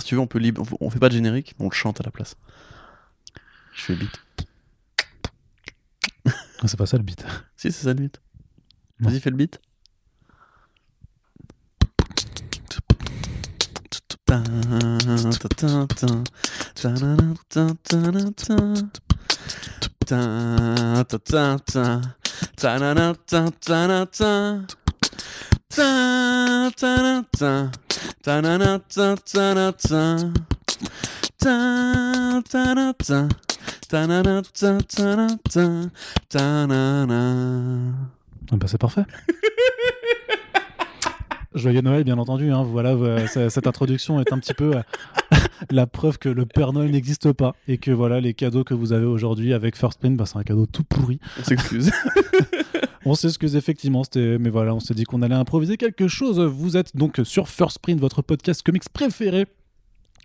Si tu veux, on peut libre. On fait pas de générique, on le chante à la place. Je fais le beat. Ah, C'est pas ça le beat. Si, c'est ça le beat. Vas-y, fais le beat. Ah bah, c'est parfait. Joyeux Noël, bien entendu. hein. Voilà, euh, cette introduction est un petit peu euh, la preuve que le Père Noël n'existe pas et que voilà, les cadeaux que vous avez aujourd'hui avec First Print, bah, c'est un cadeau tout pourri. On s'excuse. On s'excuse effectivement, c'était, mais voilà, on s'est dit qu'on allait improviser quelque chose. Vous êtes donc sur First Print, votre podcast comics préféré.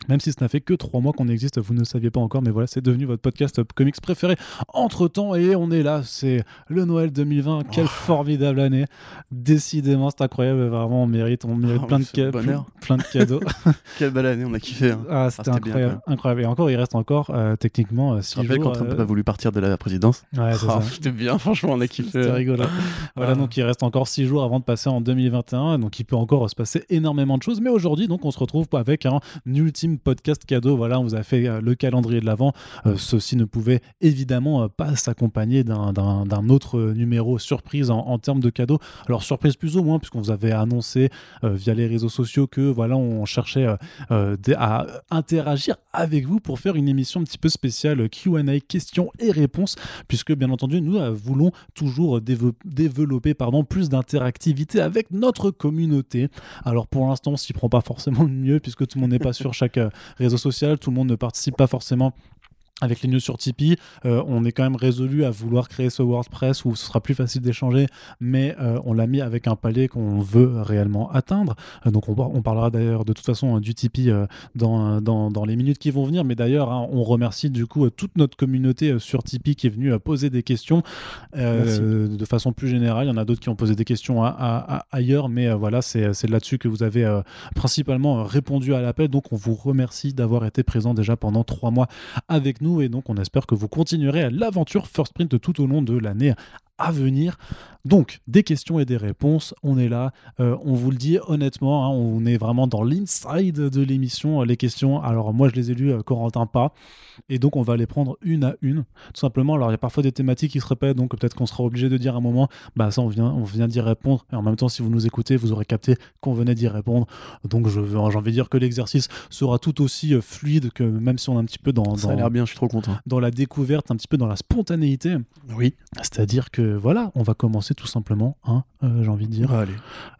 Même si ce n'a fait que trois mois qu'on existe, vous ne le saviez pas encore, mais voilà, c'est devenu votre podcast comics préféré entre temps. Et on est là, c'est le Noël 2020. Quelle formidable année! Décidément, c'est incroyable, vraiment, on mérite, on mérite Oh, plein, de ca- plein de cadeaux. Quelle belle année, on a kiffé. Hein. ah, c'était bien, incroyable, incroyable. Et encore, il reste encore euh, techniquement euh, six rappelle jours. quand Trump n'a euh, pas voulu partir de la présidence? ouais, c'est Oh, ça. C'était bien, franchement, on a kiffé. C'était rigolo. voilà, Ah. donc il reste encore six jours avant de passer en 2021, donc il peut encore se passer énormément de choses. Mais aujourd'hui, donc, on se retrouve avec un ultime podcast cadeau. Voilà, on vous a fait euh, le calendrier de l'avant. Euh, ceci ne pouvait évidemment euh, pas s'accompagner d'un- autre numéro surprise en, termes de cadeaux. Alors surprise plus ou moins, puisqu'on vous avait annoncé via les réseaux sociaux que voilà, on cherchait à interagir avec vous pour faire une émission un petit peu spéciale Q&A, questions et réponses puisque bien entendu nous voulons toujours développer pardon, plus d'interactivité avec notre communauté. Alors pour l'instant on s'y prend pas forcément le mieux puisque tout le monde n'est pas sur chaque réseau social, tout le monde ne participe pas forcément avec les news sur Tipeee, euh, on est quand même résolu à vouloir créer ce WordPress où ce sera plus facile d'échanger, mais euh, on l'a mis avec un palier qu'on veut réellement atteindre. Euh, donc on, on parlera d'ailleurs de toute façon du Tipeee dans, dans, dans les minutes qui vont venir, mais d'ailleurs hein, on remercie du coup toute notre communauté sur Tipeee qui est venue poser des questions de façon plus générale. Il y en a d'autres qui ont posé des questions à- à- à- ailleurs, mais voilà, c'est c'est là-dessus que vous avez principalement répondu à l'appel. Donc on vous remercie d'avoir été présent déjà pendant trois mois avec nous et donc on espère que vous continuerez l'aventure First Print tout au long de l'année à venir. Donc, des questions et des réponses, on est là. Euh, on vous le dit honnêtement, hein, on est vraiment dans l'inside de l'émission. euh, Les questions, alors moi je les ai lues, euh, Corentin pas. Et donc on va les prendre une à une, tout simplement. Alors il y a parfois des thématiques qui se répètent, donc peut-être qu'on sera obligé de dire à un moment, bah ça on vient, on vient d'y répondre. Et en même temps, si vous nous écoutez, vous aurez capté qu'on venait d'y répondre. Donc j'ai envie de dire que l'exercice sera tout aussi euh, fluide que même si on est un petit peu dans, Ça a dans, l'air bien, je suis trop content. dans la découverte, un petit peu dans la spontanéité. Oui. C'est-à-dire que voilà, on va commencer tout simplement, hein, euh, j'ai envie de dire. allez.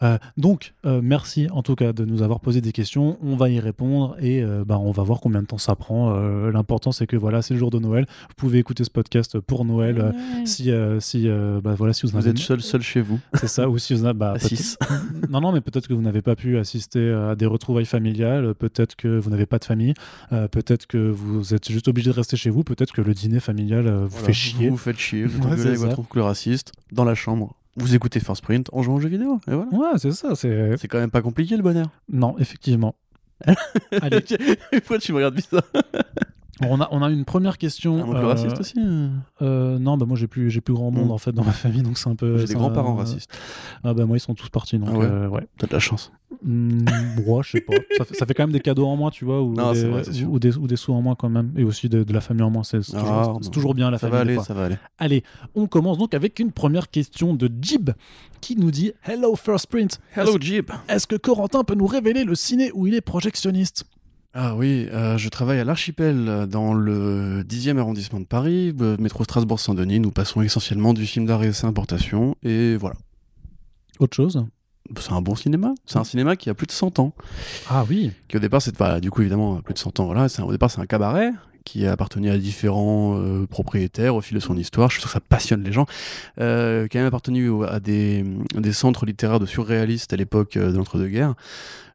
Euh, donc, euh, merci en tout cas de nous avoir posé des questions. On va y répondre et euh, bah, on va voir combien de temps ça prend. Euh, L'important, c'est que voilà, c'est le jour de Noël. Vous pouvez écouter ce podcast pour Noël. euh, si, euh, si, euh, bah, voilà, si vous, Vous êtes seul, seul chez vous. c'est ça, ou si vous, en avez- bah, À peut-être- 6. non, non, mais peut-être que vous n'avez pas pu assister à des retrouvailles familiales, peut-être que vous n'avez pas de famille, euh, peut-être que vous êtes juste obligé de rester chez vous, peut-être que le dîner familial euh, vous fait chier. Vous vous faites chier, vous Ouais, c'est ça. votre oncle raciste dans la chambre. Vous écoutez First Print en jouant aux jeux vidéo. Et voilà. Ouais, c'est ça, c'est. C'est quand même pas compliqué le bonheur. Non, effectivement. Allez, Pourquoi tu me regardes bizarre? On a, on a une première question. Un euh, raciste aussi euh. euh, non, bah moi j'ai plus, j'ai plus grand monde Mm. en fait dans ma famille, donc c'est un peu. J'ai des grands-parents racistes. Ah bah moi ils sont tous partis, donc Ah ouais euh, ouais. T'as de la chance. Hmm, ouais, je sais pas. Ça fait, ça fait quand même des cadeaux en moins, tu vois, ou, Non, des, vrai, ou, des, ou des sous en moins quand même, et aussi de, de la famille en moins. C'est Ah, toujours, c'est toujours bien la Ça famille. va aller, ça va aller. Allez, on commence donc avec une première question de Jib qui nous dit Hello First Print. Hello Jeep. Est-ce que Corentin peut nous révéler le ciné où il est projectionniste? Ah oui, euh, je travaille à l'Archipel euh, dans le 10e arrondissement de Paris, euh, métro Strasbourg-Saint-Denis. Nous passons essentiellement du film d'art et importation. Et voilà. Autre chose? C'est un bon cinéma. C'est un cinéma qui a plus de 100 ans. Ah oui. Qui au départ, c'est du coup, évidemment, plus de 100 ans. Voilà. Un- au départ, c'est un cabaret qui a appartenu à différents euh, propriétaires au fil de son histoire. Je suis sûr que ça passionne les gens. Euh, qui a même appartenu à des, des centres littéraires de surréalistes à l'époque de l'entre-deux-guerres.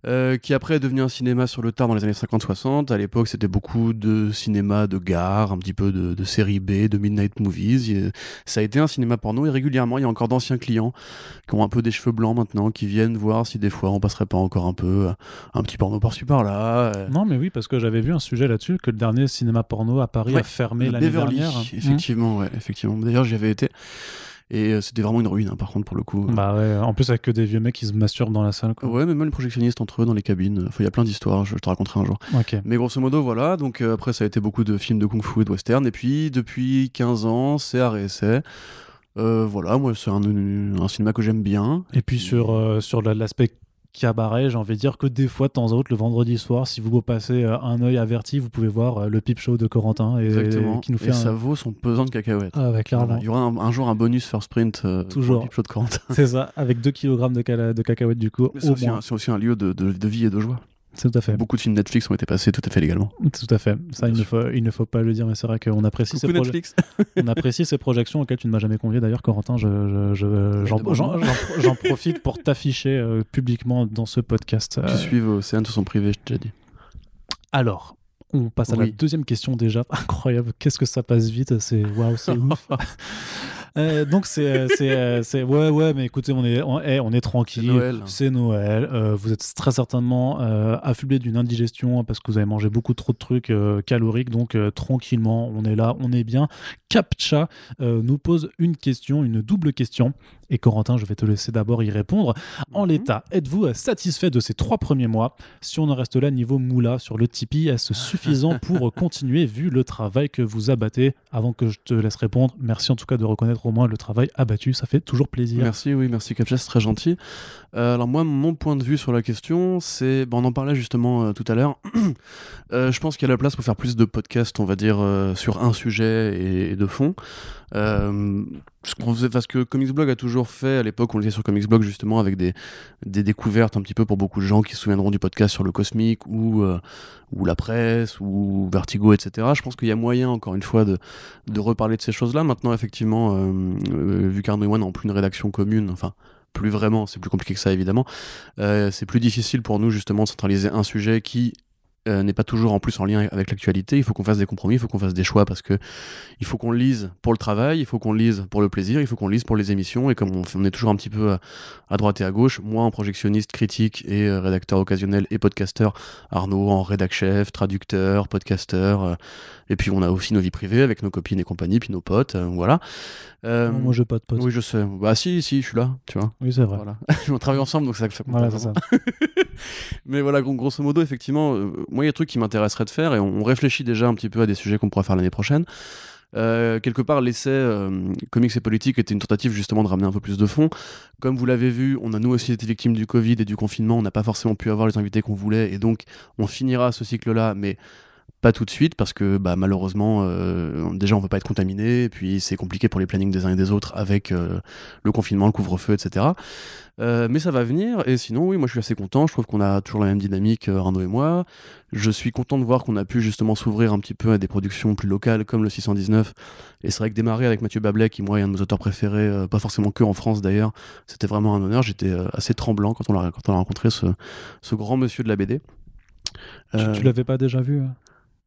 Euh, qui après est devenu un cinéma sur le tard dans les années 50-60. À l'époque, c'était beaucoup de cinéma de gare, un petit peu de, de série B, de midnight movies. Il- ça a été un cinéma porno et régulièrement, il y a encore d'anciens clients qui ont un peu des cheveux blancs maintenant, qui viennent voir si des fois on passerait pas encore un peu euh, un petit porno par-ci par-là. euh, Non, mais oui, parce que j'avais vu un sujet là-dessus que le dernier cinéma porno à Paris Ouais, a fermé l'année dernière. effectivement, ouais, effectivement. D'ailleurs, j'y avais été. Et euh, c'était vraiment une ruine, hein, par contre, pour le coup. Bah ouais, en plus avec que des vieux mecs qui se masturbent dans la salle. Quoi. Ouais, mais même les projectionnistes entre eux dans les cabines. Enfin, il y a plein d'histoires, je, je te raconterai un jour. Mais grosso modo, voilà. Donc euh, après, ça a été beaucoup de films de kung-fu et de western. Et puis, depuis 15 ans, c'est arrêt essai. Euh, voilà, moi, c'est un, un cinéma que j'aime bien. Et puis sur, euh, sur la- l'aspect cabaret, j'ai envie de dire que des fois, de temps en temps, le vendredi soir, si vous passez euh, un œil averti, vous pouvez voir euh, le Peep Show de Corentin et, Exactement. qui nous fait et un... ça vaut son pesant de cacahuètes. Ah, ouais, clairement. Il y aura un, un jour un bonus first print. euh, Toujours. pour le Peep Show de Corentin. C'est ça, avec 2 kg de, cacahuètes du coup, C'est au aussi, un- c'est aussi un lieu de, de- de vie et de joie. C'est tout à fait. Beaucoup de films Netflix ont été passés tout à fait légalement. Tout à fait. Ça, il ne, faut, il ne faut pas le dire, mais c'est vrai qu'on apprécie, ces Netflix. on apprécie ces projections auxquelles tu ne m'as jamais convié. D'ailleurs, Corentin, je, je- je- j'en, j'en- j'en- j'en profite pour t'afficher euh, publiquement dans ce podcast. Tu Euh, suives Océane sur son privé, je t'ai déjà dit. alors, on passe à la deuxième question déjà. Incroyable, qu'est-ce que ça passe vite, c'est waouh, c'est ouf. Euh, donc c'est euh, c'est euh, c'est- ouais ouais mais écoutez on est on, eh, on est tranquille. Noël. c'est Noël. Euh, vous êtes très certainement euh, affublé d'une indigestion parce que vous avez mangé beaucoup trop de trucs caloriques. Donc tranquillement on est là on est bien. Captcha nous pose une question une double question et Corentin je vais te laisser d'abord y répondre en Mhm. l'état êtes-vous satisfait de ces trois premiers mois? Si on en reste là niveau moula sur le Tipeee est-ce suffisant pour continuer vu le travail que vous abattez? Avant que je te laisse répondre merci en tout cas de reconnaître au moins le travail abattu ça fait toujours plaisir Merci, oui, merci Captcha, c'est très gentil. Euh, alors moi, mon point de vue sur la question, c'est, bon, on en parlait justement euh, tout à l'heure. Euh, je pense qu'il y a la place pour faire plus de podcasts, on va dire, sur un sujet et, et de fond. Euh, ce qu'on faisait, parce que Comics Blog a toujours fait, à l'époque, on était sur Comics Blog justement avec des, découvertes un petit peu pour beaucoup de gens qui se souviendront du podcast sur le cosmique ou, euh, la presse ou Vertigo, etc. Je pense qu'il y a moyen, encore une fois, de, reparler de ces choses-là. Maintenant, effectivement, euh, vu qu'Arnaud et moi n'avons plus une rédaction commune, enfin, plus vraiment, c'est plus compliqué que ça évidemment, c'est plus difficile pour nous justement de centraliser un sujet qui euh, n'est pas toujours en plus en lien avec l'actualité. Il faut qu'on fasse des compromis, il faut qu'on fasse des choix parce que il faut qu'on lise pour le travail, il faut qu'on lise pour le plaisir, il faut qu'on lise pour les émissions. Et comme on, est toujours un petit peu à, à droite et à gauche, moi en projectionniste, critique et euh, rédacteur occasionnel et podcasteur, Arnaud en rédac chef, traducteur, podcasteur. euh, et puis on a aussi nos vies privées avec nos copines et compagnie, puis nos potes, voilà. Moi j'ai pas de potes oui, je sais. Bah si, si, je suis là, tu vois. oui c'est vrai Voilà. on travaille ensemble, donc ça, ça compte voilà ça. Mais voilà, gros- grosso modo, effectivement, moi, il y a des trucs qui m'intéresseraient de faire et on, réfléchit déjà un petit peu à des sujets qu'on pourrait faire l'année prochaine. Euh, quelque part, l'essai euh, Comics et Politique était une tentative justement de ramener un peu plus de fond. Comme vous l'avez vu, on a nous aussi été victimes du Covid et du confinement. On n'a pas forcément pu avoir les invités qu'on voulait et donc on finira ce cycle-là, mais pas tout de suite parce que bah, malheureusement, euh, déjà on veut pas être contaminé, et puis c'est compliqué pour les plannings des uns et des autres avec euh, le confinement, le couvre-feu, etc. Euh, mais ça va venir, et sinon, oui, moi je suis assez content. Je trouve qu'on a toujours la même dynamique, Arnaud et moi. Je suis content de voir qu'on a pu justement s'ouvrir un petit peu à des productions plus locales comme le 619. Et c'est vrai que démarrer avec Mathieu Bablet, qui moi est un de nos auteurs préférés, pas forcément que en France d'ailleurs, c'était vraiment un honneur. J'étais assez tremblant quand on l'a rencontré ce, ce grand monsieur de la BD. tu, tu l'avais pas déjà vu euh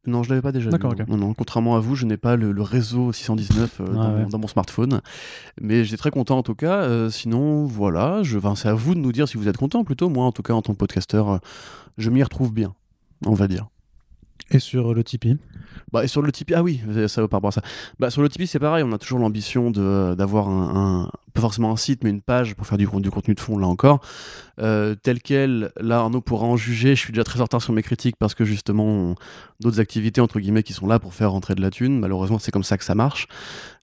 non, je l'avais pas déjà D'accord. Non, non, contrairement à vous, je n'ai pas le, le réseau 619 euh, Ah dans, ouais. mon, dans mon smartphone. Mais j'étais très content en tout cas. Euh, sinon, voilà, je, enfin, c'est à vous de nous dire si vous êtes content plutôt. Moi, en tout cas, en tant que podcasteur, euh, je m'y retrouve bien, on va dire. et sur le Tipeee? Bah, et sur le Tipeee, ah oui, ça par rapport à ça. Bah, sur le Tipeee, c'est pareil, on a toujours l'ambition d'avoir un, un- pas forcément un site, mais une page pour faire du, con- du contenu de fond, là encore. Euh, tel quel, là, Arnaud pourra en juger. Je suis déjà très en retard sur mes critiques parce que justement, d'autres activités, entre guillemets, qui sont là pour faire rentrer de la thune. Malheureusement, c'est comme ça que ça marche.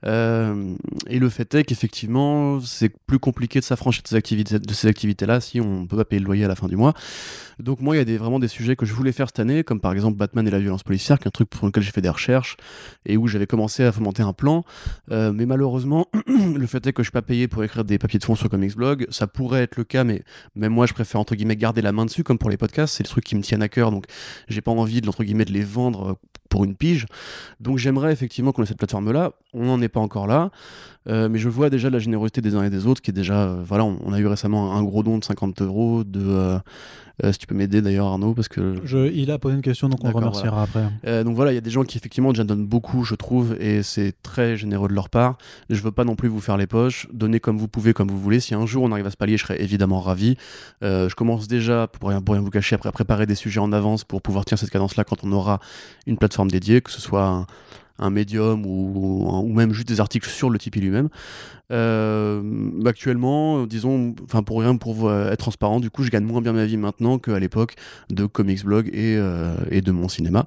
Euh, et le fait est qu'effectivement, c'est plus compliqué de s'affranchir de ces activités, activités-là si on ne peut pas payer le loyer à la fin du mois. Donc moi, il y a des, vraiment des sujets que je voulais faire cette année, comme par exemple Batman et la violence policière, qui est un truc pour lequel j'ai fait des recherches et où j'avais commencé à fomenter un plan. Euh, mais malheureusement, le fait est que je suis pas payé pour écrire des papiers de fond sur Comics Blog. Ça pourrait être le cas, mais même moi, je préfère entre guillemets garder la main dessus, comme pour les podcasts. C'est des trucs qui me tiennent à cœur, donc j'ai pas envie de l'entre guillemets de les vendre euh, pour une pige. Donc j'aimerais effectivement qu'on ait cette plateforme-là. On n'en est pas encore là. Euh, mais je vois déjà la générosité des uns et des autres qui est déjà. Euh, voilà, on, a eu récemment un gros don de 50 euros. De, euh, si tu peux m'aider d'ailleurs, Arnaud, parce que. Je, il a posé une question, donc on remerciera après. donc voilà, il y a des gens qui effectivement déjà donnent beaucoup, je trouve, et c'est très généreux de leur part. Je veux pas non plus vous faire les poches. Comme vous pouvez, comme vous voulez. Si un jour on arrive à se pallier, je serais évidemment ravi. je commence déjà, pour rien, vous cacher, à préparer des sujets en avance pour pouvoir tenir cette cadence-là quand on aura une plateforme dédiée, que ce soit. Un médium ou, ou, même juste des articles sur le Tipeee lui-même. Euh, actuellement, disons, enfin pour rien pour être transparent, du coup, je gagne moins bien ma vie maintenant qu'à l'époque de Comics Blog et, euh, et de mon cinéma.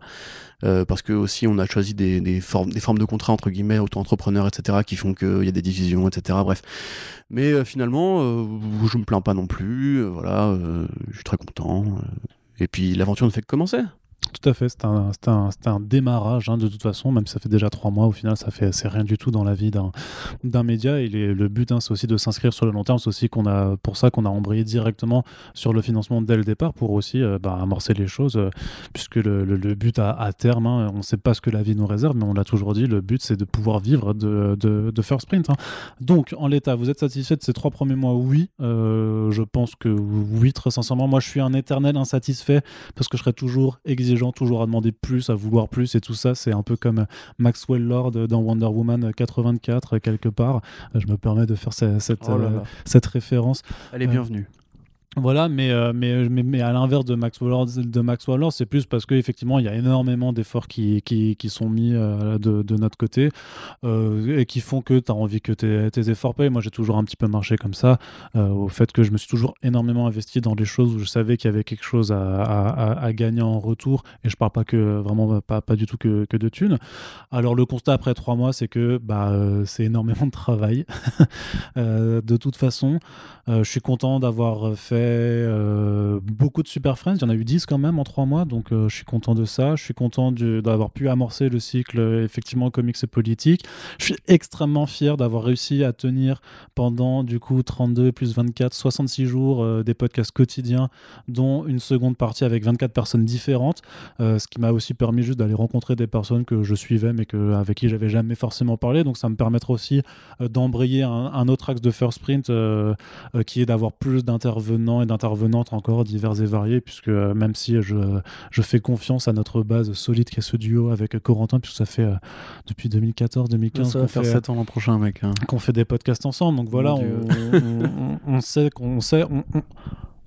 Euh, parce que aussi on a choisi des, des, formes, des formes de contrats entre guillemets auto-entrepreneurs etc qui font qu'il y a des divisions etc bref mais finalement je me plains pas non plus voilà je suis très content et puis l'aventure ne fait que commencer tout à fait, c'est un, un, un, démarrage hein, de toute façon, même si ça fait déjà trois mois, au final ça fait c'est rien du tout dans la vie d'un média. Et le but hein, c'est aussi de s'inscrire sur le long terme, c'est aussi a pour ça qu'on a embrayé directement sur le financement dès le départ pour aussi euh, bah, amorcer les choses, euh, puisque le, le, but à, terme, hein, on ne sait pas ce que la vie nous réserve, mais on l'a toujours dit, le but c'est de pouvoir vivre de, de, de First Print. Donc en l'état, vous êtes satisfait de ces trois premiers mois? Oui, euh, je pense que oui, très sincèrement. Moi je suis un éternel insatisfait parce que je serai toujours exigeant gens toujours à demander plus, à vouloir plus et tout ça. C'est un peu comme Maxwell Lord dans Wonder Woman 84 quelque part. Je me permets de faire cette, cette, oh euh, cette référence. Elle est bienvenue. Voilà, mais, euh, mais, mais, à l'inverse de Max Waller, de Max Waller c'est plus parce qu'effectivement, il y a énormément d'efforts qui, qui, qui, sont mis euh, de, de, notre côté euh, et qui font que tu as envie que tes, efforts payent. Moi, j'ai toujours un petit peu marché comme ça, au fait que je me suis toujours énormément investi dans des choses où je savais qu'il y avait quelque chose à, à, à, gagner en retour et je parle pas que vraiment pas, pas du tout que, que de thunes. Alors, le constat après trois mois, c'est que bah, c'est énormément de travail. de toute façon, je suis content d'avoir fait euh, beaucoup de Super Friends. Il y en a eu 10 quand même en 3 mois, donc euh, je suis content de ça. Je suis content d'avoir pu amorcer le cycle, euh, effectivement, comics et politique. Je suis extrêmement fier d'avoir réussi à tenir pendant, du coup, 32 plus 24, 66 jours des podcasts quotidiens, dont une seconde partie avec 24 personnes différentes, ce qui m'a aussi permis juste d'aller rencontrer des personnes que je suivais, mais que, avec qui j'avais jamais forcément parlé. Donc ça me permettra aussi d'embrayer un, un, autre axe de First Print, qui est d'avoir plus d'intervenants et d'intervenantes encore divers et variés, puisque euh, même si je, je, fais confiance à notre base solide qui est ce duo avec Corentin, puisque ça fait euh, depuis 2014-2015 ça va faire 7 ans l'an prochain, mec. Hein. Qu'on fait des podcasts ensemble. Donc voilà, on, on, sait qu'on sait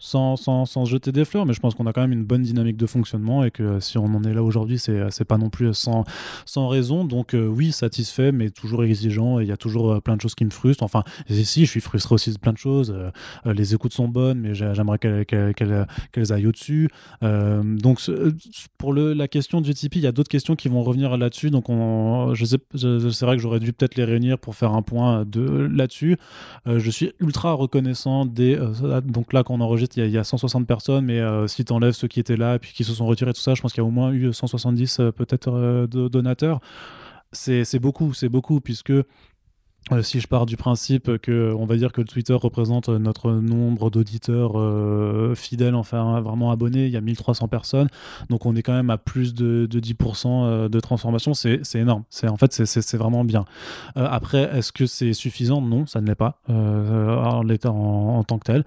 sans, sans, jeter des fleurs, mais je pense qu'on a quand même une bonne dynamique de fonctionnement et que euh, si on en est là aujourd'hui, c'est, euh, pas non plus sans, sans raison. Donc euh, oui, satisfait, mais toujours exigeant et il y a toujours plein de choses qui me frustrent. Enfin, si, je suis frustré aussi de plein de choses. les écoutes sont bonnes, mais j'aimerais qu'elles, qu'elles, aillent au-dessus. donc pour le, la question du Tipeee, il y a d'autres questions qui vont revenir là-dessus. Donc c'est vrai que j'aurais dû peut-être les réunir pour faire un point de, là-dessus. je suis ultra reconnaissant des... donc là, quand enregistre il y, a 160 personnes, mais euh, si tu enlèves ceux qui étaient là et puis qui se sont retirés, tout ça, je pense qu'il y a au moins eu 170 euh, peut-être euh, de donateurs. C'est beaucoup, c'est beaucoup, puisque euh, si je pars du principe que, on va dire que le Twitter représente notre nombre d'auditeurs euh, fidèles, enfin vraiment abonnés, il y a 1300 personnes, donc on est quand même à plus de, 10% euh, de transformation, c'est énorme. C'est en fait c'est vraiment bien. après, est-ce que c'est suffisant? Non, ça ne l'est pas en, en, en, tant que tel,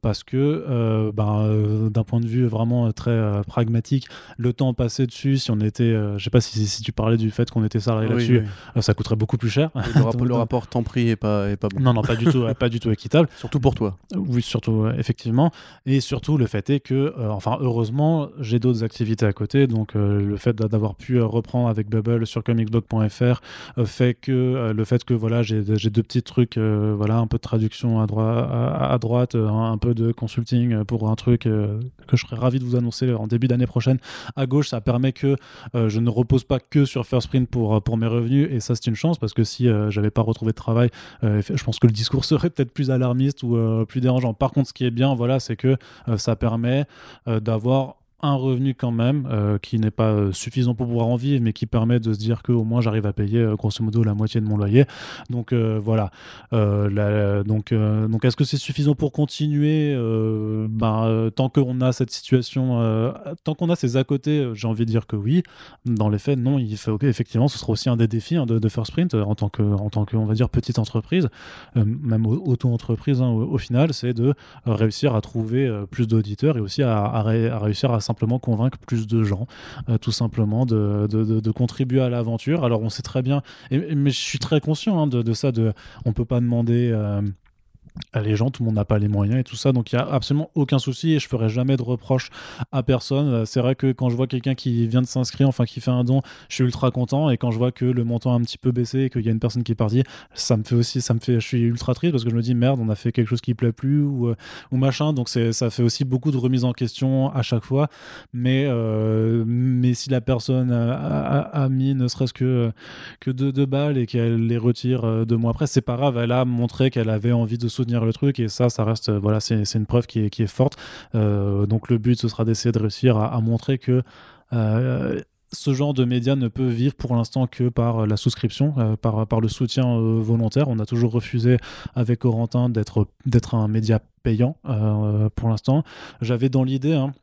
parce que ben, d'un point de vue vraiment très pragmatique, le temps passé dessus, si on était, je sais pas si, si, tu parlais du fait qu'on était salarié là-dessus, ça coûterait beaucoup plus cher. rapport temps prix est pas, est pas bon. Non, non, pas du tout, pas du tout équitable. Surtout pour toi. Oui, surtout, effectivement. Et surtout, le fait est que, euh, enfin, heureusement, j'ai d'autres activités à côté. Donc, euh, le fait d'avoir pu euh, reprendre avec Bubble sur comicsblog.fr fait que le fait que, voilà, j'ai deux petits trucs, voilà, un peu de traduction à, droite à, droite, un, peu de consulting pour un truc que je serais ravi de vous annoncer en début d'année prochaine. À gauche, ça permet que je ne repose pas que sur First Print pour, pour mes revenus. Et ça, c'est une chance parce que si j'avais pas retrouvé de travail, euh, je pense que le discours serait peut-être plus alarmiste ou euh, plus dérangeant. Par contre, ce qui est bien, voilà, c'est que euh, ça permet d'avoir un revenu quand même euh, qui n'est pas euh, suffisant pour pouvoir en vivre, mais qui permet de se dire que au moins j'arrive à payer euh, grosso modo la moitié de mon loyer. Donc voilà. donc donc est-ce que c'est suffisant pour continuer ben, Tant qu'on a cette situation, tant qu'on a ces à côté, j'ai envie de dire que oui. Dans les faits, non. Il fait ok, effectivement, ce sera aussi un des défis hein, de, First Print en tant que en tant que on va dire petite entreprise, même auto-entreprise hein, au, final, c'est de réussir à trouver plus d'auditeurs et aussi à, à, à réussir convaincre plus de gens, euh, tout simplement, de, de, contribuer à l'aventure. Alors on sait très bien, mais je suis très conscient hein, de, ça, de, on peut pas demander... Euh, les gens, tout le monde n'a pas les moyens et tout ça, donc il n'y a absolument aucun souci et je ferai jamais de reproche à personne. Euh, c'est vrai que quand je vois quelqu'un qui vient de s'inscrire, enfin qui fait un don, je suis ultra content et quand je vois que le montant a un petit peu baissé et qu'il y a une personne qui est partie, ça me fait aussi, ça me fait, je suis ultra triste parce que je me dis merde, on a fait quelque chose qui plaît plus ou, euh, ou machin, donc ça fait aussi beaucoup de remises en question à chaque fois. Mais, euh, mais si la personne a, mis ne serait-ce que, que deux, deux balles et qu'elle les retire deux mois après, c'est pas grave, elle a montré qu'elle avait envie de soutenir le truc et ça ça reste euh, voilà c'est une preuve qui est, qui est forte euh, donc le but ce sera d'essayer de réussir à, montrer que euh, ce genre de média ne peut vivre pour l'instant que par la souscription, par, par le soutien volontaire. On a toujours refusé avec Corentin d'être un média payant pour l'instant. J'avais dans l'idée, hein,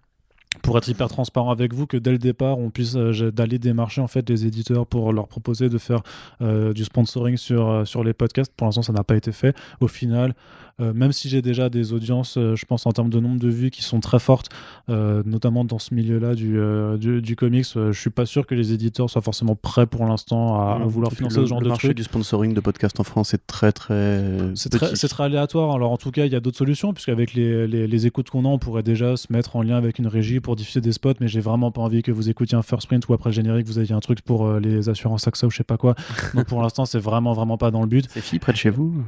pour être hyper transparent avec vous, que dès le départ, on puisse euh, d'aller démarcher en fait les éditeurs pour leur proposer de faire euh, du sponsoring sur, euh, sur les podcasts. Pour l'instant, ça n'a pas été fait. Au final, même si j'ai déjà des audiences, je pense en termes de nombre de vues qui sont très fortes, notamment dans ce milieu-là du, du, comics, je suis pas sûr que les éditeurs soient forcément prêts pour l'instant à, vouloir financer ce genre le de marché du sponsoring de podcasts en France est très très c'est très, très, aléatoire. Alors en tout cas, il y a d'autres solutions puisqu'avec les, les, les écoutes qu'on a, on pourrait déjà se mettre en lien avec une régie pour diffuser des spots, mais j'ai vraiment pas envie que vous écoutiez un first print ou après le générique, vous ayez un truc pour euh, les assurances AXA ou je sais pas quoi. Donc pour l'instant, c'est vraiment, vraiment pas dans le but. C'est fini près de chez vous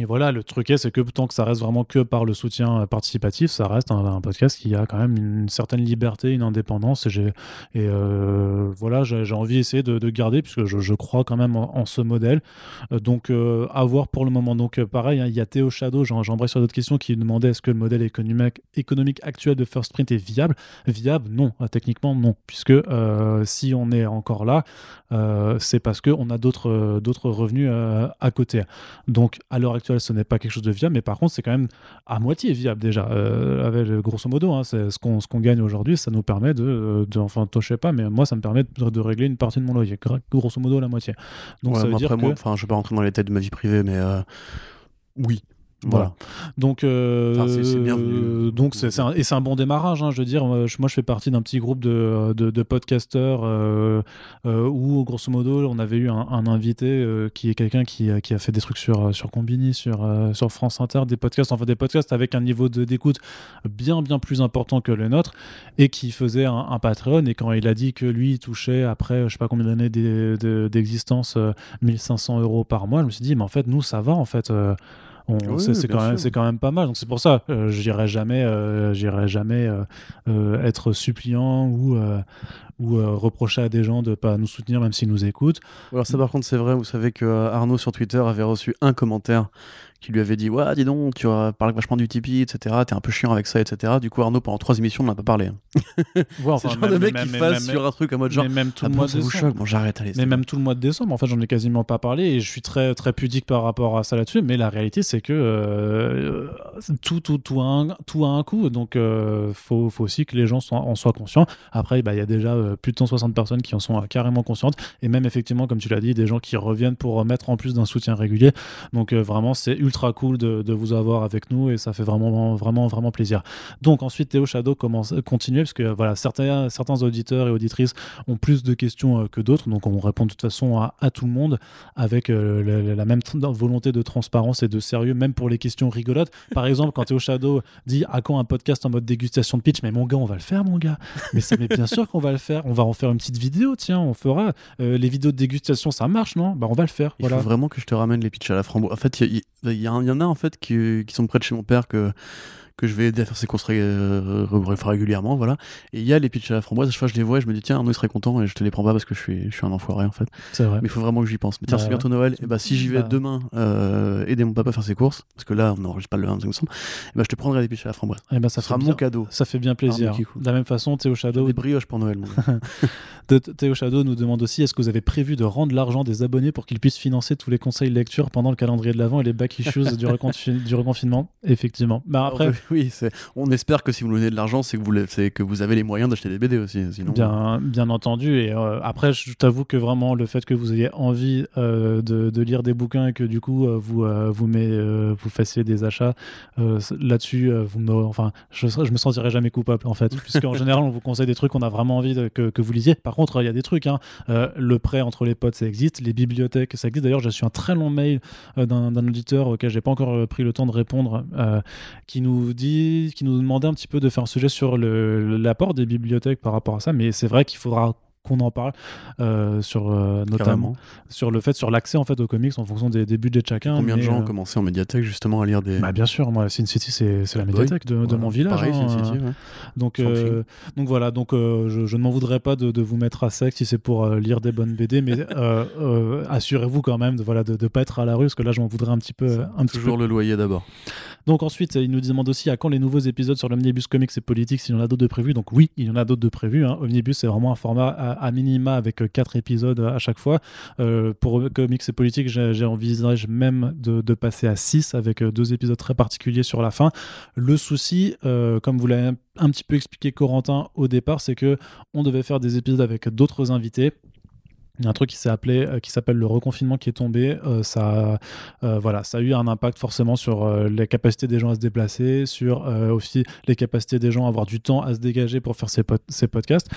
et voilà, le truc est, c'est que tant que ça reste vraiment que par le soutien euh, participatif, ça reste un, podcast qui a quand même une certaine liberté, une indépendance. Et, et euh, voilà, j'ai, envie d'essayer de, de, garder, puisque je, crois quand même en, ce modèle. Euh, donc, à voir pour le moment. Donc, pareil, hein, il y a Théo Shadow, j'en, j'embraye sur d'autres questions, qui demandait est-ce que le modèle économique, économique actuel de First Print est viable? Viable Non, techniquement non, puisque si on est encore là, c'est parce qu'on a d'autres, d'autres revenus à côté. Donc, à l'heure ce n'est pas quelque chose de viable, mais par contre, c'est quand même à moitié viable déjà. Euh, avec, grosso modo, hein, c'est ce qu'on ce qu'on gagne aujourd'hui, ça nous permet de, de, enfin, je sais pas, mais moi, ça me permet de, régler une partie de mon loyer, grosso modo la moitié. Donc, ça veut dire que... enfin, je vais pas rentrer dans les têtes de ma vie privée, mais euh, oui, voilà. Donc, euh, donc c'est et c'est un bon démarrage. Hein, je veux dire, moi, je, fais partie d'un petit groupe de, de, podcasteurs euh, euh, où, grosso modo, on avait eu un, invité qui est quelqu'un qui, qui, a fait des trucs sur, sur Combini, sur, sur France Inter, des podcasts, enfin des podcasts avec un niveau d'écoute bien, bien plus important que le nôtre et qui faisait un, un, Patreon. Et quand il a dit que lui, il touchait après, je sais pas combien d'années d'existence, 1500 euros par mois, je me suis dit, mais en fait, nous, ça va, en fait c'est quand, même, quand même pas mal. Donc c'est pour ça, euh, j'irai jamais, euh, j'irai jamais euh, être suppliant ou, ou reprocher à des gens de pas nous soutenir même s'ils nous écoutent. Alors ça par contre c'est vrai, vous savez que Arnaud sur Twitter avait reçu un commentaire qui lui avait dit Ouais, dis donc, tu parles vachement du Tipeee, etc. T'es un peu chiant avec ça, etc. Du coup, Arnaud, pendant trois émissions, on n'a pas parlé. Hein. c'est le genre de mec qui fasse sur un truc en mode genre. même tout ah le mois de décembre. Bon, j'arrête, allez. Mais même tout le mois de décembre, en fait, j'en ai quasiment pas parlé et je suis très, très pudique par rapport à ça là-dessus. Mais la réalité, c'est que euh, tout, tout, tout, a un, tout a un coût. Donc, euh, faut, faut aussi que les gens en soient conscients. Après, bah, il y a déjà euh, plus de 160 personnes qui en sont carrément conscientes. Et même, effectivement, comme tu l'as dit, des gens qui reviennent pour mettre en plus d'un soutien régulier. Donc, vraiment, c'est ultra cool de, de vous avoir avec nous et ça fait vraiment, vraiment, vraiment plaisir. Donc ensuite, Théo Shadow commence, continuer parce que voilà, certains, certains auditeurs et auditrices ont plus de questions euh, que d'autres, donc on répond de toute façon à, à tout le monde avec euh, la, même volonté de transparence et de sérieux, même pour les questions rigolotes. Par exemple, quand Théo Shadow dit à quand un podcast en mode dégustation de pitch, mais mon gars, on va le faire, mon gars. Mais ça, mais bien sûr qu'on va le faire. On va en faire une petite vidéo, tiens, on fera. Euh, les vidéos de dégustation, ça marche, non? Bah on va le faire. Il faut vraiment que je te ramène les pitchs à la framboise. En fait, il y, y, y, en a en fait qui, sont près de chez mon père que que je vais aider à faire ses courses euh, régulièrement, voilà. Et il y a les pitchs à la framboise, chaque fois je les vois et je me dis tiens Arnaud il serait content et je te les prends pas parce que je suis, je suis un enfoiré en fait. C'est vrai. Mais il faut vraiment que j'y pense. Mais tiens, Bah c'est ouais. bientôt Noël, et bah si j'y vais Bah. demain euh, aider mon papa à faire ses courses, parce que là on n'enregistre pas le 25 décembre, et bah je te prendrai des pitchs à la framboise. Eh ben, Ça sera fait mon bien, cadeau. ça fait bien plaisir. Arnaud Kikou. De la même façon, Théo Shadow, Des brioches pour Noël, Théo Shadow nous demande aussi est-ce que vous avez prévu de rendre l'argent des abonnés pour qu'ils puissent financer tous les conseils lecture pendant le calendrier de l'avant et les back issues du, reconfi- du reconfinement? Effectivement. Bah après, Alors, oui, c'est- on espère que si vous nous donnez de l'argent, c'est que, vous que vous avez les moyens d'acheter des BD aussi. Sinon, Bien, bien entendu. Et euh, après, je t'avoue que vraiment, le fait que vous ayez envie euh, de, de lire des bouquins et que du coup, euh, vous, euh, vous, met, euh, vous fassiez des achats euh, là-dessus, euh, vous me, enfin, je, je me sentirais jamais coupable en fait. Puisqu'en général, on vous conseille des trucs qu'on a vraiment envie de- que, que vous lisiez. Par contre, il y a des trucs. hein. Euh, le prêt entre les potes, ça existe. Les bibliothèques, ça existe. D'ailleurs, j'ai reçu un très long mail euh, d'un auditeur auquel j'ai pas encore euh, pris le temps de répondre, euh, qui nous dit, qui nous demandait un petit peu de faire un sujet sur l'apport des bibliothèques par rapport à ça. Mais c'est vrai qu'il faudra qu'on en parle euh, sur euh, notamment carrément. sur le fait sur l'accès en fait aux comics en fonction des, des budgets de chacun. Combien de gens euh, ont commencé en médiathèque justement à lire des. bah, bien sûr, moi, Sin City, c'est la médiathèque de, mon village. Pareil, hein, Sin City, euh, ouais. donc, euh, donc voilà, donc euh, je, je ne m'en voudrais pas de, de vous mettre à sec si c'est pour euh, lire des bonnes BD, mais euh, euh, assurez-vous quand même de voilà de, de pas être à la rue, parce que là je m'en voudrais un petit peu, un petit peu Toujours le loyer d'abord. Donc ensuite, il nous demande aussi à quand les nouveaux épisodes sur l'Omnibus Comics et Politique, s'il y en a d'autres de prévus? Donc oui, il y en a d'autres de prévus. Hein. Omnibus, c'est vraiment un format à, minima avec euh, quatre épisodes à chaque fois. Euh, pour Comics et Politique, j'ai j'ai envisage même de, passer à 6 avec euh, deux épisodes très particuliers sur la fin. Le souci, comme vous l'avez un petit peu expliqué Corentin au départ, c'est que on devait faire des épisodes avec d'autres invités. Il y a un truc qui s'est appelé, euh, qui s'appelle le reconfinement qui est tombé. Euh, ça, euh, voilà, ça a eu un impact forcément sur euh, les capacités des gens à se déplacer, sur aussi les capacités des gens à avoir du temps à se dégager pour faire ces, pod- ces podcasts,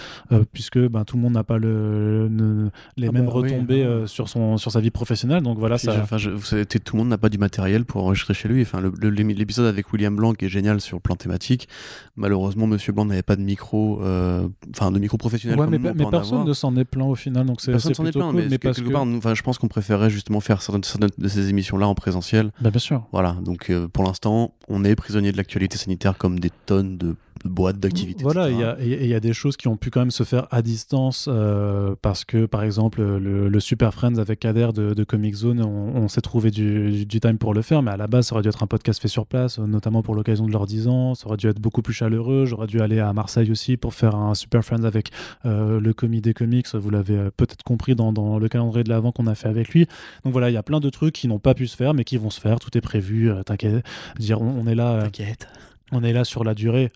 puisque ben, tout le monde n'a pas le, les Ah mêmes bah retombées euh, sur son sur sa vie professionnelle. Donc voilà, ça. enfin, je- vous savez, tout le monde n'a pas du matériel pour enregistrer chez lui. Enfin, l'épisode avec William Blanc qui est génial sur le plan thématique. Malheureusement, Monsieur Blanc n'avait pas de micro, enfin de micro professionnel. Ouais, mais, personne avoir. ne s'en est plaint au final, donc c'est Personne c'est s'en est plutôt plaint, cool. mais, mais quelque parce que, part, nous- enfin, je pense qu'on préférait justement faire certaines, certaines de ces émissions-là en présentiel. Bah, bien sûr. Voilà, donc euh, pour l'instant, on est prisonnier de l'actualité sanitaire comme des tonnes de, de boîtes d'activités. Voilà, il y a- y, des choses qui ont pu quand même se faire à distance euh, parce que, par exemple, le, le Super Friends avec Kader de, de Comic Zone, on, on s'est trouvé du, du- time pour le faire, mais à la base, ça aurait dû être un podcast fait sur place, euh, notamment pour l'occasion de leurs 10 ans. Ça aurait dû être beaucoup plus chaleureux. J'aurais dû aller à Marseille aussi pour faire un Super Friends avec euh, le commis des comics. Vous l'avez peut-être compris dans, dans le calendrier de l'avant qu'on a fait avec lui. Donc voilà, il y a plein de trucs qui n'ont pas pu se faire, mais qui vont se faire. Tout est prévu. euh, T'inquiète. Dire, on, on est là, T'inquiète. on est là sur la durée.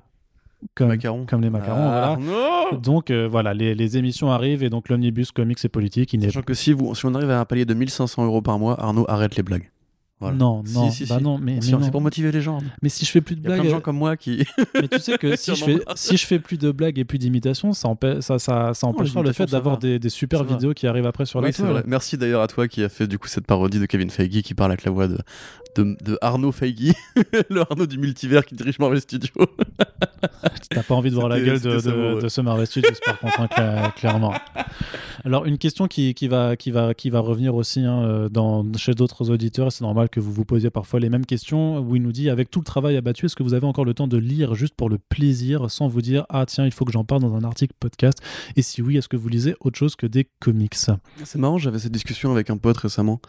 Comme, Macarons. comme les macarons, Ah, voilà. Donc euh, voilà, les, les émissions arrivent et donc l'omnibus comics et politique, il Sachant que si, vous, si on arrive à un palier de 1500 euros par mois, Arnaud arrête les blagues. Voilà. Non, Si, non, si, bah si. non, mais, mais Si, non. C'est pour motiver les gens. Mais si je fais plus de Il y a plein blagues, de gens comme moi qui. mais tu sais que si je fais pas. si je fais plus de blagues et plus d'imitations, ça, ça, ça, ça Non, empêchera les le fait d'avoir des, des super vidéos qui arrivent après sur la Oui, c'est toile. Merci d'ailleurs à toi qui a fait du coup cette parodie de Kevin Feige qui parle avec la voix de, de, de Arnaud Feige, le Arnaud du multivers qui dirige Marvel Studios. T'as pas envie de voir la gueule de, ce Marvel Studios, par contre, hein, cla- clairement. Alors, une question qui, qui, va, qui, va, qui va revenir aussi hein, euh, dans, chez d'autres auditeurs, c'est normal que vous vous posiez parfois les mêmes questions, où il nous dit Avec tout le travail abattu, est-ce que vous avez encore le temps de lire juste pour le plaisir, sans vous dire Ah, tiens, il faut que j'en parle dans un article podcast? Et si oui, est-ce que vous lisez autre chose que des comics? C'est marrant, j'avais cette discussion avec un pote récemment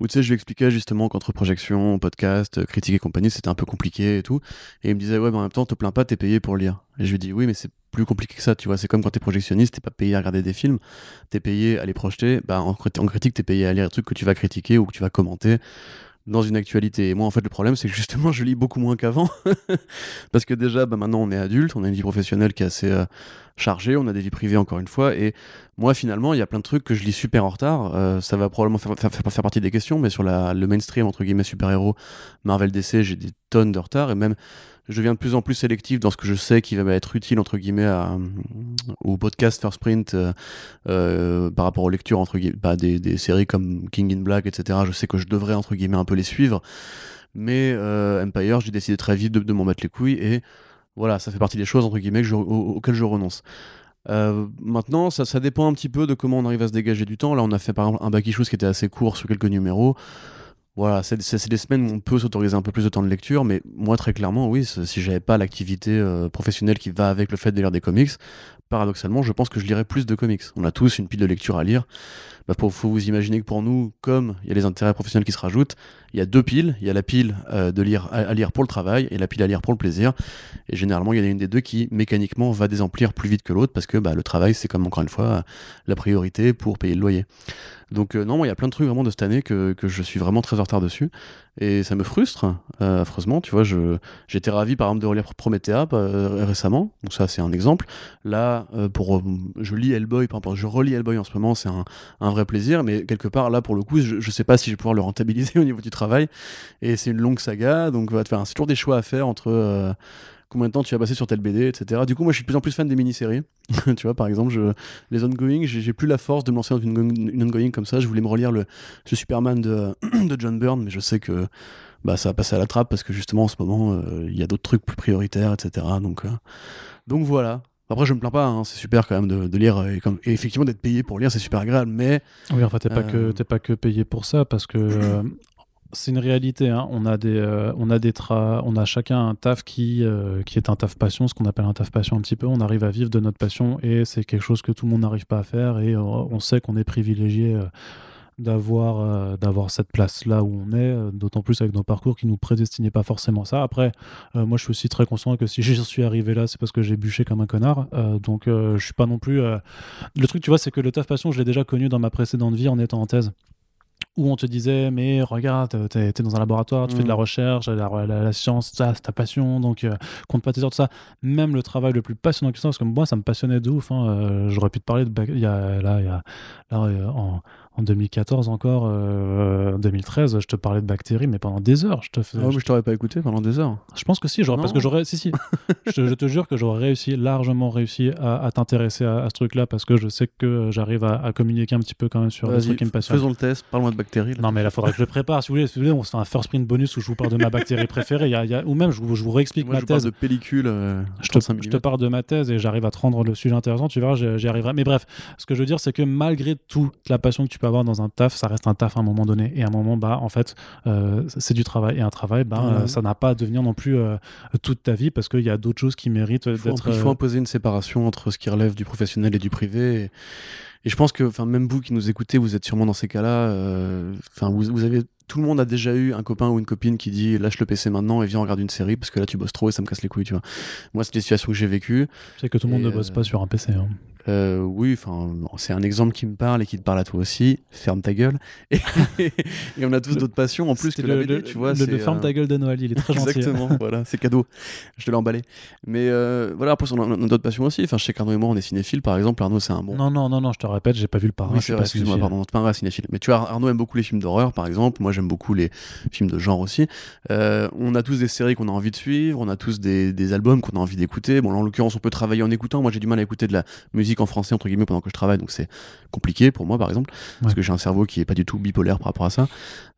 où tu sais, je lui expliquais justement qu'entre projection, podcast, euh, critique et compagnie, c'était un peu compliqué et tout. Et il me disait, ouais, mais en même temps, te plains pas, t'es payé pour lire. Et je lui dis, oui, mais c'est plus compliqué que ça, tu vois. C'est comme quand t'es projectionniste, t'es pas payé à regarder des films, t'es payé à les projeter. Bah, en, en critique, t'es payé à lire des trucs que tu vas critiquer ou que tu vas commenter dans une actualité. Et moi, en fait, le problème, c'est que justement, je lis beaucoup moins qu'avant. Parce que déjà, bah, maintenant, on est adulte, on a une vie professionnelle qui est assez euh, chargée, on a des vies privées, encore une fois. Et moi, finalement, il y a plein de trucs que je lis super en retard. Euh, ça va probablement faire, faire, faire- partie des questions, mais sur la, le mainstream, entre guillemets, super-héros, Marvel DC, j'ai des tonnes de retard. Et même, je deviens de plus en plus sélectif dans ce que je sais qui va être utile, entre guillemets, à, au podcast First Print euh, euh, par rapport aux lectures, entre bah, des, des séries comme King in Black, etc. Je sais que je devrais, entre guillemets, un peu les suivre. Mais euh, Empire, j'ai décidé très vite de, de m'en battre les couilles. Et voilà, ça fait partie des choses, entre guillemets, auxquelles je renonce. Euh, maintenant, ça, ça dépend un petit peu de comment on arrive à se dégager du temps. Là, on a fait par exemple un back issues qui était assez court sur quelques numéros. Voilà, c'est des semaines où on peut s'autoriser un peu plus de temps de lecture, mais moi, très clairement, oui, si j'avais pas l'activité euh, professionnelle qui va avec le fait de lire des comics, paradoxalement, je pense que je lirais plus de comics. On a tous une pile de lecture à lire. Bah, faut vous imaginer que pour nous, comme il y a les intérêts professionnels qui se rajoutent, il y a deux piles. Il y a la pile euh, de lire, à, lire pour le travail et la pile à lire pour le plaisir. Et généralement, il y en a une des deux qui, mécaniquement, va désemplir plus vite que l'autre parce que bah, le travail, c'est comme encore une fois la priorité pour payer le loyer. Donc euh, non, il y a plein de trucs vraiment de cette année que, que je suis vraiment très en retard dessus. Et ça me frustre, euh, affreusement. Tu vois, j'étais ravi, par exemple, de relire Promethea euh, récemment. Donc ça, c'est un exemple. Là, pour, je lis Hellboy, par exemple, je relis Hellboy en ce moment, c'est un, un vrai plaisir. Mais quelque part, là, pour le coup, je, je sais pas si je vais pouvoir le rentabiliser au niveau du travail. Et c'est une longue saga. Donc, faire, c'est toujours des choix à faire entre... euh, combien de temps tu vas passer sur telle BD, etc. Du coup, moi, je suis de plus en plus fan des mini-séries. tu vois, par exemple, je, les ongoing, j'ai plus la force de me lancer dans une, ongoing- une ongoing comme ça. Je voulais me relire le, ce Superman de, de John Byrne, mais je sais que bah, ça va passer à la trappe parce que justement, en ce moment, euh, il y a d'autres trucs plus prioritaires, etc. Donc, euh, donc voilà. Après, je me plains pas, hein, c'est super quand même de, de lire et, comme, et effectivement d'être payé pour lire, c'est super agréable, mais Oui, enfin, t'es pas, que, t'es pas que payé pour ça parce que c'est une réalité. hein. On, a des, euh, on, a des tra- on a chacun un taf qui, euh, qui est un taf passion, ce qu'on appelle un taf passion un petit peu. On arrive à vivre de notre passion et c'est quelque chose que tout le monde n'arrive pas à faire et on sait qu'on est privilégié. euh, d'avoir d'avoir cette place là où on est d'autant plus avec nos parcours qui nous prédestinaient pas forcément ça après moi je suis aussi très conscient que si j'y suis arrivé là c'est parce que j'ai bûché comme un connard donc je suis pas non plus le truc tu vois c'est que le taf passion je l'ai déjà connu dans ma précédente vie en étant en thèse où on te disait mais regarde t'es es dans un laboratoire tu fais de la Mhm. recherche la, la- la science ça c'est ta passion donc euh, compte pas tes heures tout ça même le travail le plus passionnant que ça parce que moi ça me passionnait de ouf hein, euh, j'aurais pu te parler de bac- il y a là il y a là, euh, en en 2014 encore, euh, 2013, je te parlais de bactéries, mais pendant des heures. Je te faisais, Ah mais je t'aurais pas écouté pendant des heures. je pense que si, j'aurais, parce que j'aurais, si, si, je, te, je te jure que j'aurais réussi, largement réussi à, à t'intéresser à, à ce truc-là, parce que je sais que euh, j'arrive à, à communiquer un petit peu quand même sur les trucs qui me passionnent. faisons le test, parle-moi de bactéries. là. Non, mais là, faudrait que je le prépare. Si vous voulez, si vous voulez on se fait un first print bonus où je vous parle de ma bactérie préférée. Il y a- y a- ou même, je vous, je vous réexplique Moi, ma je parle thèse. de pellicule. euh, Je te, 35 je te parle de ma thèse et j'arrive à te rendre le sujet intéressant, tu verras, j'y j'y arriverai. Mais bref, ce que je veux dire, c'est que malgré toute la passion que tu peux avoir dans un taf, ça reste un taf à un moment donné. Et à un moment, bah, en fait, euh, c'est du travail. Et un travail, bah, Ouais. euh, ça n'a pas à devenir non plus euh, toute ta vie parce qu'il y a d'autres choses qui méritent d'être. il faut euh, imposer une séparation entre ce qui relève du professionnel et du privé. Et, et je pense que, enfin, même vous qui nous écoutez, vous êtes sûrement dans ces cas-là. Enfin, vous, vous avez, tout le monde a déjà eu un copain ou une copine qui dit lâche le PC maintenant et viens regarder une série parce que là tu bosses trop et ça me casse les couilles, tu vois. Moi, c'est des situations que j'ai vécues. Je sais que tout le monde Et, ne bosse euh, pas sur un PC. hein. Euh, oui, enfin, c'est un exemple qui me parle et qui te parle à toi aussi. Ferme ta gueule. Et, et on a tous d'autres passions en plus que la le, BD, le- tu vois. le- ferme euh, ta gueule de Noël, il est très gentil. Exactement, voilà, c'est cadeau. Je te l'ai emballé. Mais euh, voilà, après, on a, d'autres passions aussi. Enfin, sais qu'Arnaud et moi, on est cinéphiles, par exemple. Arnaud, c'est un bon. Non, non, non, non, je te répète, j'ai pas vu le parrain. oui, excuse-moi, cinéphile. pardon, un vrai cinéphile. Mais tu vois, Arnaud aime beaucoup les films d'horreur, par exemple. Moi, j'aime beaucoup les films de genre aussi. Euh, on a tous des séries qu'on a envie de suivre, on a tous des, des albums qu'on a envie d'écouter. Bon, là, en l'occurrence, on peut travailler en écoutant. Moi, j'ai du mal à écouter de la musique en français, entre guillemets, pendant que je travaille, donc c'est compliqué pour moi, par exemple, parce que j'ai un cerveau qui est pas du tout bipolaire par rapport à ça.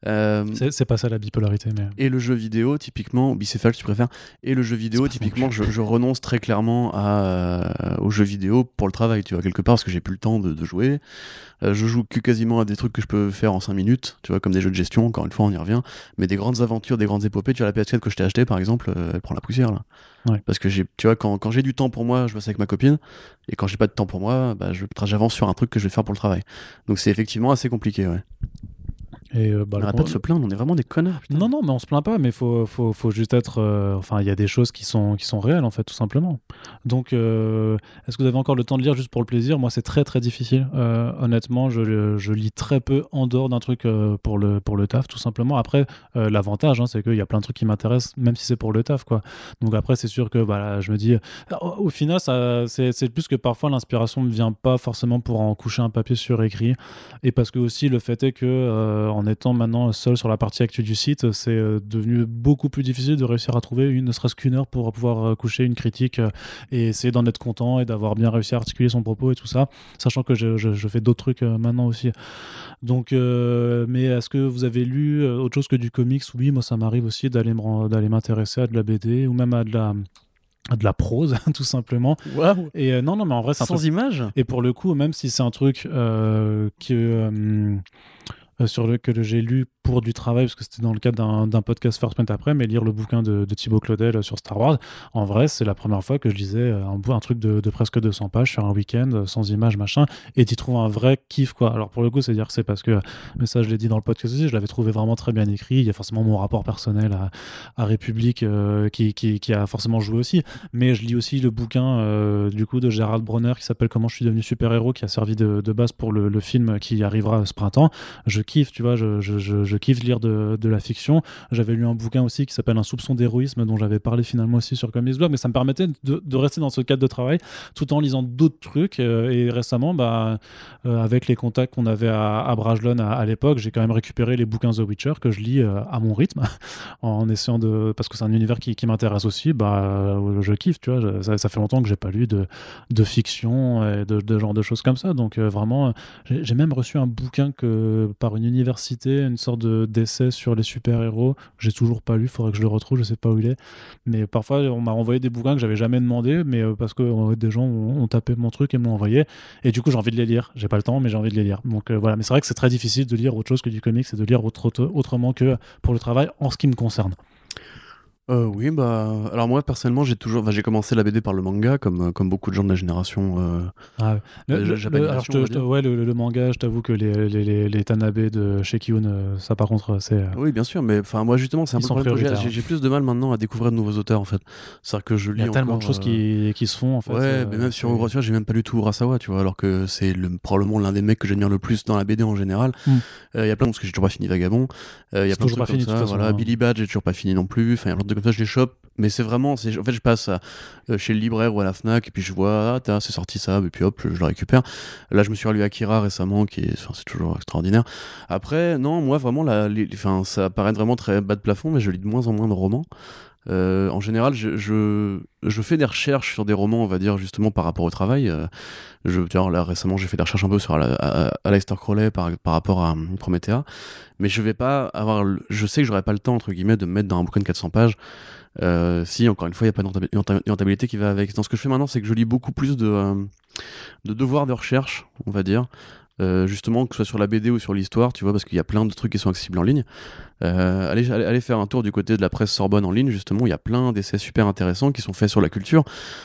Euh, C'est pas ça la bipolarité, mais. et le jeu vidéo, typiquement, bicéphale si tu préfères, et le jeu vidéo, typiquement, je, je renonce très clairement à, euh, au jeu vidéo pour le travail, tu vois, quelque part, parce que j'ai plus le temps de, de jouer. Euh, je joue que quasiment à des trucs que je peux faire en 5 minutes, tu vois, comme des jeux de gestion, encore une fois, on y revient. Mais des grandes aventures, des grandes épopées, tu vois, la PS4 que je t'ai acheté, par exemple, euh, elle prend la poussière, là. Ouais. Parce que j'ai, tu vois, quand, quand j'ai du temps pour moi, je bosse avec ma copine, et quand j'ai pas de temps pour moi, bah, j'avance sur un truc que je vais faire pour le travail. Donc c'est effectivement assez compliqué, ouais. Et, euh, bah, on le- arrête pas de se plaindre, on est vraiment des connards. putain. Non, non, mais on se plaint pas, mais faut, faut, faut juste être. euh, enfin, il y a des choses qui sont, qui sont réelles, en fait, tout simplement. Donc, euh, est-ce que vous avez encore le temps de lire juste pour le plaisir? Moi, c'est très, très difficile. Euh, honnêtement, je, je lis très peu en dehors d'un truc pour, le, pour le taf, tout simplement. Après, l'avantage, hein, c'est qu'il y a plein de trucs qui m'intéressent, même si c'est pour le taf, quoi. Donc, après, c'est sûr que voilà, je me dis. Au, au final, ça, c'est, c'est plus que parfois l'inspiration ne vient pas forcément pour en coucher un papier sur écrit. Et parce que aussi, le fait est que, en étant maintenant seul sur la partie actu du site, c'est euh, devenu beaucoup plus difficile de réussir à trouver une, ne serait-ce qu'une heure pour pouvoir euh, coucher une critique euh, et essayer d'en être content et d'avoir bien réussi à articuler son propos et tout ça, sachant que je, je- je fais d'autres trucs maintenant aussi. Donc, euh, mais est-ce que vous avez lu autre chose que du comics? Oui, moi ça m'arrive aussi d'aller m'intéresser à de la BD ou même à de la de la prose tout simplement. Et euh, non non mais en vrai c'est Sans image et pour le coup, même si c'est un truc euh, que, sur le que j'ai lu pour du travail, parce que c'était dans le cadre d'un podcast First Print après, mais lire le bouquin de, Thibaut Claudel sur Star Wars, en vrai, c'est la première fois que je lisais un, un truc de, presque 200 pages sur un week-end, sans images, machin, et tu trouves un vrai kiff, quoi. Alors pour le coup, c'est dire que c'est parce que, mais ça je l'ai dit dans le podcast aussi, je l'avais trouvé vraiment très bien écrit, il y a forcément mon rapport personnel à, à République qui, qui, qui, a forcément joué aussi, mais je lis aussi le bouquin du coup de Gérald Bronner qui s'appelle Comment je suis devenu super-héros, qui a servi de, de base pour le, le, film qui arrivera ce printemps. Je kiffe, tu vois, je, je, kiffe lire de, de, la fiction. J'avais lu un bouquin aussi qui s'appelle Un soupçon d'héroïsme, dont j'avais parlé finalement aussi sur Comics Blog, mais ça me permettait de, de, rester dans ce cadre de travail tout en lisant d'autres trucs. Euh, et récemment, bah, euh, avec les contacts qu'on avait à, à Brajlon à, l'époque, j'ai quand même récupéré les bouquins The Witcher que je lis euh, à mon rythme, en essayant de. parce que c'est un univers qui, qui m'intéresse aussi, bah, je kiffe, tu vois. Ça, ça fait longtemps que j'ai pas lu de, de fiction et de, de genre de choses comme ça. Donc vraiment, j'ai même reçu un bouquin que par une université, une sorte d'essai sur les super-héros. J'ai toujours pas lu, faudrait que je le retrouve, je sais pas où il est. Mais parfois, on m'a envoyé des bouquins que j'avais jamais demandé, mais euh, parce que des gens ont, tapé mon truc et m'ont envoyé. Et du coup, j'ai envie de les lire. J'ai pas le temps, mais j'ai envie de les lire. Donc euh, voilà. Mais c'est vrai que c'est très difficile de lire autre chose que du comics et de lire autre, autrement que pour le travail en ce qui me concerne. Euh, oui, bah, alors moi personnellement, j'ai toujours, j'ai commencé la BD par le manga, comme, euh, comme beaucoup de gens de la génération. Euh, ah, le, ouais, le, manga, je t'avoue que les, les, les, Tanabe de chez ça par contre, c'est. Oui, bien sûr, mais enfin moi justement, c'est un peu J'ai plus de mal maintenant à découvrir de nouveaux auteurs en fait. C'est-à-dire que je lis. Il y a tellement de choses qui, qui, se font en fait. Ouais, mais même sur Urasawa, j'ai même pas du tout Urasawa, tu vois, alors que c'est probablement l'un des mecs que j'admire le plus dans la BD en général. Hmm. Il y a plein de parce que j'ai toujours pas fini Vagabond. Il y a plein de trucs comme ça. Voilà, hein. Billy Badge, j'ai toujours pas fini non plus. Enfin, il y a plein de comme ça, je les chope mais c'est vraiment, en fait, je passe euh, chez le libraire ou à la Fnac, et puis je vois, ah, c'est sorti ça, et puis hop, je, le récupère. Là, je me suis relu Akira récemment, qui est, c'est toujours extraordinaire. Après, non, moi, vraiment, la, ça paraît vraiment très bas de plafond, mais je lis de moins en moins de romans. Euh, en général, je, fais des recherches sur des romans, on va dire, justement par rapport au travail. Euh, je, là, récemment, j'ai fait des recherches un peu sur Aleister Crowley par, rapport à Promethea, mais je vais pas avoir. Je sais que j'aurai pas le temps, entre guillemets, de me mettre dans un bouquin de 400 pages. Euh, si, encore une fois, il n'y a pas de rentabilité qui va avec. Dans ce que je fais maintenant, c'est que je lis beaucoup plus de, euh, de devoirs de recherche, on va dire. Euh, justement, que ce soit sur la BD ou sur l'histoire, tu vois, parce qu'il y a plein de trucs qui sont accessibles en ligne. Euh, allez, allez, faire un tour du côté de la presse Sorbonne en ligne, justement, il y a plein d'essais super intéressants qui sont faits sur la culture,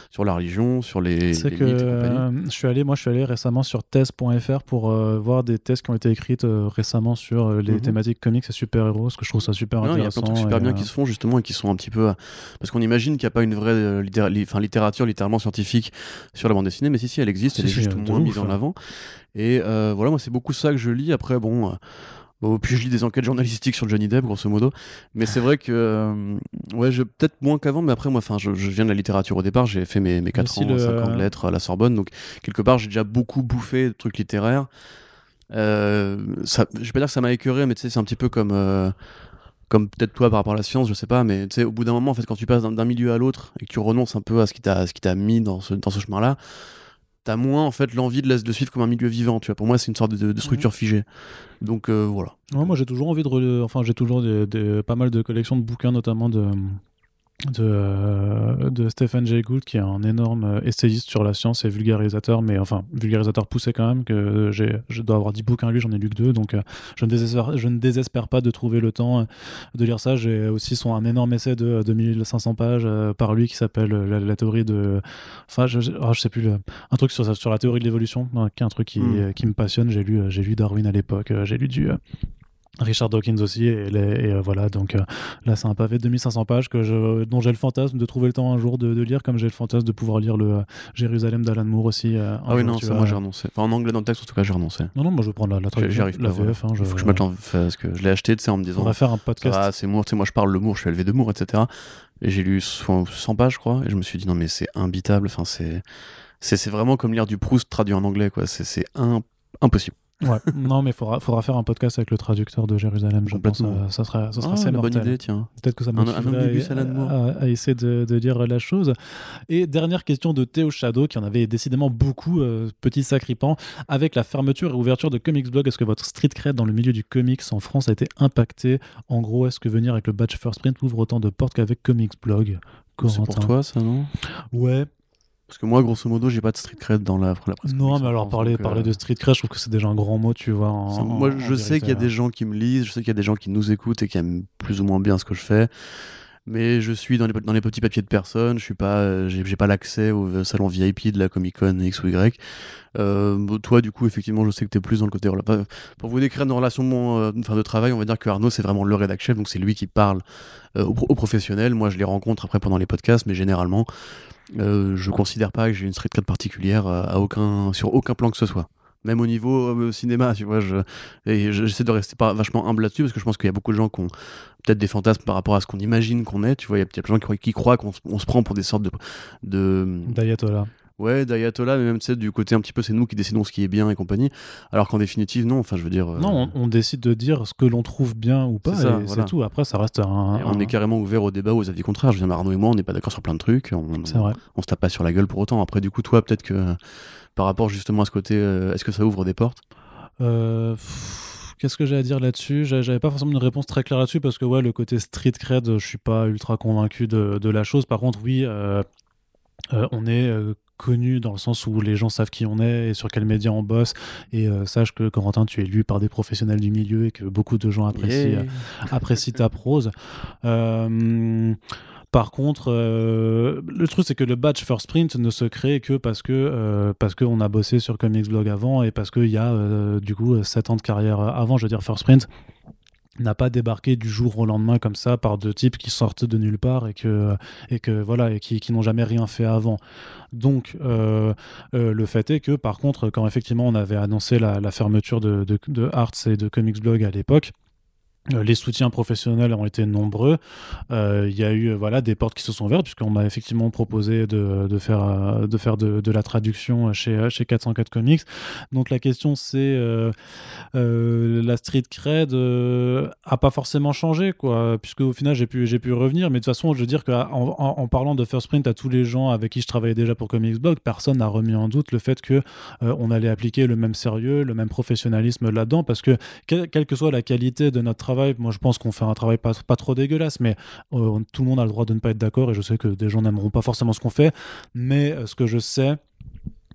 sur la religion, sur les, les que, euh, je suis allé, moi, je suis allé récemment sur thèse.fr pour voir des thèses qui ont été écrites récemment sur les mhm. thématiques comics et super-héros, parce que je trouve ça super intéressant. Il y a plein de trucs super bien qui se font, justement, et qui sont un petit peu. Parce qu'on imagine qu'il n'y a pas une vraie littérature littéralement scientifique sur la bande dessinée, mais si, si, elle existe, elle est juste moins mise en avant. Et euh, voilà, moi, c'est beaucoup ça que je lis. Après, bon. Euh, bon, puis je lis des enquêtes journalistiques sur Johnny Depp, grosso modo. Mais c'est vrai que, euh, ouais, je peut-être moins qu'avant, mais après, moi, enfin, je, viens de la littérature au départ. J'ai fait mes, mes 4 ans, 5 ans de lettres à la Sorbonne. Donc, quelque part, j'ai déjà beaucoup bouffé de trucs littéraires. Euh, ça, je vais pas dire que ça m'a écœuré, mais tu sais, c'est un petit peu comme. comme peut-être toi par rapport à la science, je sais pas, mais tu sais, au bout d'un moment, en fait, quand tu passes d'un milieu à l'autre et que tu renonces un peu à ce qui t'a mis dans ce, dans ce chemin-là, t'as moins en fait l'envie de, de suivre comme un milieu vivant. Tu vois, pour moi, c'est une sorte de, structure mhm. figée. Donc euh, voilà. moi, j'ai toujours envie de, enfin, j'ai toujours des, pas mal de collections de bouquins, notamment de de, euh, de Stephen Jay Gould, qui est un énorme euh, essayiste sur la science et vulgarisateur, mais enfin, vulgarisateur poussé quand même, que j'ai, je dois avoir 10 bouquins lui, j'en ai lu que deux, donc euh, je, ne désespère, je ne désespère pas de trouver le temps de lire ça. J'ai aussi son, un énorme essai de 2500 pages par lui qui s'appelle la, théorie de. Enfin, je, oh, je sais plus, un truc sur, sur la théorie de l'évolution, qui est un truc qui, hmm. qui me passionne. J'ai lu, j'ai lu Darwin à l'époque, j'ai lu du. Richard Dawkins aussi, et, euh, voilà, donc euh, là c'est un pavé de 2500 pages que je, dont j'ai le fantasme de trouver le temps un jour de, lire, comme j'ai le fantasme de pouvoir lire le euh, Jérusalem d'Alan Moore aussi. ah oui, non, ça moi j'ai renoncé. Enfin, en anglais dans le texte, en tout cas, j'ai renoncé. Non, non, moi je vais prendre la, la traduction. J'y la VF. Hein, je... Faut que je m'attende, parce que je l'ai acheté, tu sais, en me disant. On va faire un podcast. Ah, c'est Moore, tu sais, moi je parle le Moore, je suis élevé de Moore, etc. Et j'ai lu 100 pages, je crois, et je me suis dit, non, mais c'est imbitable, enfin, c'est. C'est vraiment comme lire du Proust traduit en anglais, quoi. C'est impossible. Ouais. non, mais il faudra, faudra faire un podcast avec le traducteur de Jérusalem. Je pense ça, ça sera, ça sera ah, assez bonne idée, tiens. Peut-être que ça m'a à, à, essayer de, de, dire la chose. Et dernière question de Théo Shadow, qui en avait décidément beaucoup, euh, petit sacripant. Avec la fermeture et ouverture de Comics Blog, est-ce que votre street cred dans le milieu du comics en France a été impacté? En gros, est-ce que venir avec le badge First Print ouvre autant de portes qu'avec Comics Blog? C'est pour toi, ça, non? Ouais, Parce que moi, grosso modo, j'ai pas de street cred dans la, la presse. Non, mais alors France, parler, donc, parler euh, de street cred, je trouve que c'est déjà un grand mot, tu vois. en- moi, en- je en sais qu'il y a des gens qui me lisent, je sais qu'il y a des gens qui nous écoutent et qui aiment plus ou moins bien ce que je fais. Mais je suis dans les, dans les petits papiers de personnes, je suis pas, euh, j'ai pas l'accès au salon VIP de la Comic Con X ou Y. Euh, toi, du coup, effectivement, je sais que tu es plus dans le côté. Pour vous décrire nos relations euh, enfin, de travail, on va dire que Arnaud, c'est vraiment le rédac chef, donc c'est lui qui parle euh, aux professionnels. Moi, je les rencontre après pendant les podcasts, mais généralement, euh, je considère pas que j'ai une street cred particulière euh, à aucun, sur aucun plan que ce soit. Même au niveau euh, cinéma, tu vois, je, j'essaie de rester pas vachement humble là-dessus parce que je pense qu'il y a beaucoup de gens qui ont peut-être des fantasmes par rapport à ce qu'on imagine qu'on est. Tu vois, il y a peut-être plein de gens qui, croient qu'on se- on se prend pour des sortes de, de D'Ayatollah. Ouais, d'ayatollah, mais même du côté un petit peu, c'est nous qui décidons ce qui est bien et compagnie. Alors qu'en définitive, non. Enfin, je veux dire, euh, Non, on, on décide de dire ce que l'on trouve bien ou pas, C'est voilà. tout. Après, ça reste un. et on un- est carrément ouvert au débat, aux avis contraires. Je dire, Arnaud et moi, on n'est pas d'accord sur plein de trucs. On, C'est vrai. on se tape pas sur la gueule pour autant. Après, du coup, toi, peut-être que par rapport justement à ce côté, euh, est-ce que ça ouvre des portes? Euh, Qu'est-ce que j'ai à dire là-dessus? J'a- J'avais pas forcément une réponse très claire là-dessus parce que ouais, le côté street cred, je suis pas ultra convaincu de, de la chose. Par contre, oui, euh, euh, on est connu dans le sens où les gens savent qui on est et sur quels médias on bosse. Et euh, sache que Corentin, tu es lu par des professionnels du milieu et que beaucoup de gens apprécient, Yeah. apprécie ta prose. Euh, par contre, euh, le truc c'est que le badge First Print ne se crée que parce que euh, parce qu'on a bossé sur Comics Blog avant et parce qu'il y a euh, du coup 7 ans de carrière avant. Je veux dire, First Print n'a pas débarqué du jour au lendemain comme ça par deux types qui sortent de nulle part et que voilà qui, n'ont jamais rien fait avant. Donc euh, euh, le fait est que par contre quand effectivement on avait annoncé la, fermeture de, de, de Arts et de Comics Blog à l'époque les soutiens professionnels ont été nombreux. Euh, Il y a eu euh, voilà des portes qui se sont ouvertes puisqu'on m'a effectivement proposé de, faire euh, de la traduction chez chez 404 Comics. Donc la question c'est euh, euh, la street cred euh, a pas forcément changé quoi puisque au final j'ai pu revenir mais de toute façon je veux dire que en, en- en parlant de First Print à tous les gens avec qui je travaillais déjà pour Comics Blog personne n'a remis en doute le fait que euh, on allait appliquer le même sérieux le même professionnalisme là-dedans parce que quelle que soit la qualité de notre travail moi je pense qu'on fait un travail pas, pas trop dégueulasse mais euh, tout le monde a le droit de ne pas être d'accord et je sais que des gens n'aimeront pas forcément ce qu'on fait mais euh, ce que je sais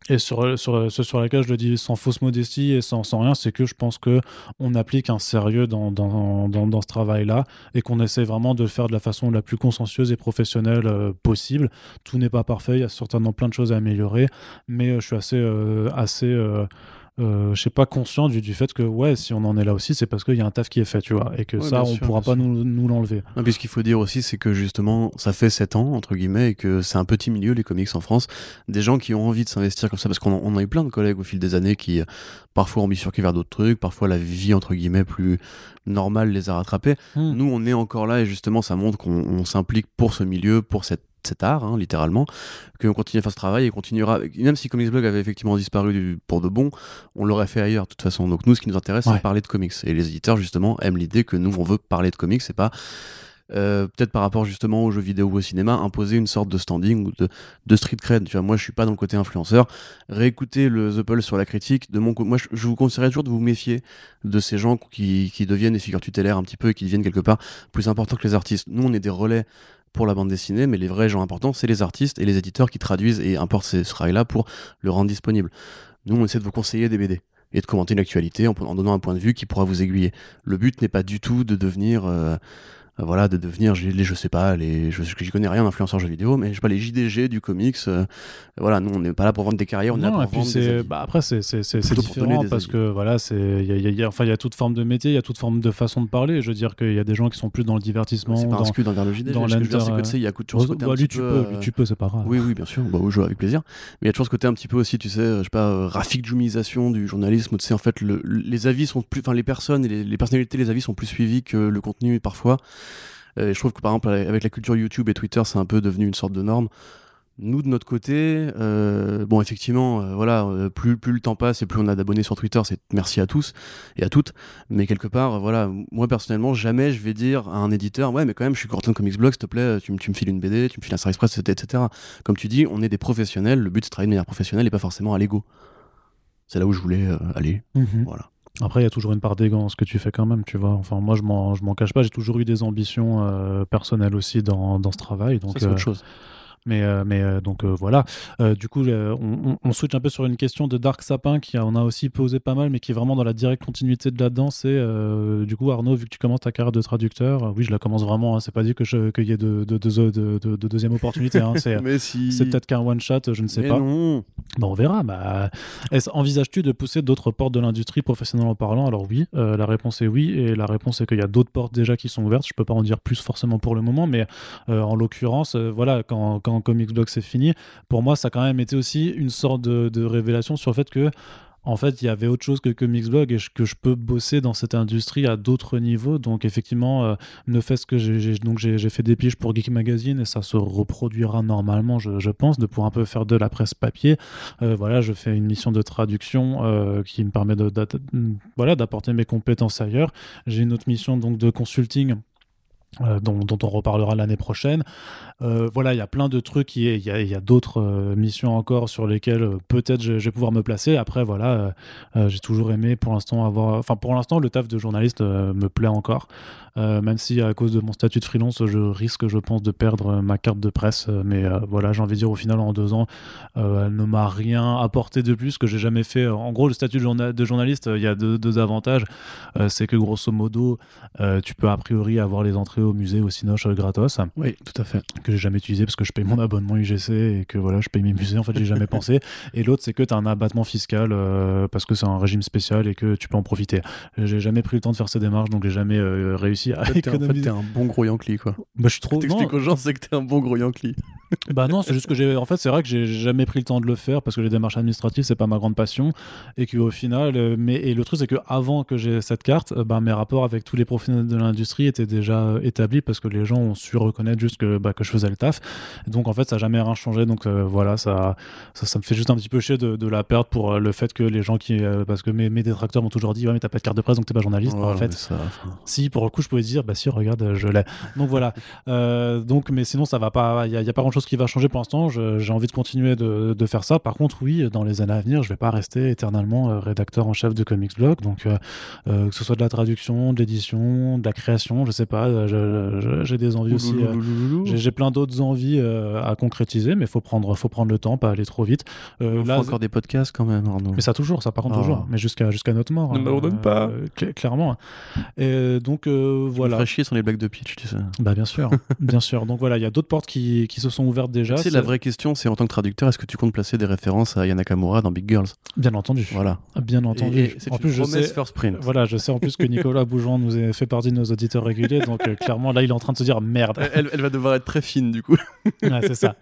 et sur, sur ce sur laquelle je le dis sans fausse modestie et sans, sans rien, c'est que je pense que on applique un sérieux dans, dans, dans, ce travail-là et qu'on essaie vraiment de le faire de la façon la plus consciencieuse et professionnelle euh, possible. Tout n'est pas parfait, il y a certainement plein de choses à améliorer, mais je suis assez, assez euh, je sais pas, conscient du, du fait que, ouais, si on en est là aussi, c'est parce qu'il y a un taf qui est fait, tu vois, et que Ouais, ça, on sûr, pourra pas nous, nous l'enlever. Puis ce qu'il faut dire aussi, c'est que justement, ça fait 7 ans, entre guillemets, et que c'est un petit milieu, les comics en France. Des gens qui ont envie de s'investir comme ça, parce qu'on on a eu plein de collègues au fil des années qui, euh, parfois, ont bifurqué vers d'autres trucs, parfois la vie, entre guillemets, plus normale les a rattrapés. Hmm. Nous, on est encore là, et justement, ça montre qu'on on s'implique pour ce milieu, pour cette cet art, hein, littéralement, qu'on continue à faire ce travail et continuera. Même si Comics Blog avait effectivement disparu du- pour de bon, on l'aurait fait ailleurs, de toute façon. Donc nous, ce qui nous intéresse, Ouais. c'est parler de comics. Et les éditeurs, justement, aiment l'idée que nous, on veut parler de comics, c'est pas euh, peut-être par rapport justement aux jeux vidéo ou au cinéma, imposer une sorte de standing ou de, street cred. Tu vois, moi, je suis pas dans le côté influenceur. Réécouter le The Pulse sur la critique, de mon moi, je, vous conseillerais toujours de vous méfier de ces gens qui, qui deviennent des figures tutélaires un petit peu et qui deviennent quelque part plus importants que les artistes. Nous, on est des relais pour la bande dessinée, mais les vrais gens importants, c'est les artistes et les éditeurs qui traduisent et importent ces- ce travail-là pour le rendre disponible. Nous, on essaie de vous conseiller des BD et de commenter une actualité en, donnant un point de vue qui pourra vous aiguiller. Le but n'est pas du tout de devenir, euh, voilà, de devenir les, je sais pas, les, je, j'y connais rien d'influenceur jeux vidéo, mais je sais pas les JDG du comics. euh, voilà, nous, on n'est pas là pour vendre des carrières, on est là Non, pour et puis vendre des bah après c'est différent parce que voilà c'est y a, y a- y a- enfin il y a toute forme de métier, il y a toute forme de façon de parler. Je veux dire qu'il y a des gens qui sont plus dans le divertissement, c'est pas dans, scud envers le JDG. dans ce que je veux dire, c'est que, tu sais, il y a toujours ce Bah, côté un lui petit tu peu, peux, euh, lui tu peux, c'est pas grave. Oui, oui, bien sûr. Bah, je joue avec plaisir. Mais il y a toujours ce côté un petit peu aussi, tu sais, euh, je sais pas, euh, Rafik Djoumisation du journalisme. Tu sais, en fait, le- le- les avis sont plus, enfin, les personnes les, les personnalités, les avis sont plus suivis que le contenu parfois. Euh, et je trouve que par exemple, avec la culture YouTube et Twitter, c'est un peu devenu une sorte de norme. Nous, de notre côté, euh, bon, effectivement, euh, voilà, euh, plus, plus le temps passe et plus on a d'abonnés sur Twitter, c'est merci à tous et à toutes. Mais quelque part, voilà, moi personnellement, jamais je vais dire à un éditeur, ouais, mais quand même, je suis Corentin de Comics Blog, s'il te plaît, tu, me- tu me files une BD, tu me files un Star Express, etc., etc. Comme tu dis, on est des professionnels, le but c'est de travailler de manière professionnelle et pas forcément à l'ego. C'est là où je voulais aller. Mhm. Voilà. Après, il y a toujours une part d'égo dans ce que tu fais quand même, tu vois. Enfin, moi, je m'en, je m'en cache pas. J'ai toujours eu des ambitions euh, personnelles aussi dans, dans ce travail. Donc, c'est euh, autre chose. Mais, euh, mais euh, donc euh, voilà. du coup, on, on, switch un peu sur une question de Dark Sapin qui a, on a aussi posé pas mal, mais qui est vraiment dans la directe continuité de là-dedans. C'est du coup, Arnaud, vu que tu commences ta carrière de traducteur, oui, je la commence vraiment. Hein, c'est pas dit que qu'il y ait de, de, de, de deuxième opportunité. Hein, c'est si... peut-être qu'un one shot, je ne sais mais pas. Non. On verra. Bah, envisages-tu de pousser d'autres portes de l'industrie professionnellement parlant? Alors oui, la réponse est oui, et la réponse est qu'il y a d'autres portes déjà qui sont ouvertes. Je peux pas en dire plus forcément pour le moment, mais en l'occurrence, voilà, quand, quand Comics Blog c'est fini, pour moi, ça a quand même été aussi une sorte de, révélation sur le fait que en fait, il y avait autre chose que Comics Blog et que je peux bosser dans cette industrie à d'autres niveaux. Donc, effectivement, euh, ne fait-ce que j'ai donc j'ai fait des piges pour Geek Magazine et ça se reproduira normalement, je, pense, de pouvoir un peu faire de la presse papier. Euh, voilà, je fais une mission de traduction euh, qui me permet de, voilà d'apporter mes compétences ailleurs. J'ai une autre mission donc de consulting euh, dont, on reparlera l'année prochaine. Euh, voilà, il y a plein de trucs, il y a, d'autres euh, missions encore sur lesquelles peut-être je, vais pouvoir me placer. Après, voilà, j'ai toujours aimé pour l'instant avoir... Enfin, pour l'instant, le taf de journaliste me plaît encore. Même si à cause de mon statut de freelance, je risque, je pense, de perdre ma carte de presse. Mais voilà, j'ai envie de dire, au final, en deux ans, elle ne m'a rien apporté de plus que j'ai jamais fait. En gros, le statut de, journaliste, il y a deux, avantages. c'est que grosso modo, tu peux a priori avoir les entrées au musée, au Cinoche gratos. Oui, tout à fait. Que j'ai jamais utilisé parce que je paye mon abonnement UGC et que voilà, je paye mes musées. En fait, j'ai jamais pensé. Et l'autre, c'est que tu as un abattement fiscal parce que c'est un régime spécial et que tu peux en profiter. J'ai jamais pris le temps de faire ces démarches, donc j'ai jamais réussi en fait, t'es un bon gros Yankee, quoi. Bah, je suis trop. T'expliques aux gens, c'est que t'es un bon gros Yankee. bah non, c'est juste que j'ai. En fait, c'est vrai que j'ai jamais pris le temps de le faire parce que les démarches administratives, c'est pas ma grande passion. Et qu'au final. Euh, mais, et le truc, c'est que avant que j'ai cette carte, bah, mes rapports avec tous les professionnels de l'industrie étaient déjà euh, établis parce que les gens ont su reconnaître juste que, bah, que je faisais le taf. donc, en fait, ça n'a jamais rien changé. Donc, euh, voilà, ça, ça, me fait juste un petit peu chier de, la perdre pour le fait que les gens qui. parce que mes, mes détracteurs m'ont toujours dit Ouais, mais t'as pas de carte de presse, donc t'es pas journaliste. en fait, si, pour le coup, je pouvais dire Bah, si, regarde, je l'ai. Donc, voilà. donc, mais sinon, ça va pas. Il n'y a, a, pas grand chose qui va changer pour l'instant. J'ai envie de continuer de, de, faire ça. Par contre, oui, dans les années à venir, je vais pas rester éternellement euh, rédacteur en chef de Comics Blog. Donc, euh, euh, que ce soit de la traduction, de l'édition, de la création, je sais pas. J'ai des envies aussi. J'ai plein d'autres envies à concrétiser, mais faut prendre, faut prendre le temps, pas aller trop vite. Il là, encore des podcasts quand même, Arnaud. Mais ça toujours, ça par contre toujours. Ah. Mais jusqu'à jusqu'à notre mort. Ne me redonne pas. clairement. Et donc voilà. Je chier sur les blagues de pitch, tu sais. Bah bien sûr, bien sûr. Donc voilà, il y a d'autres portes qui, qui se sont ouvertes déjà. C'est la vraie question, c'est en tant que traducteur, est-ce que tu comptes placer des références à Yanakamura dans Big Girls? Bien entendu. Voilà. Bien entendu. en plus, je sais, first print. Voilà, je sais en plus que Nicolas Bougeon nous a fait partie de nos auditeurs réguliers, donc euh, clairement là, il est en train de se dire merde. Elle, va devoir être très fine du coup. ouais, c'est ça.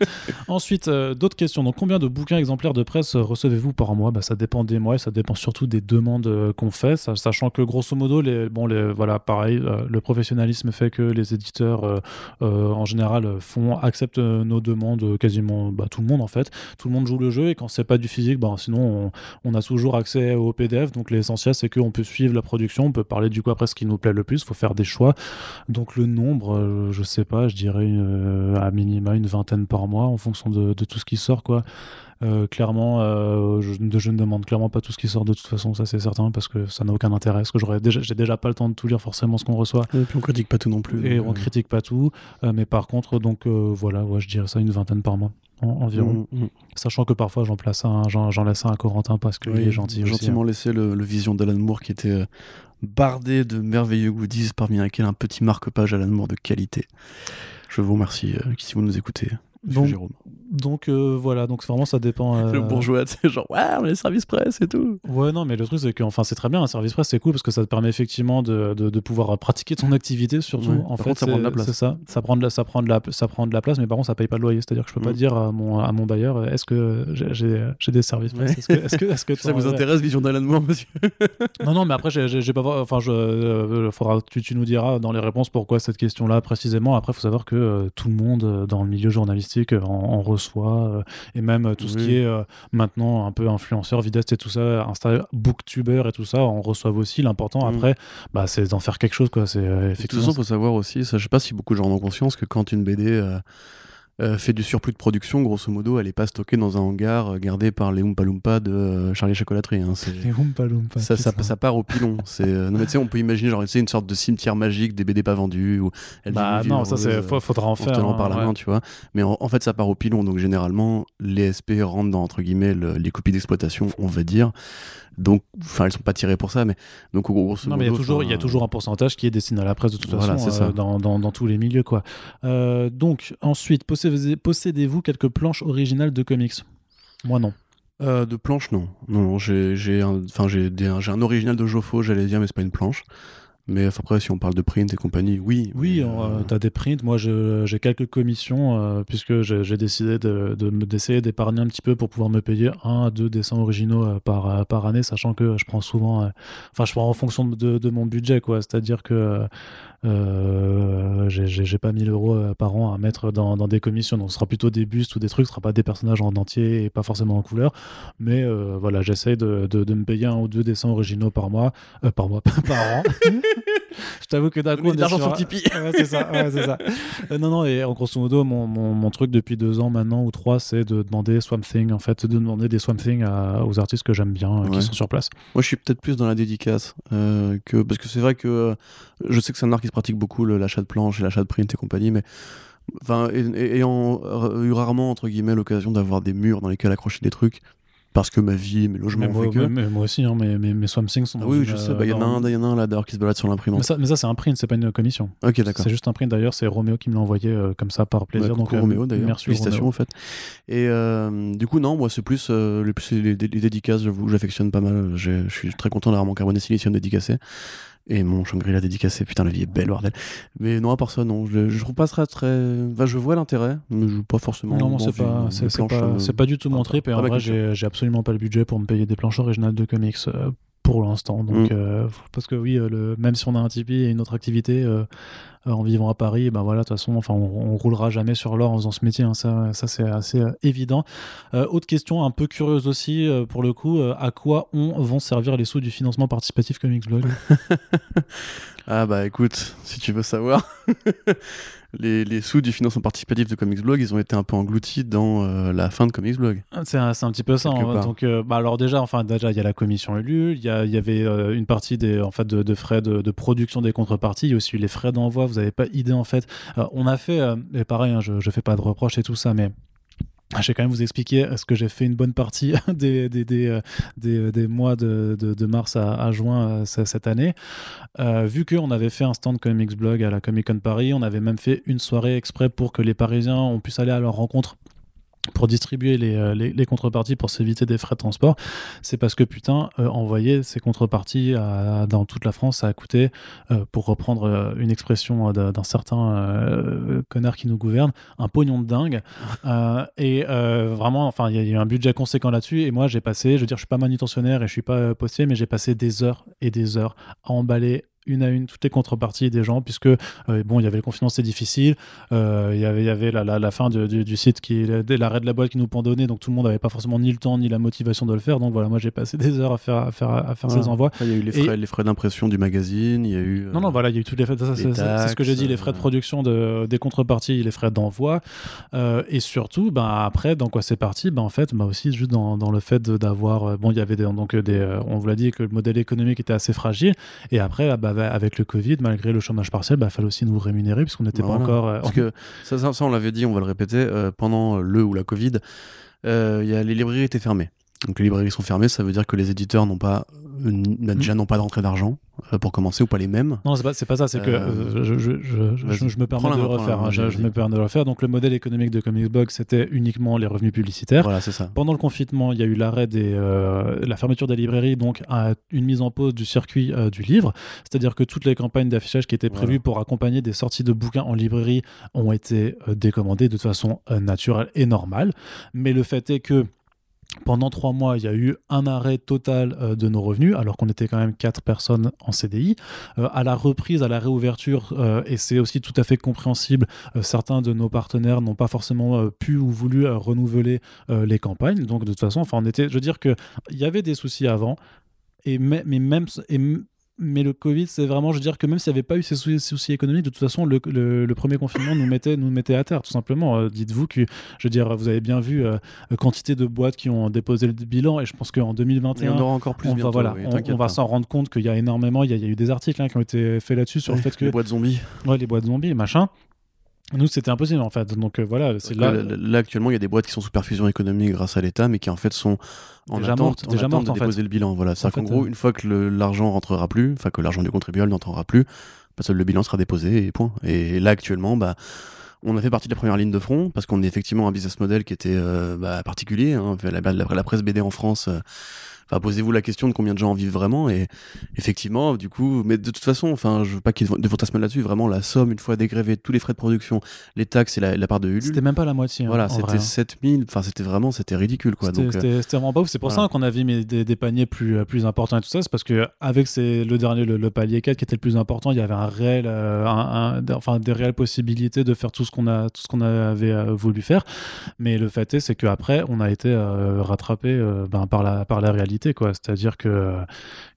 Ensuite, euh, d'autres questions. Donc, combien de bouquins exemplaires de presse recevez-vous par mois? Bah, Ça dépend des mois, et ça dépend surtout des demandes euh, qu'on fait, sachant que grosso modo, les, bon, les, voilà, pareil, le professionnalisme fait que les éditeurs en général font acceptent nos demandes quasiment bah, tout le monde en fait. Tout le monde joue le jeu et quand c'est pas du physique, bah, sinon on, a toujours accès au PDF. Donc l'essentiel c'est qu'on peut suivre la production, on peut parler du coup après ce qui nous plaît le plus, il faut faire des choix. Donc le nombre, euh, je sais pas, je dirais euh, à minima une vingtaine par mois en fonction de, tout ce qui sort quoi. Euh, clairement, je, je, ne demande clairement pas tout ce qui sort de toute façon, ça c'est certain, parce que ça n'a aucun intérêt. Parce que j'aurais déjà, j'ai déjà pas le temps de tout lire forcément ce qu'on reçoit. Et puis on critique pas tout non plus. Et on critique pas tout, mais par contre, donc voilà, ouais, je dirais ça une vingtaine par mois environ. Mm, mm. Sachant que parfois j'en place un, j'en laisse un à Corentin parce qu'il est gentil. Gentiment laissé le, vision d'Alan Moore qui était bardé de merveilleux goodies, parmi lesquels un petit marque-page Alan Moore de qualité. Je vous remercie euh, si vous nous écoutez. Donc, Jérôme. Donc euh, voilà, donc vraiment ça dépend. Euh... Le bourgeois, c'est genre ouais, a les services presse et tout. Ouais, non, mais le truc c'est que enfin c'est très bien, un service presse c'est cool parce que ça te permet effectivement de, de, pouvoir pratiquer ton activité surtout. en fait, ça prend de la place. C'est ça, ça prend de la, ça prend de la, ça prend de la place, mais par contre ça paye pas le loyer, c'est-à-dire que je peux pas mm. dire à mon, à mon bailleur est-ce que j'ai des services presse, est-ce que, est-ce que, que ça vous intéresse Vision d'Alan Moore, monsieur? Non, non, mais après j'ai pas, enfin je, euh, faudra, tu, tu nous diras dans les réponses pourquoi cette question-là précisément. Après, faut savoir que euh, tout le monde dans le milieu journalistique en reçoit, euh, et même euh, tout ce qui est euh, maintenant un peu influenceur, vidéaste et tout ça, Insta, booktuber et tout ça, on reçoit aussi. L'important mm. après, bah, c'est d'en faire quelque chose. Quoi. C'est, effectivement, de toute façon, il faut savoir aussi, ça, je sais pas si beaucoup de gens ont conscience que quand une BD euh, fait du surplus de production, grosso modo, elle est pas stockée dans un hangar euh, gardé par les Oompa Loompa de euh, Charlie Chocolaterie. Hein, Les Oompa Loompa, ça, ça, putain. ça part au pilon. C'est, non, mais tu sais, on peut imaginer genre, une sorte de cimetière magique des BD pas vendus. Bah non, ça c'est faudra en faire. hein, par la ouais. main, tu vois. Mais en, en fait, ça part au pilon. Donc, généralement, les SP rentrent dans, entre guillemets, le- les copies d'exploitation, on va dire. Donc, enfin, elles sont pas tirées pour ça, mais donc, grosso Non, mais il y a toujours, il y a enfin, toujours un pourcentage qui est destiné à la presse de toute Voilà, façon euh, dans, dans, dans tous les milieux quoi. Euh, donc ensuite, possédez- possédez-vous quelques planches originales de comics? Moi non. Euh, de planche, non. Non, non, j'ai, un, j'ai un original de Joffo, j'allais dire, mais c'est pas une planche. Mais après, si on parle de print et compagnie, oui. Oui, euh, tu as des prints. Moi, j'ai quelques commissions euh, puisque j'ai décidé de, de me- d'essayer d'épargner un petit peu pour pouvoir me payer un à deux dessins originaux euh, par, par année, sachant que je prends souvent. Enfin, je prends en fonction de, de mon budget, quoi. C'est-à-dire que euh, j'ai- pas 1000 euros euh, par an à mettre dans, dans des commissions. Donc, ce sera plutôt des bustes ou des trucs. Ce sera pas des personnages en entier et pas forcément en couleur. Mais euh, voilà, j'essaye de, de, de me payer un ou deux dessins originaux par mois. euh, par mois, par an. je t'avoue que d'un coup, on est sur Tipeee. Ouais, c'est ça. ouais, c'est ça. Non, non, et en grosso modo, mon, mon, mon truc depuis deux ans maintenant ou trois, c'est de demander Swamp Thing, en fait, de demander des Swamp Thing à- aux artistes que j'aime bien, Ouais. qui sont sur place. Moi, je suis peut-être plus dans la dédicace que parce que c'est vrai que je sais que c'est un art qui se pratique beaucoup l'achat de planches et l'achat de print et compagnie, mais enfin, ayant euh, eu rarement entre guillemets l'occasion d'avoir des murs dans lesquels accrocher des trucs parce que ma vie, mes logements Mais moi, fait que. mais- moi aussi, hein, mes, mes, mes Swamp Thing sont Ah oui, je sais. euh, bah, Il y en a dans- y en a un là d'ailleurs qui se balade sur l'imprimante. mais ça, c'est un print, c'est pas une commission. Ok, d'accord. C'est juste un print d'ailleurs, c'est Roméo qui me l'a envoyé euh, comme ça par plaisir. Ouais, donc, euh, Roméo d'ailleurs. Merci Félicitations en fait. Et euh, du coup, non, moi c'est plus, les, les, dédicaces, j'affectionne pas mal. Je suis très content d'avoir mon carboné silicium dédicacé. Et mon Shangri-La dédicacé, putain, la vie est belle, bordel. Mais non, à part ça, non, je, je trouve pas ça très. Enfin, je vois l'intérêt, mais je pas forcément. Non, c'est pas, c'est, pas, euh, pas du tout mon trip. Et en vrai, j'ai absolument pas le budget pour me payer des planches originales de comics euh, pour l'instant. Donc, Mm. euh, parce que oui, euh, le, même si on a un Tipeee et une autre activité euh, en vivant à Paris, ben voilà, de toute façon, enfin, on, on roulera jamais sur l'or en faisant ce métier. hein, ça, ça c'est assez euh, évident. Euh, autre question un peu curieuse aussi, euh, pour le coup, à quoi on vont servir les sous du financement participatif Comics Blog? Ah bah écoute, si tu veux savoir, les, les sous du financement participatif de Comics Blog, ils ont été un peu engloutis dans euh, la fin de Comics Blog. C'est un, c'est un petit peu ça. Hein. Donc, euh, bah alors déjà, enfin déjà, il y a la commission élue, il y, avait euh, une partie des, en fait, de, de frais de, de production des contreparties, il y a aussi les frais d'envoi. Vous n'avez pas idée en fait. On a fait, et pareil, hein, je, ne fais pas de reproches et tout ça, mais je vais quand même vous expliquer ce que j'ai fait une bonne partie des, euh, des, mois de, mars à, juin euh, ce- cette année. Euh, vu qu'on avait fait un stand Comics Blog à la Comic Con Paris, on avait même fait une soirée exprès pour que les Parisiens on puisse aller à leur rencontre pour distribuer les, euh, les, les contreparties pour s'éviter des frais de transport, c'est parce que putain, euh, envoyer ces contreparties dans toute la France, ça a coûté, euh, pour reprendre une expression d'un certain connard qui nous gouverne, un pognon de dingue. Et vraiment, enfin, il y a eu un budget conséquent là-dessus. Et moi, j'ai passé, je veux dire, je suis pas manutentionnaire et je suis pas postier, mais j'ai passé des heures et des heures à emballer une à une toutes les contreparties des gens puisque euh, bon il y avait le confinement c'est difficile euh, il y avait il y avait la, la, la fin du, du, du site qui l'arrêt de la boîte qui nous pendonnait donc tout le monde n'avait pas forcément ni le temps ni la motivation de le faire donc voilà moi j'ai passé des heures à faire à faire à faire ces envois il y a eu les Et- frais, les frais d'impression du magazine, il y a eu. euh, non, non, voilà, il y a eu tous les frais. c'est- ce que j'ai dit, les frais de production de, des contreparties, les frais d'envoi. Euh, et surtout, ben, après, dans quoi c'est parti? Ben, En fait, ben, aussi, juste dans, dans le fait d'avoir. Bon, il y avait des, donc, des. On vous l'a dit que le modèle économique était assez fragile. Et après, bah, bah, avec le Covid, malgré le chômage partiel, il fallait aussi nous rémunérer, puisqu'on n'était Bah pas voilà. encore. euh, Parce que ça, ça, ça, on l'avait dit, on va le répéter, euh, pendant le ou la Covid, euh, y a, les librairies étaient fermées. Donc les librairies sont fermées, ça veut dire que les éditeurs n'ont pas, euh, Mm. déjà n'ont pas d'entrée d'argent euh, pour commencer ou pas les mêmes. Non, c'est pas, pas ça, c'est que Euh, je, je, je, je, vas-y. je me permets de le refaire. main, hein, je, me permets de le refaire. Donc, le modèle économique de Comicsblog, c'était uniquement les revenus publicitaires. Voilà, c'est ça. Pendant le confinement, il y a eu l'arrêt des, euh, la fermeture des librairies, donc à une mise en pause du circuit euh, du livre. C'est-à-dire que toutes les campagnes d'affichage qui étaient prévues Voilà. pour accompagner des sorties de bouquins en librairie ont été décommandées de façon naturelle et normale. Mais le fait est que pendant trois mois, il y a eu un arrêt total euh, de nos revenus, alors qu'on était quand même quatre personnes en CDI. Euh, à la reprise, à la réouverture, euh, et c'est aussi tout à fait compréhensible, certains de nos partenaires n'ont pas forcément pu ou voulu renouveler les campagnes. Donc de toute façon, enfin, on était, je veux dire que il y avait des soucis avant, et mais, même mais le Covid, c'est vraiment, je veux dire que même s'il n'y avait pas eu ces soucis, économiques, de toute façon, le, le, premier confinement nous mettait, nous mettait à terre, tout simplement. Euh, dites-vous que, je veux dire, vous avez bien vu euh, quantité de boîtes qui ont déposé le bilan, et je pense qu'en 2021, on aura encore plus on bientôt, va, voilà, on, va s'en rendre compte qu'il y a énormément, il y, a, eu des articles hein, qui ont été faits là-dessus sur le fait que les boîtes zombies, ouais, les boîtes zombies, machin. Nous, c'était impossible en fait. Donc euh, voilà, c'est là. Là, actuellement, il y a des boîtes qui sont sous perfusion économique grâce à l'État, mais qui en fait sont en déjà attente, déjà de déposer le bilan. Voilà, c'est qu'en gros, une fois que l'argent rentrera plus, enfin que l'argent du contribuable n'entrera plus, parce que le bilan sera déposé et point. Et là, actuellement, bah on a fait partie de la première ligne de front parce qu'on est effectivement un business model qui était euh, bah, particulier. Hein. La, la, presse BD en France, euh, posez-vous la question de combien de gens en vivent vraiment et effectivement, du coup, mais de toute façon, enfin, je veux pas qu'il y ait de fantasmes là-dessus. Vraiment, la somme, une fois dégrévé, tous les frais de production, les taxes et la, part de Ulule. C'était même pas la moitié. Hein, voilà, c'était 7000. Hein. Enfin, c'était vraiment, c'était ridicule, quoi. C'était euh, vraiment pas ouf. C'est pour ça qu'on a vu des, des, paniers plus, euh, plus importants et tout ça. C'est parce que avec le dernier, le, palier 4 qui était le plus important, il y avait un réel, euh, un, enfin, des réelles possibilités de faire tout ce qu'on a, tout ce qu'on avait voulu faire. Mais le fait est, c'est qu'après, on a été rattrapé ben, par la, par la réalité quoi. C'est-à-dire que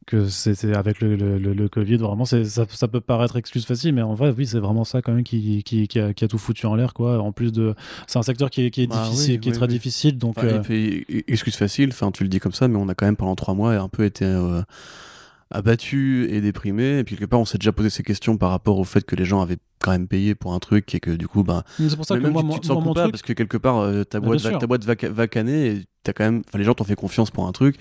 que c'était avec le, le, Covid, vraiment, ça, ça, peut paraître excuse facile, mais en vrai, oui, c'est vraiment ça quand même qui, qui, qui, a, tout foutu en l'air, quoi. En plus de, c'est un secteur qui est, bah difficile, qui est très difficile, donc. Euh, excuse facile, enfin, tu le dis comme ça, mais on a quand même pendant trois mois un peu été euh, abattu et déprimé. Et puis quelque part, on s'est déjà posé ces questions par rapport au fait que les gens avaient quand même payé pour un truc et que du coup, ben. C'est pour ça que moi, tu, te sens coupable parce que quelque part, euh, ta, boîte va, ta boîte va, va canner et as quand même, les gens t'ont fait confiance pour un truc.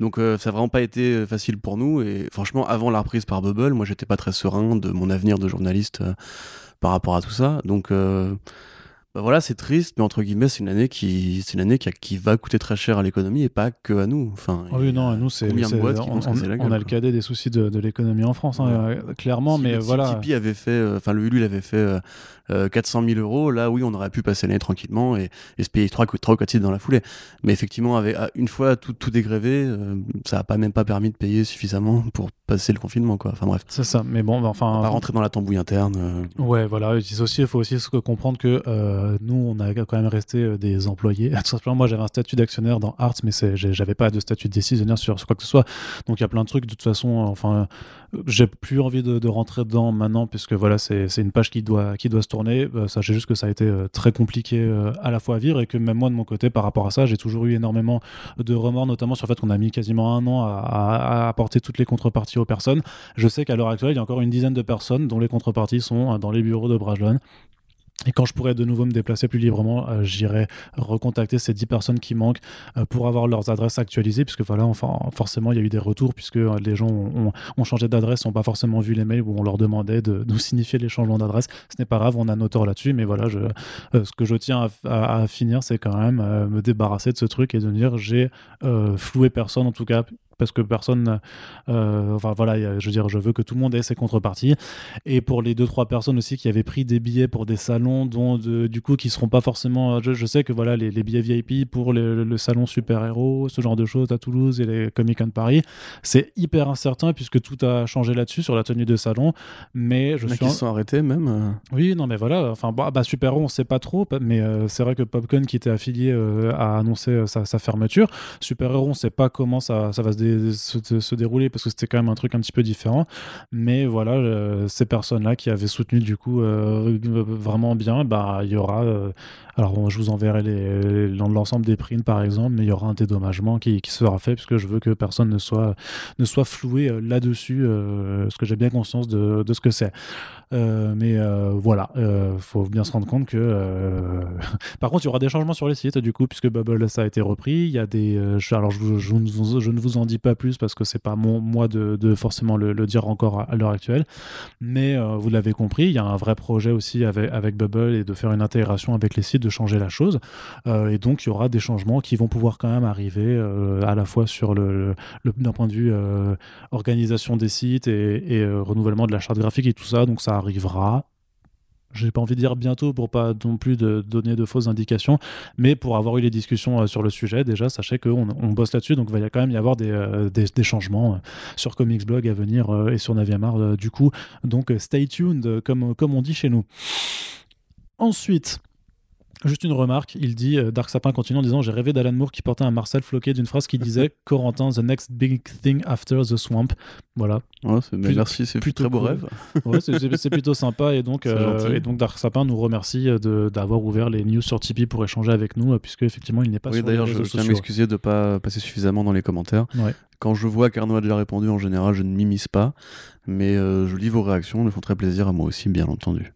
Donc euh, ça n'a vraiment pas été euh, facile pour nous. Et franchement, avant la reprise par Bubble, moi j'étais pas très serein de mon avenir de journaliste euh, par rapport à tout ça. Donc bah voilà, c'est triste, mais entre guillemets, c'est une année qui, c'est une année qui, qui, va coûter très cher à l'économie et pas que à nous. Enfin, ah oui, non, nous c'est, on, on, a le cadet des soucis de, de l'économie en France, hein, clairement, mais voilà. Tipeee avait fait, enfin avait fait 400 000 euros, là oui, on aurait pu passer l'année tranquillement et, et, se payer 3 ou 4 titres dans la foulée. Mais effectivement, avec, une fois tout, tout dégrévé, euh, ça n'a pas même pas permis de payer suffisamment pour passer le confinement, quoi. Enfin bref. C'est ça, mais bon, enfin. On va rentrer dans la tambouille interne. Euh. Ouais, voilà. Il aussi, faut aussi comprendre que euh, nous, on a quand même resté des employés. Tout simplement, moi, j'avais un statut d'actionnaire dans Arts, mais j'avais pas de statut de décisionnaire sur, sur, quoi que ce soit. Donc il y a plein de trucs. De toute façon, enfin, j'ai plus envie de, rentrer dedans maintenant, puisque voilà, c'est une page qui doit, se tourner. Euh, sachez juste que ça a été euh, très compliqué euh, à la fois à vivre et que même moi, de mon côté, par rapport à ça, j'ai toujours eu énormément de remords, notamment sur le fait qu'on a mis quasiment un an à, à, apporter toutes les contreparties aux personnes. Je sais qu'à l'heure actuelle, il y a encore une dizaine de personnes dont les contreparties sont dans les bureaux de Brajlon et quand je pourrais de nouveau me déplacer plus librement, euh, j'irai recontacter ces 10 personnes qui manquent euh, pour avoir leurs adresses actualisées, puisque voilà, enfin, forcément, il y a eu des retours, puisque euh, les gens ont, changé d'adresse, n'ont pas forcément vu les mails où on leur demandait de nous signifier les changements d'adresse. Ce n'est pas grave, on a un auteur là-dessus, mais voilà, ce que je tiens à, à, finir, c'est quand même me débarrasser de ce truc et de dire j'ai floué personne, en tout cas parce que personne, euh, enfin voilà, je veux dire, je veux que tout le monde ait ses contreparties. Et pour les deux trois personnes aussi qui avaient pris des billets pour des salons, dont du coup qui seront pas forcément, je, sais que voilà les, billets VIP pour le salon super héros, ce genre de choses à Toulouse et les Comic Con Paris, c'est hyper incertain puisque tout a changé là-dessus sur la tenue de salon. Mais je suis. Qui sont arrêtés même. Euh. Oui, non mais voilà, enfin bah, bah, super héros on sait pas trop, mais euh, c'est vrai que Popcorn qui était affilié a annoncé sa, fermeture. Super héros on sait pas comment ça, ça va se se, dérouler parce que c'était quand même un truc un petit peu différent. Mais voilà, euh, ces personnes-là qui avaient soutenu du coup euh, vraiment bien, bah il y aura. Euh, alors je vous enverrai l'ensemble des primes par exemple, mais il y aura un dédommagement qui, sera fait puisque je veux que personne ne soit, ne soit floué là-dessus, parce que j'ai bien conscience de, ce que c'est. mais voilà, il faut bien se rendre compte que. Par contre, il y aura des changements sur les sites du coup, puisque Bubble ça a été repris. Il y a des. alors je, je, ne vous en dis pas plus parce que c'est pas mon, moi de, forcément le, dire encore à, l'heure actuelle. Mais euh, vous l'avez compris, il y a un vrai projet aussi avec, avec Bubble et de faire une intégration avec les sites, de changer la chose. Euh, et donc il y aura des changements qui vont pouvoir quand même arriver euh, à la fois sur le, d'un point de vue organisation des sites et renouvellement de la charte graphique et tout ça. Donc ça arrivera j'ai pas envie de dire bientôt pour pas non plus de donner de fausses indications, mais pour avoir eu les discussions euh, sur le sujet, déjà, sachez qu'on on bosse là-dessus, donc il va quand même y avoir des, euh, changements euh, sur Comics Blog à venir et sur Naviamar du coup. Donc stay tuned, comme on dit chez nous. Ensuite, Juste une remarque, il dit, euh, Dark Sapin continue en disant J'ai rêvé d'Alan Moore qui portait un Marcel floqué d'une phrase qui disait Corentin, the next big thing after the swamp. Voilà. Ouais, Plus- merci, c'est plutôt très beau cool. rêve. Ouais, c'est- plutôt sympa. Et donc, C'est euh, et donc Dark Sapin nous remercie euh, de- d'avoir ouvert les news sur Tipeee pour échanger avec nous, puisque effectivement, il n'est pas Oui, sur les d'ailleurs, je réseaux je tiens à m'excuser de ne pas passer suffisamment dans les commentaires. Ouais. Quand je vois qu'Arnaud a déjà répondu, en général, je ne m'immisce pas. Mais euh, je lis vos réactions, elles me font très plaisir à moi aussi, bien entendu.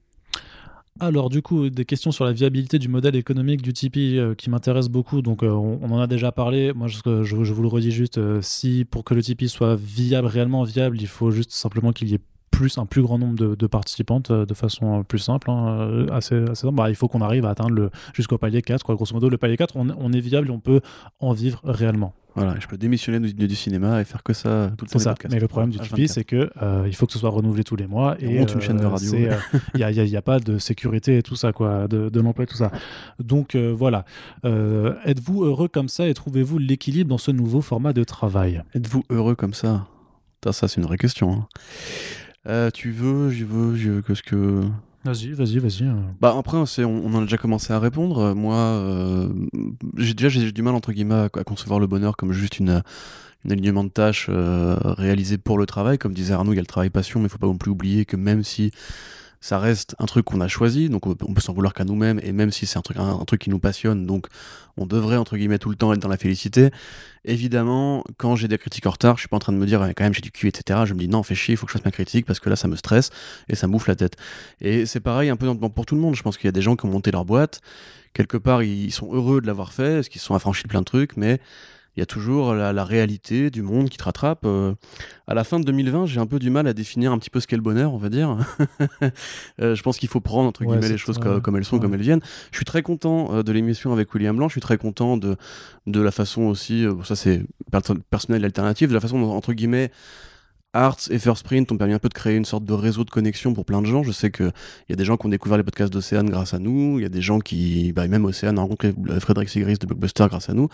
Alors du coup, des questions sur la viabilité du modèle économique du Tipeee euh, qui m'intéressent beaucoup. Donc euh, on, en a déjà parlé. Moi, je vous le redis juste, euh, si pour que le Tipeee soit viable, réellement viable, il faut juste simplement qu'il y ait plus un plus grand nombre de, de participantes euh, de façon euh, plus simple, hein, euh, assez, assez simple. Bah, il faut qu'on arrive à atteindre le jusqu'au palier 4. Quoi. Grosso modo, le palier 4, on, on est viable et on peut en vivre réellement. Voilà, je peux démissionner du, du cinéma et faire que ça tout le temps. C'est ça. Mais le problème du H24. Tipeee, c'est que euh, il faut que ce soit renouvelé tous les mois Et on et monte une chaîne de radio. Il n'y a, il y a- il y a pas de sécurité et tout ça, quoi, de, de l'emploi et tout ça. Donc voilà. Êtes-vous heureux comme ça et trouvez-vous l'équilibre dans ce nouveau format de travail? Êtes-vous heureux comme ça? Ça, c'est une vraie question. hein. Euh, tu veux, je veux, je veux, qu'est-ce que. Vas-y, vas-y, vas-y. euh. Bah après, on, on en a déjà commencé à répondre. Euh, Moi, euh, j'ai déjà j'ai du mal entre guillemets à, à concevoir le bonheur comme juste une, un alignement de tâches euh, réalisé pour le travail. Comme disait Arnaud, il y a le travail passion, mais il faut pas non plus oublier que même si ça reste un truc qu'on a choisi, donc on peut, s'en vouloir qu'à nous-mêmes, et même si c'est un truc, un, truc qui nous passionne, donc on devrait entre guillemets tout le temps être dans la félicité. Évidemment, quand j'ai des critiques en retard, je suis pas en train de me dire quand même j'ai du cul, etc. Je me dis non, fais chier, il faut que je fasse ma critique parce que là ça me stresse et ça me bouffe la tête. Et c'est pareil un peu pour tout le monde. Je pense qu'il y a des gens qui ont monté leur boîte. Quelque part, ils sont heureux de l'avoir fait, parce qu'ils sont affranchis de plein de trucs, mais il y a toujours la, la réalité du monde qui te rattrape. Euh, à la fin de 2020, j'ai un peu du mal à définir un petit peu ce qu'est le bonheur, on va dire. Euh, je pense qu'il faut prendre entre guillemets les choses ouais. comme elles sont, Ouais. comme elles viennent. Je suis très content euh, de l'émission avec William Blanc. Je suis très content de de la façon aussi, ça c'est perso- personnel et alternatif, de la façon dont, entre guillemets Arts et First Print ont permis un peu de créer une sorte de réseau de connexion pour plein de gens. Je sais qu'il y a des gens qui ont découvert les podcasts d'Océane grâce à nous. Il y a des gens qui, bah, même Océane a rencontré Frédéric Sigris de Blockbuster grâce à nous.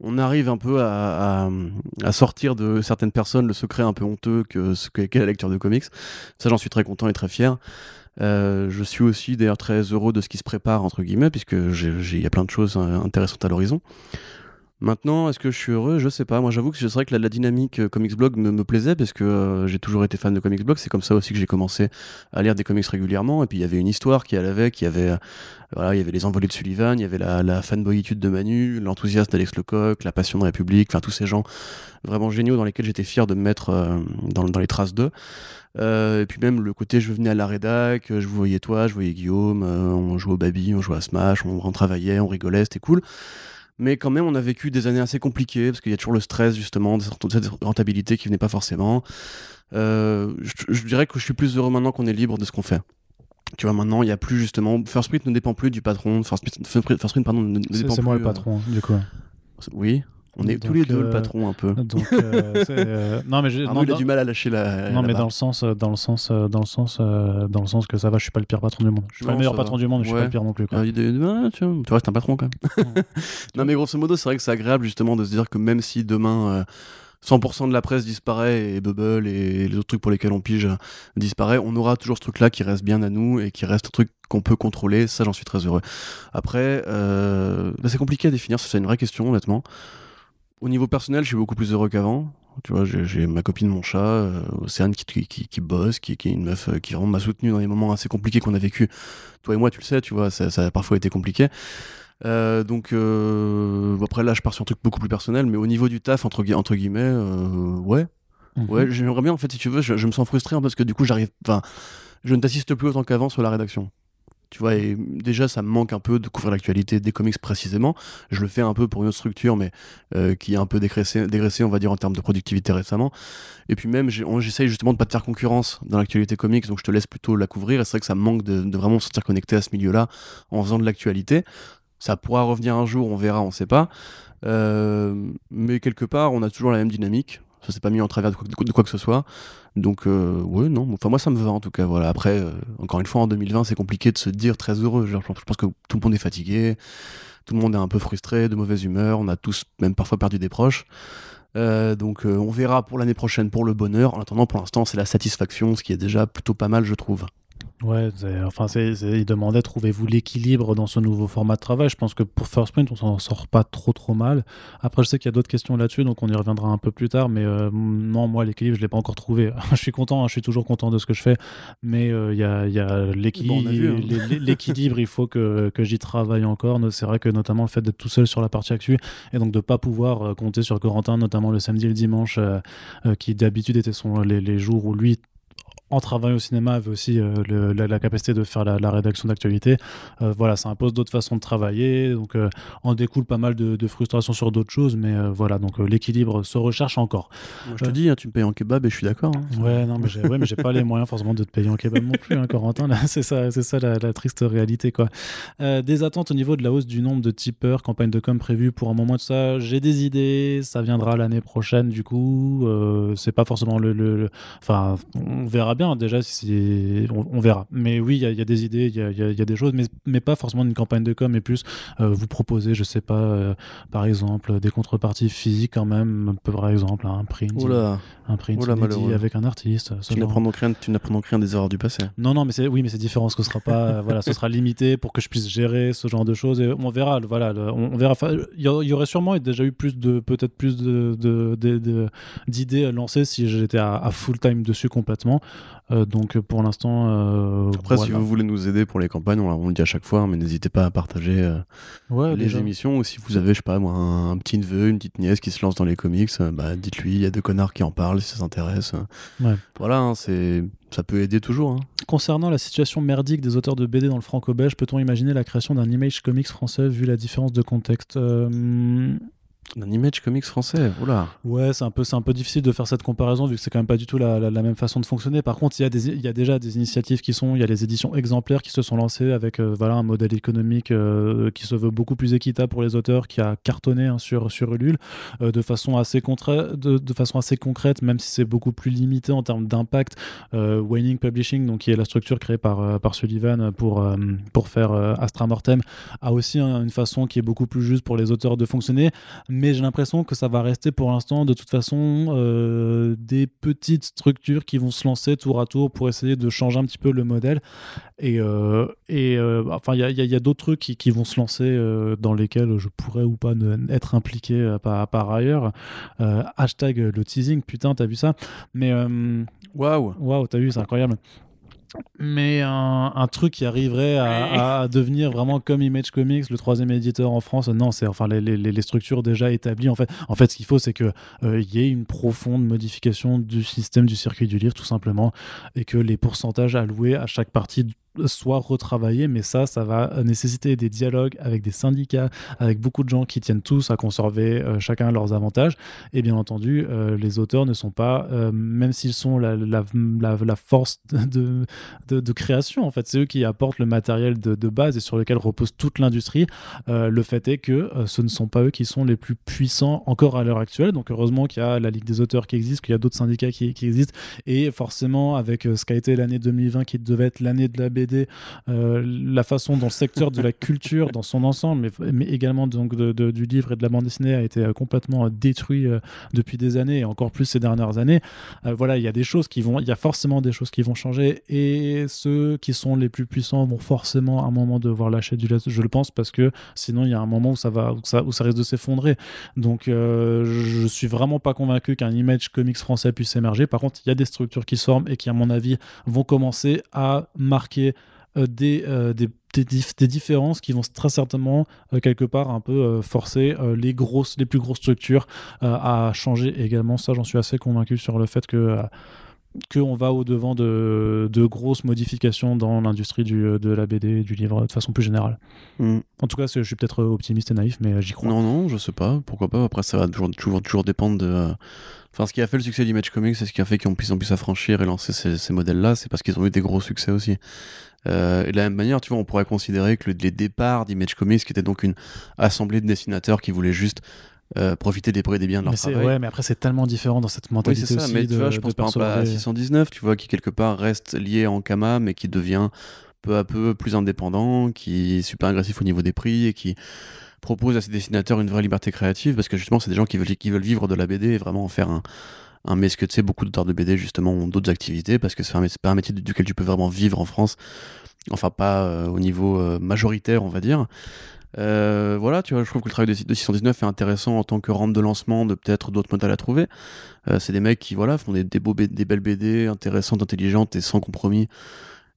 On arrive un peu à, à- à sortir de certaines personnes le secret un peu honteux que ce qu'est la lecture de comics. Ça, j'en suis très content et très fier. Euh, je suis aussi d'ailleurs très heureux de ce qui se prépare entre guillemets puisque il y a plein de choses euh, intéressantes à l'horizon. Maintenant, est-ce que je suis heureux? Je sais pas. Moi, j'avoue que c'est vrai que la, dynamique euh, Comics Blog me, plaisait parce que euh, j'ai toujours été fan de Comics Blog. C'est comme ça aussi que j'ai commencé à lire des comics régulièrement. Et puis il y avait une histoire qui allait avec. Il y avait, euh, voilà, il y avait les envolées de Sullivan, il y avait la, la fanboyitude de Manu, l'enthousiasme d'Alex Lecoq, la passion de République. Enfin, tous ces gens vraiment géniaux dans lesquels j'étais fier de me mettre dans, les traces d'eux. Et puis même le côté, je venais à la rédac, je voyais toi, je voyais Guillaume, on jouait au Baby, on jouait à Smash, on, on travaillait, on rigolait, c'était cool. Mais quand même, on a vécu des années assez compliquées, parce qu'il y a toujours le stress, justement, de cette rentabilité qui venait pas forcément. Euh, je, je dirais que je suis plus heureux maintenant qu'on est libre de ce qu'on fait. Tu vois, maintenant, il n'y a plus, justement... First Print ne dépend plus du patron. First Print, First pardon, ne, dépend c'est moi plus, le euh, patron, du coup. oui, on est Donc, tous les deux euh, le patron, un peu. Donc, euh, euh, non, mais j'ai- Arnaud, non, il a non- du mal à lâcher la... non, la mais barre. dans le sens, euh, dans le sens, euh, dans le sens, euh, dans le sens que ça va. Je suis pas le pire patron du monde. Je suis pas le meilleur patron va. du monde, mais je suis pas le pire non plus. Quoi. Ah, il ah, tu, vois, tu restes un patron quand même. non mais grosso modo, c'est vrai que c'est agréable justement de se dire que même si demain euh, 100% de la presse disparaît et Bubble et les autres trucs pour lesquels on pige euh, disparaît, on aura toujours ce truc-là qui reste bien à nous et qui reste un truc qu'on peut contrôler. Ça, j'en suis très heureux. Après, euh, bah, c'est compliqué à définir. C'est une vraie question, honnêtement. Au niveau personnel, je suis beaucoup plus heureux qu'avant. Tu vois, j'ai ma copine, mon chat, euh, Océane qui, qui, bosse, qui, qui est une meuf euh, qui vraiment m'a soutenu dans les moments assez compliqués qu'on a vécu. Toi et moi, tu le sais, tu vois, ça, ça a parfois été compliqué. Euh, donc après là, je pars sur un truc beaucoup plus personnel, mais au niveau du taf entre, gui- entre guillemets, ouais, Mhm. ouais, j'aimerais bien en fait, si tu veux, je, je me sens frustré hein, parce que du coup, j'arrive, enfin, je ne t'assiste plus autant qu'avant sur la rédaction. Tu vois, et déjà, ça me manque un peu de couvrir l'actualité des comics précisément. Je le fais un peu pour une autre structure, mais euh, qui est un peu dégraissée, on va dire, en termes de productivité récemment. Et puis même, j'essaye justement de pas te faire concurrence dans l'actualité comics, donc je te laisse plutôt la couvrir. Et c'est vrai que ça me manque de, vraiment se sentir connecté à ce milieu-là en faisant de l'actualité. Ça pourra revenir un jour, on verra, on sait pas. Euh, mais quelque part, on a toujours la même dynamique. Ça s'est pas mis en travers de quoi, que ce soit. Donc, euh, ouais, non. Enfin, moi, ça me va en tout cas. Voilà. Après, euh, encore une fois, en 2020, c'est compliqué de se dire très heureux. Genre, je pense- je pense que tout le monde est fatigué. Tout le monde est un peu frustré, de mauvaise humeur. On a tous, même parfois, perdu des proches. Euh, donc, euh, on verra pour l'année prochaine pour le bonheur. En attendant, pour l'instant, c'est la satisfaction, ce qui est déjà plutôt pas mal, je trouve. Ouais, enfin, c'est, il demandait trouvez-vous l'équilibre dans ce nouveau format de travail? Je pense que pour First Print, on s'en sort pas trop trop mal. Après, je sais qu'il y a d'autres questions là-dessus, donc on y reviendra un peu plus tard. Mais euh, non, moi, l'équilibre, je l'ai pas encore trouvé. je suis content, hein, je suis toujours content de ce que je fais, mais euh, il y a, y a l'équilibre. Hein. l'équilibre, il faut que, que j'y travaille encore. C'est vrai que notamment le fait d'être tout seul sur la partie actu et donc de pas pouvoir euh, compter sur Corentin, notamment le samedi et le dimanche, qui d'habitude étaient son, les, les jours où lui en travaillant au cinéma avait aussi euh, la, capacité de faire la, rédaction d'actualité. Euh, voilà, ça impose d'autres façons de travailler, donc euh, en découle pas mal de, frustration sur d'autres choses, mais voilà, donc l'équilibre se recherche encore. je te dis, hein, tu me payes en kebab et je suis d'accord. Hein. Ouais, non, mais j'ai ouais, pas les moyens forcément de te payer en kebab non plus, hein, Corentin. C'est ça, c'est ça la, triste réalité, quoi. des attentes au niveau de la hausse du nombre de tipeurs, campagne de com prévue pour un moment de ça. J'ai des idées, ça viendra l'année prochaine, du coup. c'est pas forcément le, enfin, on verra bien. Déjà, si on, verra. Mais oui, il y, a des idées, il y, a, des choses, mais, mais pas forcément une campagne de com, mais plus euh, vous proposer, je sais pas, euh, par exemple, des contreparties physiques quand même, par exemple, un print, un print avec un artiste. Tu n'apprends donc rien, tu n'apprends rien des erreurs du passé. Non, non, mais c'est oui, mais c'est différent. Ce sera pas, voilà, ce sera limité pour que je puisse gérer ce genre de choses. Et on verra, voilà, on, verra. Il y, aurait sûrement déjà eu plus de, peut-être plus de, d'idées de, lancées si j'étais à, à full time dessus complètement. Euh, donc pour l'instant. Euh, Après, si vous voulez nous aider pour les campagnes, on, le dit à chaque fois, mais n'hésitez pas à partager euh, les émissions. Ou si vous avez, je sais pas moi, un, petit neveu, une petite nièce qui se lance dans les comics, bah, dites-lui, il y a deux connards qui en parlent si ça s'intéresse. Voilà, hein, c'est ça peut aider toujours. Hein. Concernant la situation merdique des auteurs de BD dans le franco-belge, peut-on imaginer la création d'un image comics français vu la différence de contexte un image comics français, oula. Ouais, c'est un peu, c'est un peu difficile de faire cette comparaison vu que c'est quand même pas du tout la, la, même façon de fonctionner. Par contre, il y a des, il y a déjà des initiatives qui sont, il y a les éditions exemplaires qui se sont lancées avec, euh, voilà, un modèle économique euh, qui se veut beaucoup plus équitable pour les auteurs, qui a cartonné hein, sur sur Ulule euh, de façon assez de, de, façon assez concrète, même si c'est beaucoup plus limité en termes d'impact. Waining Publishing, donc qui est la structure créée par par Sullivan pour pour faire Astra Mortem, a aussi une façon qui est beaucoup plus juste pour les auteurs de fonctionner j'ai l'impression que ça va rester pour l'instant de toute façon euh, des petites structures qui vont se lancer tour à tour pour essayer de changer un petit peu le modèle. Et, euh, et euh, enfin, il y a, d'autres trucs qui, vont se lancer dans lesquels je pourrais ou pas être impliqué par, par ailleurs. hashtag le teasing, putain, t'as vu ça? Mais waouh, waouh, t'as vu, c'est incroyable mais un, truc qui arriverait à, devenir vraiment comme Image Comics, le troisième éditeur en France, non, c'est enfin les, les, structures déjà établies. En fait, en fait ce qu'il faut, c'est qu'il euh, y ait une profonde modification du système du circuit du livre, tout simplement, et que les pourcentages alloués à chaque partie soit retravaillé, mais ça, ça va nécessiter des dialogues avec des syndicats, avec beaucoup de gens qui tiennent tous à conserver euh, chacun leurs avantages. Et bien entendu, euh, les auteurs ne sont pas, euh, même s'ils sont la, force de, création, en fait, c'est eux qui apportent le matériel de, de, base et sur lequel repose toute l'industrie. le fait est que ce ne sont pas eux qui sont les plus puissants encore à l'heure actuelle. Donc heureusement qu'il y a la Ligue des auteurs qui existe, qu'il y a d'autres syndicats qui, qui, existent. Et forcément, avec ce qu'a été l'année 2020 qui devait être l'année de la BD, euh, la façon dont le secteur de la culture dans son ensemble, mais, également donc du livre et de la bande dessinée a été euh, complètement euh, détruit depuis des années et encore plus ces dernières années. voilà, il y a des choses qui vont, il y a forcément des choses qui vont changer et ceux qui sont les plus puissants vont forcément à un moment devoir lâcher du lait, je le pense, parce que sinon il y a un moment où ça va, où ça, où ça risque de s'effondrer. Donc je suis vraiment pas convaincu qu'un image comics français puisse émerger. Par contre, il y a des structures qui se forment et qui, à mon avis, vont commencer à marquer euh, euh, des, différences qui vont très certainement euh, quelque part un peu forcer les grosses, les plus grosses structures à changer également. Ça, j'en suis assez convaincu sur le fait que qu'on va au-devant de, de, grosses modifications dans l'industrie de la BD, du livre, de façon plus générale. Mm. En tout cas, je suis peut-être optimiste et naïf, mais j'y crois. Non, non, je sais pas, pourquoi pas? Après, ça va toujours, toujours, toujours dépendre de, Enfin, ce qui a fait le succès d'Image Comics, c'est ce qui a fait qu'ils ont pu s'affranchir et lancer ces, ces modèles-là, c'est parce qu'ils ont eu des gros succès aussi. Euh, et de la même manière, tu vois, on pourrait considérer que le, les départs d'Image Comics, qui était donc une assemblée de dessinateurs qui voulaient juste euh, profiter des prix et des biens de leur mais travail. Ouais, mais après c'est tellement différent dans cette mentalité oui, ça, mais tu vois, je pense par exemple à 619, tu vois, qui quelque part reste lié à Ankama, mais qui devient peu à peu plus indépendant, qui est super agressif au niveau des prix et qui propose à ses dessinateurs une vraie liberté créative, parce que justement c'est des gens qui veulent, qui veulent vivre de la BD et vraiment en faire un, mais est-ce que tu sais, beaucoup d'auteurs de BD justement ont d'autres activités parce que c'est pas un métier duquel tu peux vraiment vivre en France. Enfin, pas au niveau majoritaire, on va dire. Euh, voilà, tu vois, je trouve que le travail de, 619 est intéressant en tant que rampe de lancement de peut-être d'autres modèles à trouver. Euh, c'est des mecs qui voilà font des, des, beaux des belles BD intéressantes, intelligentes et sans compromis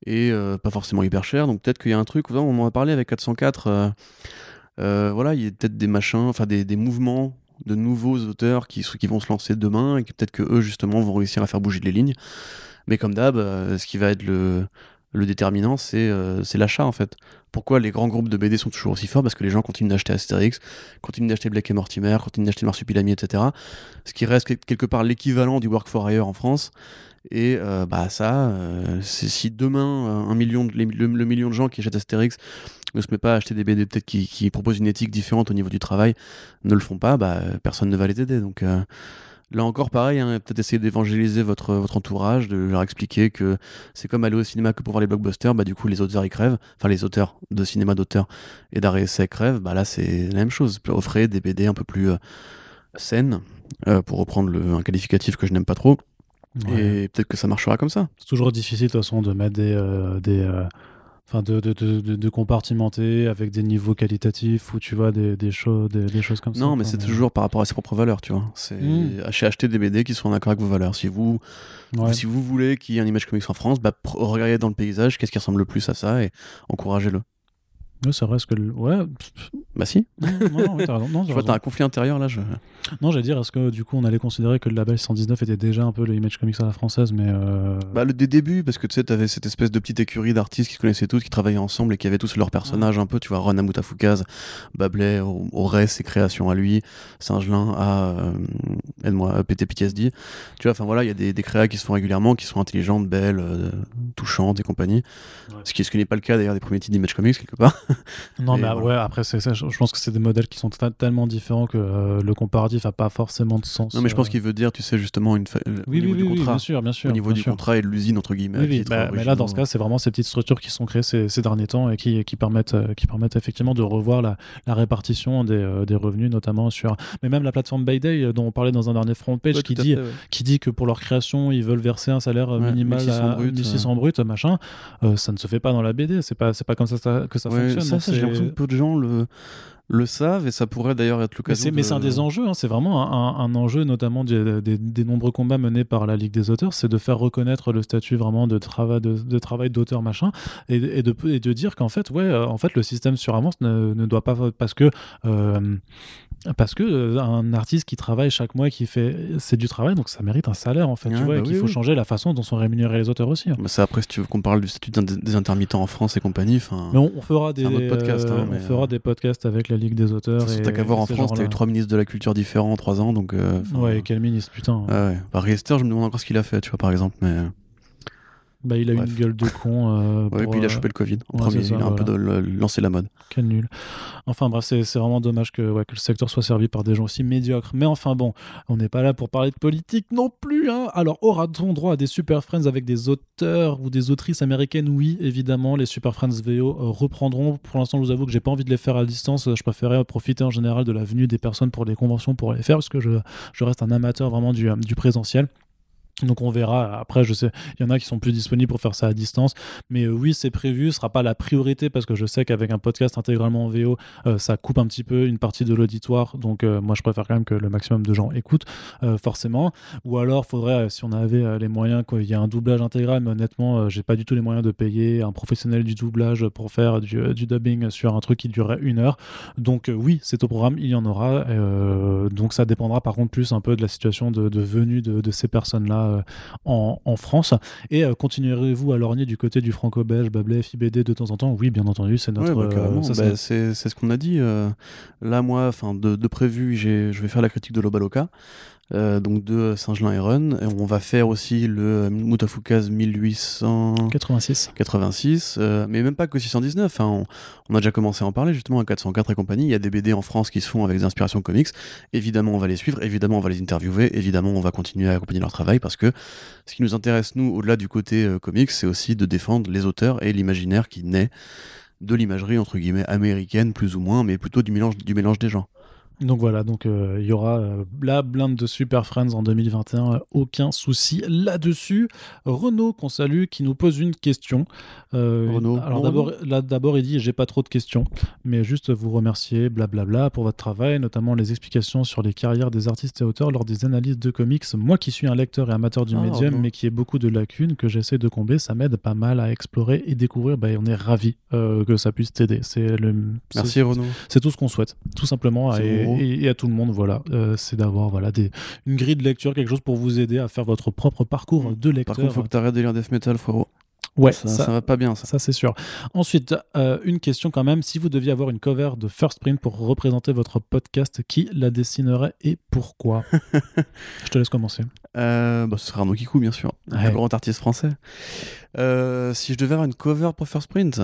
et euh, pas forcément hyper cher. Donc peut-être qu'il y a un truc, on en a parlé avec 404. voilà, il y a peut-être des machins, enfin des, des, mouvements de nouveaux auteurs qui, qui vont se lancer demain et peut-être que eux justement vont réussir à faire bouger les lignes. Mais comme d'hab, ce qui va être le, le déterminant, c'est l'achat en fait. Pourquoi les grands groupes de BD sont toujours aussi forts? Parce que les gens continuent d'acheter Astérix, continuent d'acheter Black et Mortimer, continuent d'acheter Marsupilami, etc. Ce qui reste quelque part l'équivalent du Work for Hire en France. Et euh, bah ça, euh, si demain euh, un million de, le, million de gens qui achètent Astérix ne se met pas à acheter des BD peut-être qui, proposent une éthique différente au niveau du travail, ne le font pas, bah personne ne va les aider. Donc Là encore, pareil, hein, peut-être essayer d'évangéliser votre, votre entourage, de leur expliquer que c'est comme aller au cinéma que pour voir les blockbusters, bah du coup les auteurs ils crèvent, enfin les auteurs de cinéma d'auteurs et d'arrêt essai crèvent, bah là c'est la même chose. Offrez des BD un peu plus euh, saines, euh, pour reprendre le, un qualificatif que je n'aime pas trop. Et peut-être que ça marchera comme ça. C'est toujours difficile de toute façon de mettre des, euh, des enfin de, de, de, de, compartimenter avec des niveaux qualitatifs ou tu vois des, des, choses des, choses comme ça. Non, mais c'est toujours par rapport à ses propres valeurs, tu vois. C'est hmm. acheter des BD qui sont en accord avec vos valeurs. Si vous, si vous voulez qu'il y ait un image comics en France, bah, regardez dans le paysage qu'est-ce qui ressemble le plus à ça et encouragez-le. Oui, ça reste que. Ouais. Bah si. Non, non, t'as raison. Non, je vois, t'as un conflit intérieur là. Je... Non, j'allais dire, est-ce que du coup on allait considérer que le label 119 était déjà un peu le Image Comics à la française, mais. Euh... Bah, le, des débuts, parce que tu sais, t'avais cette espèce de petite écurie d'artistes qui se connaissaient tous, qui travaillaient ensemble et qui avaient tous leurs personnages un peu, tu vois, Ron Amoutafoukaz, Bablet, aurait ses créations à lui, Singelin à. Euh, aide-moi, PTPTSD. Tu vois, enfin voilà, il y a des, des créas qui se font régulièrement, qui sont intelligentes, belles, euh, touchantes et compagnie. Ce qui, ce qui n'est pas le cas d'ailleurs des premiers titres d'Image Comics, quelque part. non, mais ouais, après, c'est ça, je pense que c'est des modèles qui sont tellement différents que euh, le comparatif n'a pas forcément de sens. Non, mais je pense euh. qu'il veut dire, tu sais, justement, une au niveau du contrat. bien sûr, bien sûr. Au niveau du contrat et de l'usine, entre guillemets. Bah, mais là, dans ce cas, c'est vraiment ces petites structures qui sont créées ces, ces derniers temps et qui, qui, permettent, euh, qui permettent effectivement de revoir la, la répartition des, des, revenus, notamment sur. Mais même la plateforme Bayday, dont on parlait dans un dernier front page, qui, dit, qui dit que pour leur création, ils veulent verser un salaire minimal 1600 à brut, 1600 brut, machin. ça ne se fait pas dans la BD, c'est pas, pas comme ça que ça fonctionne. Ça, j'ai l'impression que peu de gens le, le savent et ça pourrait d'ailleurs être l'occasion. Mais c'est un des enjeux, hein, c'est vraiment un, enjeu notamment des, nombreux combats menés par la Ligue des auteurs, c'est de faire reconnaître le statut vraiment de travail de, travail d'auteur machin et, de, et de dire qu'en fait ouais euh, en fait le système sur avance ne, ne doit pas parce que euh, parce que euh, un artiste qui travaille chaque mois qui fait c'est du travail donc ça mérite un salaire en fait tu vois bah qu'il faut changer la façon dont sont rémunérés les auteurs aussi. Hein. Mais c'est après si tu veux qu'on parle du statut des intermittents en France et compagnie mais on, fera des podcast, hein, on fera des podcasts avec la Ligue des auteurs. T'as qu'à voir en France, t'as eu trois ministres de la culture différents en trois ans, donc. Euh, ouais, quel ministre, putain. ouais. Bah, Riester, je me demande encore ce qu'il a fait, tu vois, par exemple, mais. Bah, il a eu une gueule de con. Euh, et puis il a euh, chopé le Covid. En premier, il a un peu de, lancé la mode. Quel nul. Enfin bref, c'est vraiment dommage que, ouais, que le secteur soit servi par des gens aussi médiocres. Mais enfin bon, on n'est pas là pour parler de politique non plus. Hein. Alors aura-t-on droit à des Super Friends avec des auteurs ou des autrices américaines? Oui, évidemment, les Super Friends VO euh, reprendront. Pour l'instant, je vous avoue que j'ai pas envie de les faire à distance. Je préférais profiter en général de la venue des personnes pour les conventions pour les faire parce que je, je reste un amateur vraiment du, du présentiel. Donc on verra. Après, je sais, il y en a qui sont plus disponibles pour faire ça à distance. Mais euh, oui, c'est prévu. Ce sera pas la priorité parce que je sais qu'avec un podcast intégralement en VO, euh, ça coupe un petit peu une partie de l'auditoire. Donc euh, moi, je préfère quand même que le maximum de gens écoutent, forcément. Ou alors, faudrait, si on avait les moyens, qu'il y ait un doublage intégral. Mais honnêtement, j'ai pas du tout les moyens de payer un professionnel du doublage pour faire du, dubbing sur un truc qui durerait une heure. Donc oui, c'est au programme, il y en aura. donc ça dépendra par contre plus un peu de la situation de, venue de ces personnes-là euh, en, France. Et euh, continuerez-vous à lorgner du côté du franco-belge, Bablet, FIBD de temps en temps? Oui, bien entendu, c'est notre. Ouais, bah, euh, bah, c'est ce qu'on a dit. là, moi, de, de prévu, je vais faire la critique de Lobaloka. Euh, donc de Saint-Gelin et Run. Et on va faire aussi le Moutafoukaz 1886. 86, euh, mais même pas que 619. Hein. On, a déjà commencé à en parler justement à 404 et compagnie. Il y a des BD en France qui se font avec des inspirations comics. Évidemment, on va les suivre. Évidemment, on va les interviewer. Évidemment, on va continuer à accompagner leur travail parce que ce qui nous intéresse, nous, au-delà du côté euh, comics, c'est aussi de défendre les auteurs et l'imaginaire qui naît de l'imagerie entre guillemets américaine plus ou moins, mais plutôt du mélange, du mélange des gens. Donc voilà, donc euh, il y aura euh, la blinde de Super Friends en 2021, euh, aucun souci là-dessus. Renaud, qu'on salue, qui nous pose une question. Euh, Renaud. Alors d'abord, là d'abord il dit j'ai pas trop de questions, mais juste vous remercier, blablabla, pour votre travail, notamment les explications sur les carrières des artistes et auteurs lors des analyses de comics. Moi qui suis un lecteur et amateur du Ah, médium, Renaud. mais qui ai beaucoup de lacunes que j'essaie de combler, ça m'aide pas mal à explorer et découvrir. Bah, on est ravis euh, que ça puisse t'aider. C'est le Merci Renaud. c'est tout ce qu'on souhaite, tout simplement, et, gros. et- et à tout le monde. Voilà, Euh, c'est d'avoir voilà des, une grille de lecture, quelque chose pour vous aider à faire votre propre parcours de Par lecteur. contre, faut que t'arrêtes de lire Death Metal, frérot. ouais, ça, ça, ça va pas bien, ça. ça, c'est sûr. Ensuite, euh, une question quand même. Si vous deviez avoir une cover de First Print pour représenter votre podcast, qui la dessinerait et pourquoi? Je te laisse commencer. Euh, bah, ce serait Arnaud Kikou, bien sûr. Ouais. Le grand artiste français. Euh, si je devais avoir une cover pour First Print.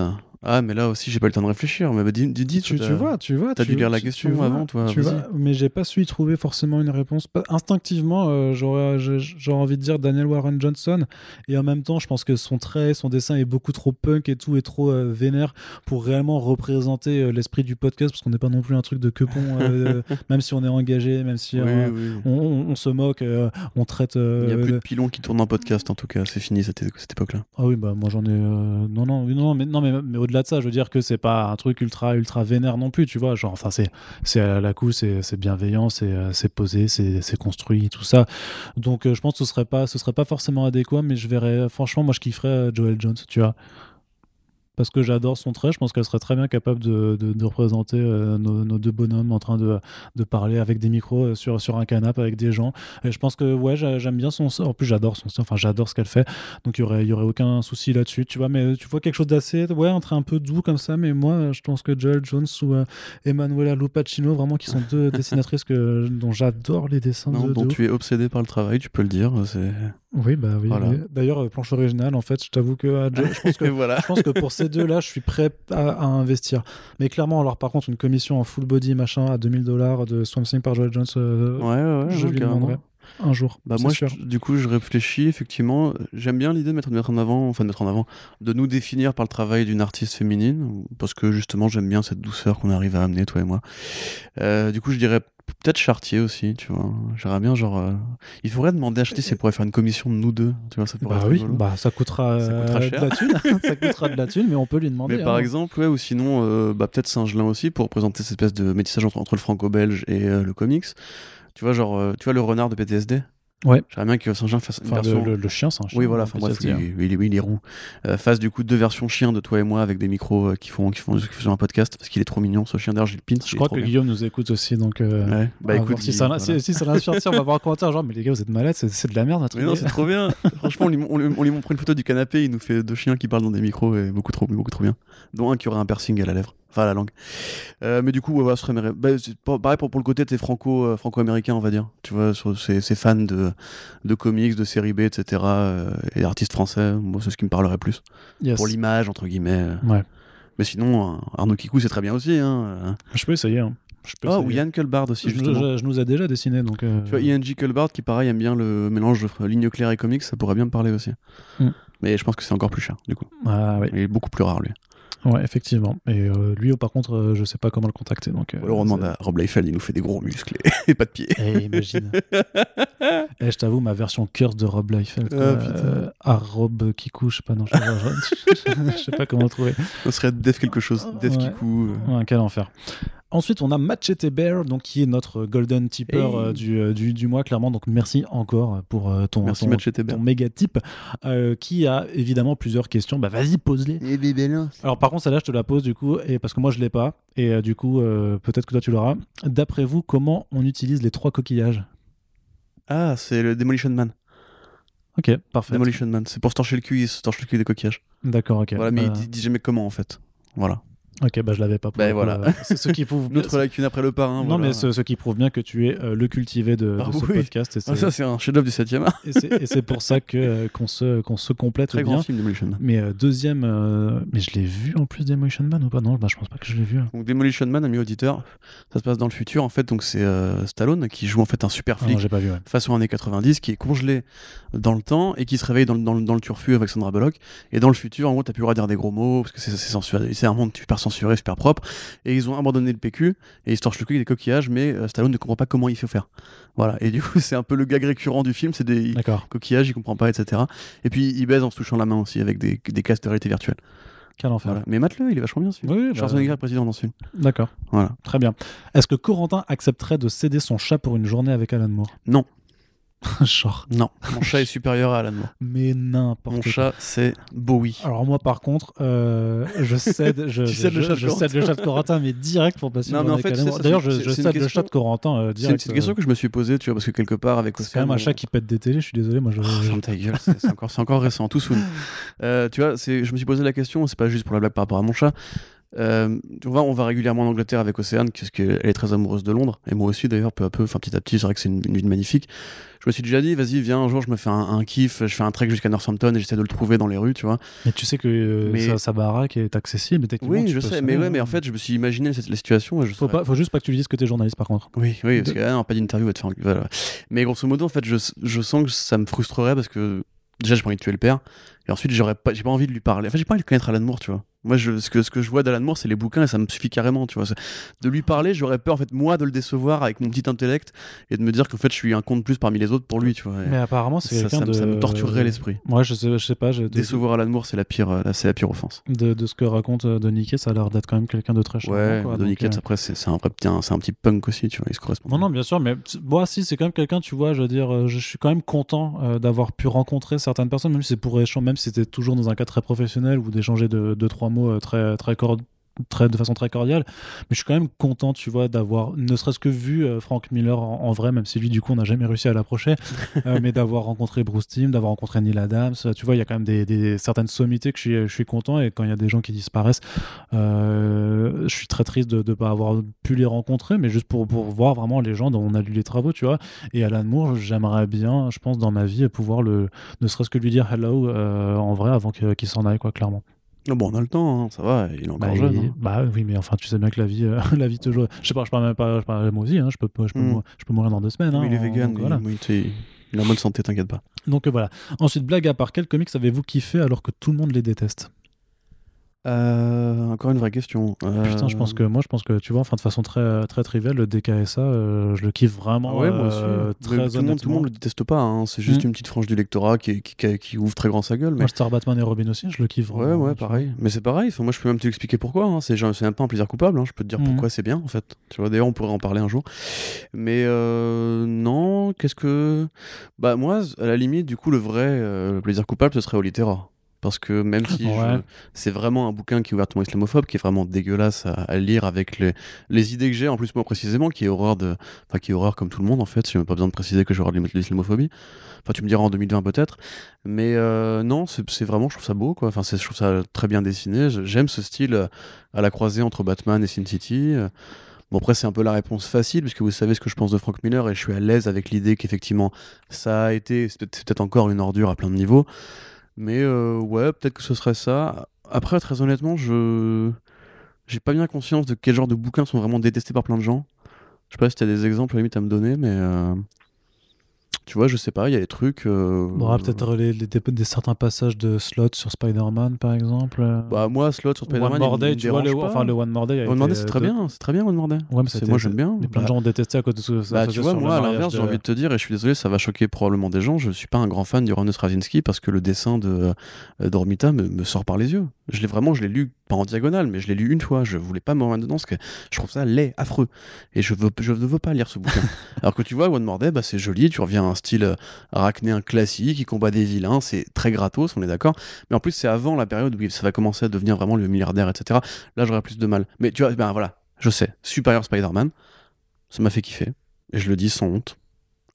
Ah, mais là aussi, j'ai pas le temps de réfléchir. Mais bah, dis, dis, dis, Tu, tu vois, tu vois. t'as dû lire la question vois, avant, toi, tu vois, mais j'ai pas su y trouver forcément une réponse. Instinctivement, euh, j'aurais j'aurais envie de dire Daniel Warren Johnson. Et en même temps, je pense que son trait, son dessin est beaucoup trop punk et tout, et trop euh, vénère pour réellement représenter euh, l'esprit du podcast, parce qu'on n'est pas non plus un truc de quepon, même si on est engagé, même si Oui, oui. on, on- on se moque, on traite. euh, Il n'y a plus de pilon qui tourne en podcast, en tout cas. C'est fini cette, cette époque-là. Ah oui, bah moi j'en ai. euh, Non, non, non, mais, non, mais, mais au-delà de ça, je veux dire que c'est pas un truc ultra, ultra vénère non plus, tu vois. Genre, enfin, c'est, c'est à la cool, c'est, c'est bienveillant, c'est, euh, c'est posé, c'est, c'est construit, tout ça. Donc, je pense que ce serait pas, ce serait pas forcément adéquat, mais je verrais. Franchement, moi, je kifferais Joel Jones, tu vois. Parce que j'adore son trait, je pense qu'elle serait très bien capable de, de- de représenter euh, nos, nos deux bonhommes en train de, de parler avec des micros euh, sur, sur un canapé avec des gens. Et je pense que, ouais, j'a- j'aime bien son. En plus, j'adore son enfin, j'adore ce qu'elle fait. Donc il y aurait, y aurait aucun souci là-dessus, tu vois. Mais tu vois quelque chose d'assez, ouais, un trait un peu doux comme ça. Mais moi, je pense que Joel Jones ou euh, Emanuela Lupacino, vraiment, qui sont deux dessinatrices que, dont j'adore les dessins Non, de, dont tu es obsédé par le travail, tu peux le dire. C'est... Oui, bah oui. Voilà. oui. D'ailleurs, euh, planche originale, en fait, je t'avoue que Jo- je pense que Et voilà. je pense que pour ces deux-là, je suis prêt à, à investir. Mais clairement, alors par contre, une commission en full body, machin, à 2000 dollars de Swamp Thing par Joel Jones, euh, Ouais, ouais, je lui carrément. Un jour. Bah moi, sûr. je- du coup, je réfléchis effectivement. J'aime bien l'idée de mettre, de mettre en avant, enfin de mettre en avant, de nous définir par le travail d'une artiste féminine, parce que justement, j'aime bien cette douceur qu'on arrive à amener, toi et moi. Euh, du coup, je dirais peut-être Chartier aussi, tu vois. J'aimerais bien, genre, euh, il faudrait demander à Chartier si elle pourrait faire une commission de nous deux, tu vois, ça pourrait Bah être oui, rigolo. bah ça coûtera, Ça coûtera euh, cher. de la thune. ça coûtera de la thune, mais on peut lui demander. Mais par hein. exemple, ouais, ou sinon, euh, bah, peut-être Saint-Gelin aussi, pour présenter cette espèce de métissage entre, entre le franco-belge et le comics. Tu vois, genre, euh, tu vois le renard de PTSD Ouais. J'aimerais bien que Saint-Gelin fasse une Enfin, le, version. le- le chien, c'est un chien. Oui, voilà, enfin bref, se il, dire. il, il est roux. Euh, fasse du coup deux versions chiens de toi et moi avec des micros euh, qui, font, qui, font, qui font un podcast parce qu'il est trop mignon ce chien. D'ailleurs, j'ai le pin. Je crois que Guillaume nous écoute aussi, donc. euh, Ouais. Bah écoute, voir si, ça, voilà. si, si ça l'inspire, tiens, on va voir un commentaire genre, mais les gars, vous êtes malades, c'est de la merde. Mais non, c'est trop bien. Franchement, on lui, on, lui, on lui montre une photo du canapé, il nous fait deux chiens qui parlent dans des micros et beaucoup trop, beaucoup trop bien. Dont un qui aurait un piercing à la lèvre, enfin à la langue. Euh, mais du coup, ouais, voilà, ce serait. Bah, pareil pour, pour le côté t'es franco, euh, franco-américain, on va dire. Tu vois, sur ces, ces fans de, de comics, de séries B, etc. euh, et d'artistes français, moi, c'est ce qui me parlerait plus. Yes. Pour l'image, entre guillemets. Ouais. Mais sinon, euh, Arnaud Kikou, c'est très bien aussi. Hein. Je peux essayer. Hein. Je peux Oh, ou. Yann Culbard aussi, je, je- je nous a déjà dessiné, donc. euh, Tu vois, Ian G. Culbard qui, pareil, aime bien le mélange de ligne claire et comics, ça pourrait bien me parler aussi. Mm. Mais je pense que c'est encore plus cher, du coup. Ah oui, Il est beaucoup plus rare, lui. Ouais, effectivement. Et euh, lui, par contre, euh, je sais pas comment le contacter. Donc, euh, alors on demande à Rob Liefeld, il nous fait des gros muscles et, et pas de pieds. Eh, imagine. Eh, je t'avoue, ma version curse de Rob Liefeld. quoi. Ah. Euh, à Rob pas, non, je sais pas, je- sais pas comment le trouver. Ce serait Def quelque chose, Def Ouais. Kikou. euh. Ouais, quel enfer. Ensuite, on a Machete Bear, donc, qui est notre golden tipper Hey. euh, du, euh, du, du mois, clairement. Donc, merci encore pour euh, ton, Merci ton, ton méga tip, euh, qui a évidemment plusieurs questions. Bah, vas-y, pose-les. Alors, par contre, celle-là, je te la pose du coup, et parce que moi, je l'ai pas. Et euh, du coup, euh, peut-être que toi, tu l'auras. D'après vous, comment on utilise les trois coquillages? Ah, c'est le Demolition Man. Ok, parfait. Demolition Man. C'est pour se torcher le cul, il se torche le cul des coquillages. D'accord, ok. Voilà, mais il Euh, dit, dit jamais comment en fait. Voilà. Ok, bah je l'avais pas. Bah, voilà. euh, C'est ce qui prouve. Notre lacune après le parrain. Non, voilà. mais ce, ce qui prouve bien que tu es euh, le cultivé de, de Ah ce oui. podcast. Et Ah, ça, c'est un chef-d'œuvre du 7ème art. et c'est- pour ça que euh, qu'on se, qu'on se complète Très bien. grand film, Demolition. Mais deuxième, mais je l'ai vu en plus Demolition Man ou pas? Non, bah, je pense pas que je l'ai vu. Donc Demolition Man, ami auditeur, ça se passe dans le futur en fait. Donc c'est Stallone qui joue en fait un super Ah flic vu. Ouais. façon années 90 qui est congelé dans le temps et qui se réveille dans, le- dans, le- dans le turfu avec Sandra Bullock et dans le futur en gros t'as plus le droit de dire des gros mots parce que c'est c'est sensuel c'est un monde super censuré, super propre. Et ils ont abandonné le PQ et ils se torchent le cul avec des coquillages, mais euh, Stallone ne comprend pas comment il faut faire. Voilà. Et du coup, c'est un peu le gag récurrent du film, c'est des coquillages, il comprend pas, etc. Et puis il baise en se touchant la main aussi avec des, des casques de réalité virtuelle. Quel enfer. Voilà. Mais mate-le, il est vachement bien ce film. Oui, bah, Schwarzenegger est président dans ce film. D'accord. Voilà. Très bien. Est-ce que Corentin accepterait de céder son chat pour une journée avec Alan Moore? Non. Genre. Non. Mon chat est supérieur à Alan Moore. Mais n'importe Mon quoi. chat, c'est Bowie. Alors moi par contre, euh, je cède, je, Tu cèdes le chat de je cède le chat de Corentin, mais direct pour passer Non, mais en fait, c'est ça, D'ailleurs, je, c'est- je c'est une cède le question- chat de Corentin euh, C'est une direct. petite question que je me suis posée, tu vois, parce que quelque part avec C'est quand même un chat qui pète des télés, je suis désolé, moi je... Oh, ferme ta gueule, c'est c'est encore, c'est encore récent, tout soon. Euh, tu vois, c'est- je me suis posé la question, c'est pas juste pour la blague par rapport à mon chat. Euh, on, va, on va régulièrement en Angleterre avec Océane, parce qu'elle est très amoureuse de Londres, et moi aussi d'ailleurs, peu à peu, enfin petit à petit, c'est vrai que c'est une, une ville magnifique. Je me suis déjà dit, vas-y, viens, un jour, je me fais un, un kiff, je fais un trek jusqu'à Northampton et j'essaie de le trouver dans les rues, tu vois. Mais tu sais que euh, Mais- sa, sa baraque est accessible, mais techniquement, Oui, tu je sais, mais ouais, mais en fait, je me suis imaginé cette, la situation et je Faut, pas, faut juste pas que tu lui dises que t'es journaliste par contre. Oui, oui, parce De- que ah non, pas d'interview va te faire. voilà. Mais grosso modo, en fait, je, je sens que ça me frustrerait parce que déjà, j'ai pas envie de tuer le père. Et ensuite, j'aurais pas, j'ai pas envie de lui parler. Enfin, j'ai pas envie de connaître Alan Moore, tu vois. Moi, je, ce, que, ce que je vois d'Alan Moore, c'est les bouquins et ça me suffit carrément, tu vois. De lui parler, j'aurais peur, en fait, moi, de le décevoir avec mon petit intellect et de me dire qu'en fait, je suis un con de plus parmi les autres pour lui, tu vois. Et Mais apparemment, c'est ça, de... ça me torturerait l'esprit. Moi, je sais, je sais pas, de, Décevoir Alan Moore, c'est la pire, euh, c'est la pire offense. de, de ce que raconte euh, Denis ça a l'air d'être quand même quelqu'un de très charmant. Ouais, quoi, Donny donc, Cates, euh, après, c'est un vrai petit, un- c'est un petit punk aussi, tu vois. Il se correspond. Non, non, bien sûr, mais moi, si, c'est quand même quelqu'un, tu vois, je veux dire, je suis quand même content euh, d'avoir pu rencontrer certaines personnes, même si c'est pour échanger, même si c'était toujours dans un cadre très professionnel ou d'échanger de, deux, trois mots euh, très, très, cor- très, de façon très cordiale. Mais je suis quand même content, tu vois, d'avoir, ne serait-ce que vu euh, Frank Miller en, en vrai, même si lui, du coup, on n'a jamais réussi à l'approcher, euh, mais d'avoir rencontré Bruce Timm, d'avoir rencontré Neil Adams, tu vois, il y a quand même des, des- certaines sommités que je suis, je suis content et quand il y a des gens qui disparaissent, euh, je suis très triste de ne pas avoir pu les rencontrer, mais juste pour, pour voir vraiment les gens dont on a lu les travaux, tu vois. Et Alan Moore, j'aimerais bien, je pense, dans ma vie, pouvoir le, ne serait-ce que lui dire hello en vrai avant qu'il s'en aille, quoi, clairement. Ah bon, on a le temps, hein, ça va, il est encore Bah, jeune. il- hein. bah oui, mais enfin, tu sais bien que la vie, euh, la vie te joue. Je sais pas, je parle même pas, je parle moi aussi, hein, je, peux, je, peux Mm. mourir, je peux mourir dans deux semaines. Oui, hein, il est en- vegan, donc il- voilà. il est en bonne santé, t'inquiète pas. Donc euh, voilà. Ensuite, blague à part, quel comics avez-vous kiffé alors que tout le monde les déteste? Euh, encore une vraie question. Putain, je pense que moi, je pense que tu vois, enfin de façon très très triviale, le DKSA, euh, je le kiffe vraiment. Ah ouais, moi aussi. euh, très tout, le monde, tout le monde le déteste pas, hein, c'est juste Mm. une petite frange du lectorat qui, qui, qui- qui ouvre très grand sa gueule. Mais... Moi, Star Batman et Robin aussi, je le kiffe Ouais, vraiment. ouais, tu vois. pareil. Mais c'est pareil, moi je peux même t'expliquer pourquoi. Hein. C'est même pas un plaisir coupable, hein. je peux te dire Mhm. pourquoi c'est bien en fait. Tu vois, d'ailleurs, on pourrait en parler un jour. Mais euh, non, qu'est-ce que. Bah, moi, à la limite, du coup, le vrai euh, le plaisir coupable, ce serait au littéra. Parce que même si Ouais. c'est vraiment un bouquin qui est ouvertement islamophobe, qui est vraiment dégueulasse à, à lire avec les, les idées que j'ai, en plus moi précisément, qui est horreur de, enfin qui est horreur comme tout le monde en fait. J'ai même pas besoin de préciser que j'ai horreur de l'islamophobie. Enfin, tu me diras en 2020 peut-être, mais euh, non, c'est vraiment, je trouve ça beau quoi. Enfin, je trouve ça très bien dessiné. J'aime ce style euh, à la croisée entre Batman et Sin City. Euh, Bon après c'est un peu la réponse facile puisque vous savez ce que je pense de Frank Miller et je suis à l'aise avec l'idée qu'effectivement ça a été c'est peut-être encore une ordure à plein de niveaux mais euh, ouais, peut-être que ce serait ça. Après, très honnêtement, je j'ai pas bien conscience de quel genre de bouquins sont vraiment détestés par plein de gens. Je sais pas si t'as des exemples à la limite à me donner, mais euh, tu vois, je sais pas, il y a des trucs. euh, Bon, ah, peut-être les, les- des, des certains passages de slot sur Spider-Man, par exemple. euh, Bah moi, Slot sur Spider-Man, One il More Day, tu vois, le, enfin, le One More Day. One More Day, c'est euh, très de- bien, c'est très bien One More Day. Ouais, mais C'est- c'était- moi j'aime bien. Mais plein de gens ont détesté à cause de ce que ça Bah, tu vois, moi, à l'inverse, j'ai envie de te dire, et je suis désolé, ça va choquer probablement des gens, je suis pas un grand fan du Ron Straczynski parce que le dessin de euh, Dormita me, me sort par les yeux. Je l'ai vraiment, je l'ai lu, pas en diagonale, mais je l'ai lu une fois. Je voulais pas me remettre dedans parce que je trouve ça laid, affreux. Et je, veux, je ne veux pas lire ce bouquin. Alors que tu vois, One More Day, bah, c'est joli, tu reviens à un style euh, arachnéen classique, il combat des vilains, c'est très gratos, on est d'accord. Mais en plus, c'est avant la période où ça va commencer à devenir vraiment le milliardaire, etc. Là, j'aurais plus de mal. Mais tu vois, ben voilà, je sais, Superior Spider-Man, ça m'a fait kiffer. Et je le dis sans honte.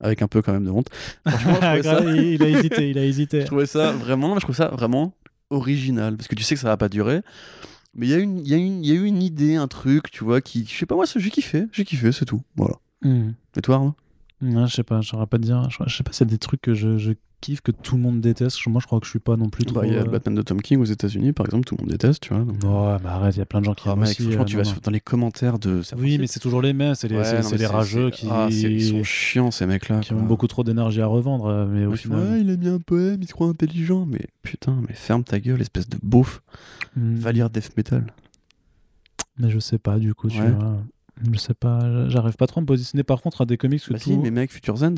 Avec un peu quand même de honte. Franchement, je ça, il, il a hésité, il a hésité. je trouvais ça vraiment, non, mais je trouve ça vraiment original. Parce que tu sais que ça va pas durer. Mais il y, a une- il y, a une- il y a eu une idée, un truc, tu vois, qui, je sais pas, moi, j'ai kiffé, j'ai kiffé, c'est tout. Voilà. Hmm. Et toi, Arnaud? Non, je sais pas, je saurais pas te dire. Je, je sais pas s'il y a des trucs que je, je kiffe, que tout le monde déteste. Moi, je crois que je suis pas non plus trop. Bah, Il y a euh, le Batman de Tom King aux États-Unis, par exemple, tout le monde déteste, tu vois. donc- Ouais, mais arrête, il y a plein de gens qui Ah, aiment mec, aussi. franchement, euh, tu non, vas non. dans les commentaires de. c'est Oui, mais c'est toujours les mêmes, c'est les, Ouais, c'est- non, c'est mais les rageux c'est- qui, ah, c'est- ils sont chiants, ces mecs-là. qui ont beaucoup trop d'énergie à revendre. euh, Mais au Ils font, final. Ah, il a mis un poème, il se croit intelligent. Mais putain, mais ferme ta gueule, espèce de beauf. Hmm. Va lire Death Metal. Mais je sais pas, du coup, tu Ouais. vois. Je sais pas, j'arrive pas trop à me positionner par contre à des comics que Bah tout. si, mais mec, Future End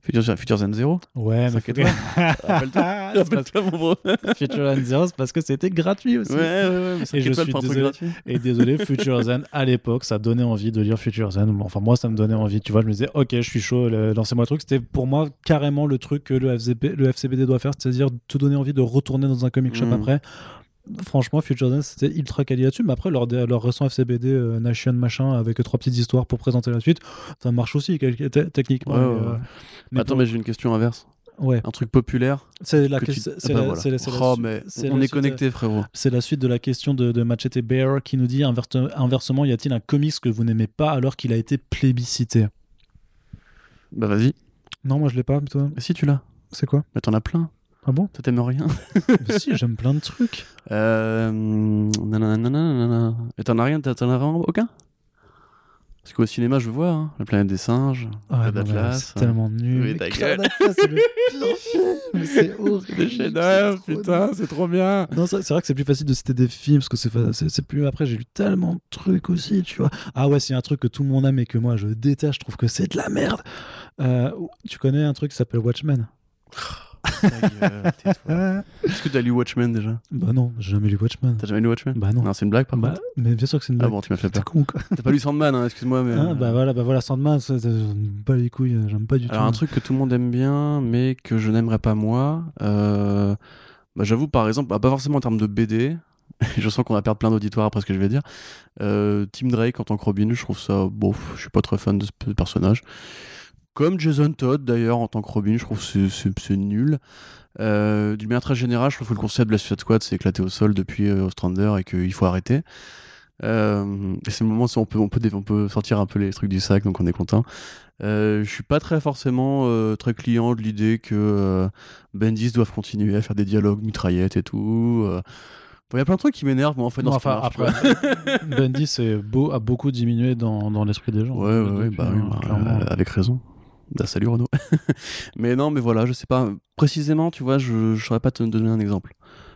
Future, Future End 0 Ouais, mais que- Rappelle-toi. Parce- Rappelle-toi, mon bro. Future End Zero, c'est parce que c'était gratuit aussi. Ouais, ouais, ouais. mais Et je suis désolé. Et désolé, Future Zen, à l'époque, ça donnait envie de lire Future Zen. Enfin, moi, ça me donnait envie. Tu vois, je me disais, ok, je suis chaud, lancez-moi le truc. C'était pour moi carrément le truc que le, FCB, le FCBD doit faire, c'est-à-dire te donner envie de retourner dans un comic shop Mhm. après. Franchement, Future Zen, c'était ultra quali là-dessus. Mais après, leur, leur récent FCBD euh, Nation machin, avec trois petites histoires pour présenter la suite, ça marche aussi techniquement. Ouais, mais, ouais, euh, ouais. mais Attends, pour- mais j'ai une question inverse. ouais, Un truc populaire. c'est la tu- question. Bah voilà. Oh, mais on est connecté, frérot. C'est la suite de la question de, de Machete Bear qui nous dit inverse- inversement, y a-t-il un comics que vous n'aimez pas alors qu'il a été plébiscité? Bah vas-y. Non, moi je l'ai pas, mais toi, Mais si tu l'as. c'est quoi? Mais t'en as plein. Ah bon? Toi t'aimes rien? Mais Si, j'aime plein de trucs. Euh. nanana, nanana. Et t'en as rien T'en as vraiment aucun? Parce qu'au cinéma, je vois hein, La planète des singes, Ah, mais Atlas. c'est tellement nul. Oui, Mais c'est le pire film. C'est horrible. Des chefs-d'œuvre, C'est trop putain, nul. c'est trop bien. Non, c'est c'est vrai que c'est plus facile de citer des films parce que c'est fa- c'est c'est plus. Après, j'ai lu tellement de trucs aussi, tu vois. Ah ouais, s'il y a un truc que tout le monde aime et que moi je déteste, je trouve que c'est de la merde. Euh, tu connais un truc qui s'appelle Watchmen? Est-ce que t'as lu Watchmen déjà Bah non, j'ai jamais lu Watchmen. T'as jamais lu Watchmen Bah non. Non, c'est une blague par Bah, contre. mais bien sûr que c'est une Ah blague. bon, tu m'as fait T'es peur. con, quoi. T'as pas lu Sandman, hein, excuse-moi, mais. Ah, euh, bah voilà, bah voilà, Sandman, ça, ça, j'aime pas les couilles, euh, j'aime pas du Alors, tout. un truc que tout le monde aime bien, mais que je n'aimerais pas moi. euh, Bah, j'avoue, par exemple, bah, pas forcément en termes de BD. je sens qu'on va perdre plein d'auditoires après ce que je vais dire. Euh, Tim Drake en tant que Robin, je trouve ça. Bon, je suis pas très fan de ce pe- personnage. Comme Jason Todd d'ailleurs en tant que Robin, je trouve que c'est- nul. Euh, D'une manière très générale, je trouve que le concept de la Suicide Squad s'est éclaté au sol depuis euh, Ostrander et qu'il faut arrêter. Euh, c'est le moment où on peut, on, peut, dé- on peut sortir un peu les trucs du sac, donc on est content. Euh, je suis pas très forcément euh, très client de l'idée que euh, Bendis doivent continuer à faire des dialogues mitraillettes et tout. Il y a plein de trucs qui m'énervent, moi, en fait, dans Non, ce enfin, marche, tu après, beau, a beaucoup diminué dans, dans l'esprit des gens. vois. Ouais, ouais, ouais, Depuis, bah, oui, bah, clairement. avec raison. Bah, salut Renaud. mais non, mais voilà, je sais pas. Précisément, tu vois, je, je saurais pas te donner un exemple.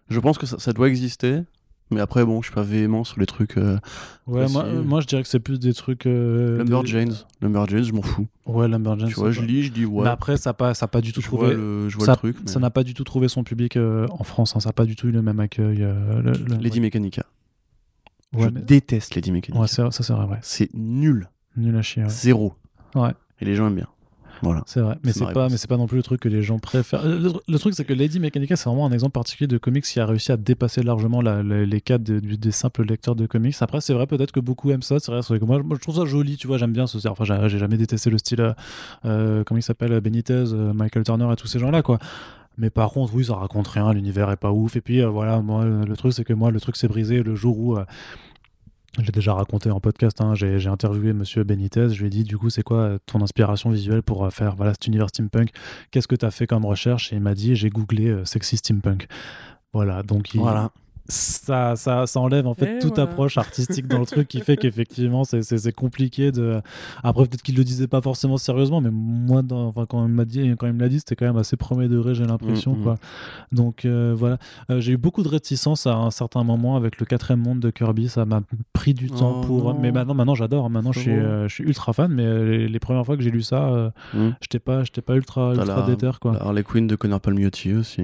Je pense que ça, ça doit exister, mais après, bon, je suis pas véhément sur les trucs. Euh, Ouais, moi, moi je dirais que c'est plus des trucs. Euh, Lumberjanes. Lumberjanes, je m'en fous. des- Ouais, Lumberjanes. tu vois, je pas- lis, je dis ouais. Mais après, ça n'a pas, ça a pas du tout je vois trouvé. le, je vois ça, le truc. mais- ça n'a pas du tout trouvé son public euh, en France. hein, ça n'a pas du tout eu le même accueil. euh, le- le- Lady Mechanica. Ouais, je mais- déteste Lady Mechanica. Ouais, ça c'est vrai, ouais. c'est nul. Nul à chier. Zéro. Ouais. Et les gens aiment bien. Voilà. C'est vrai, mais C'est pas, réponse. mais c'est pas non plus le truc que les gens préfèrent. Le, le truc, c'est que Lady Mechanica, c'est vraiment un exemple particulier de comics qui a réussi à dépasser largement la- la- les cadres de- du- des simples lecteurs de comics. Après, c'est vrai peut-être que beaucoup aiment ça. C'est vrai, que moi, moi, je trouve ça joli, tu vois. J'aime bien ce. Enfin, j'ai jamais détesté le style. euh, euh, comment il s'appelle, Benitez, euh, Michael Turner et tous ces gens-là, quoi. Mais par contre, oui, ça raconte rien, l'univers est pas ouf. Et puis euh, voilà, moi, le truc, c'est que moi, le truc s'est brisé le jour où. euh, j'ai déjà raconté en podcast, hein, j'ai interviewé Monsieur Benitez, je lui ai dit du coup c'est quoi euh, ton inspiration visuelle pour euh, faire voilà, cet univers steampunk? Qu'est-ce que tu as fait comme recherche? Et il m'a dit j'ai googlé euh, sexy steampunk. Voilà, donc il- Voilà. Ça, ça, ça enlève en fait Et toute voilà. approche artistique dans le truc qui fait qu'effectivement c'est- compliqué de. Après peut-être qu'il le disait pas forcément sérieusement, mais moi dans- enfin, quand il m'a dit quand il me l'a dit c'était quand même assez premier degré j'ai l'impression Mm, mm. quoi. Donc euh, voilà, Euh, j'ai eu beaucoup de réticence à un certain moment avec le quatrième monde de Kirby, ça m'a pris du temps Oh pour. non. Mais maintenant maintenant j'adore, maintenant je suis, euh, je suis ultra fan, mais les, les premières fois que j'ai lu ça, euh, Mm. j'étais pas j'étais pas ultra ultra la- déter quoi. La Harley Quinn de Connor Palmiotti aussi.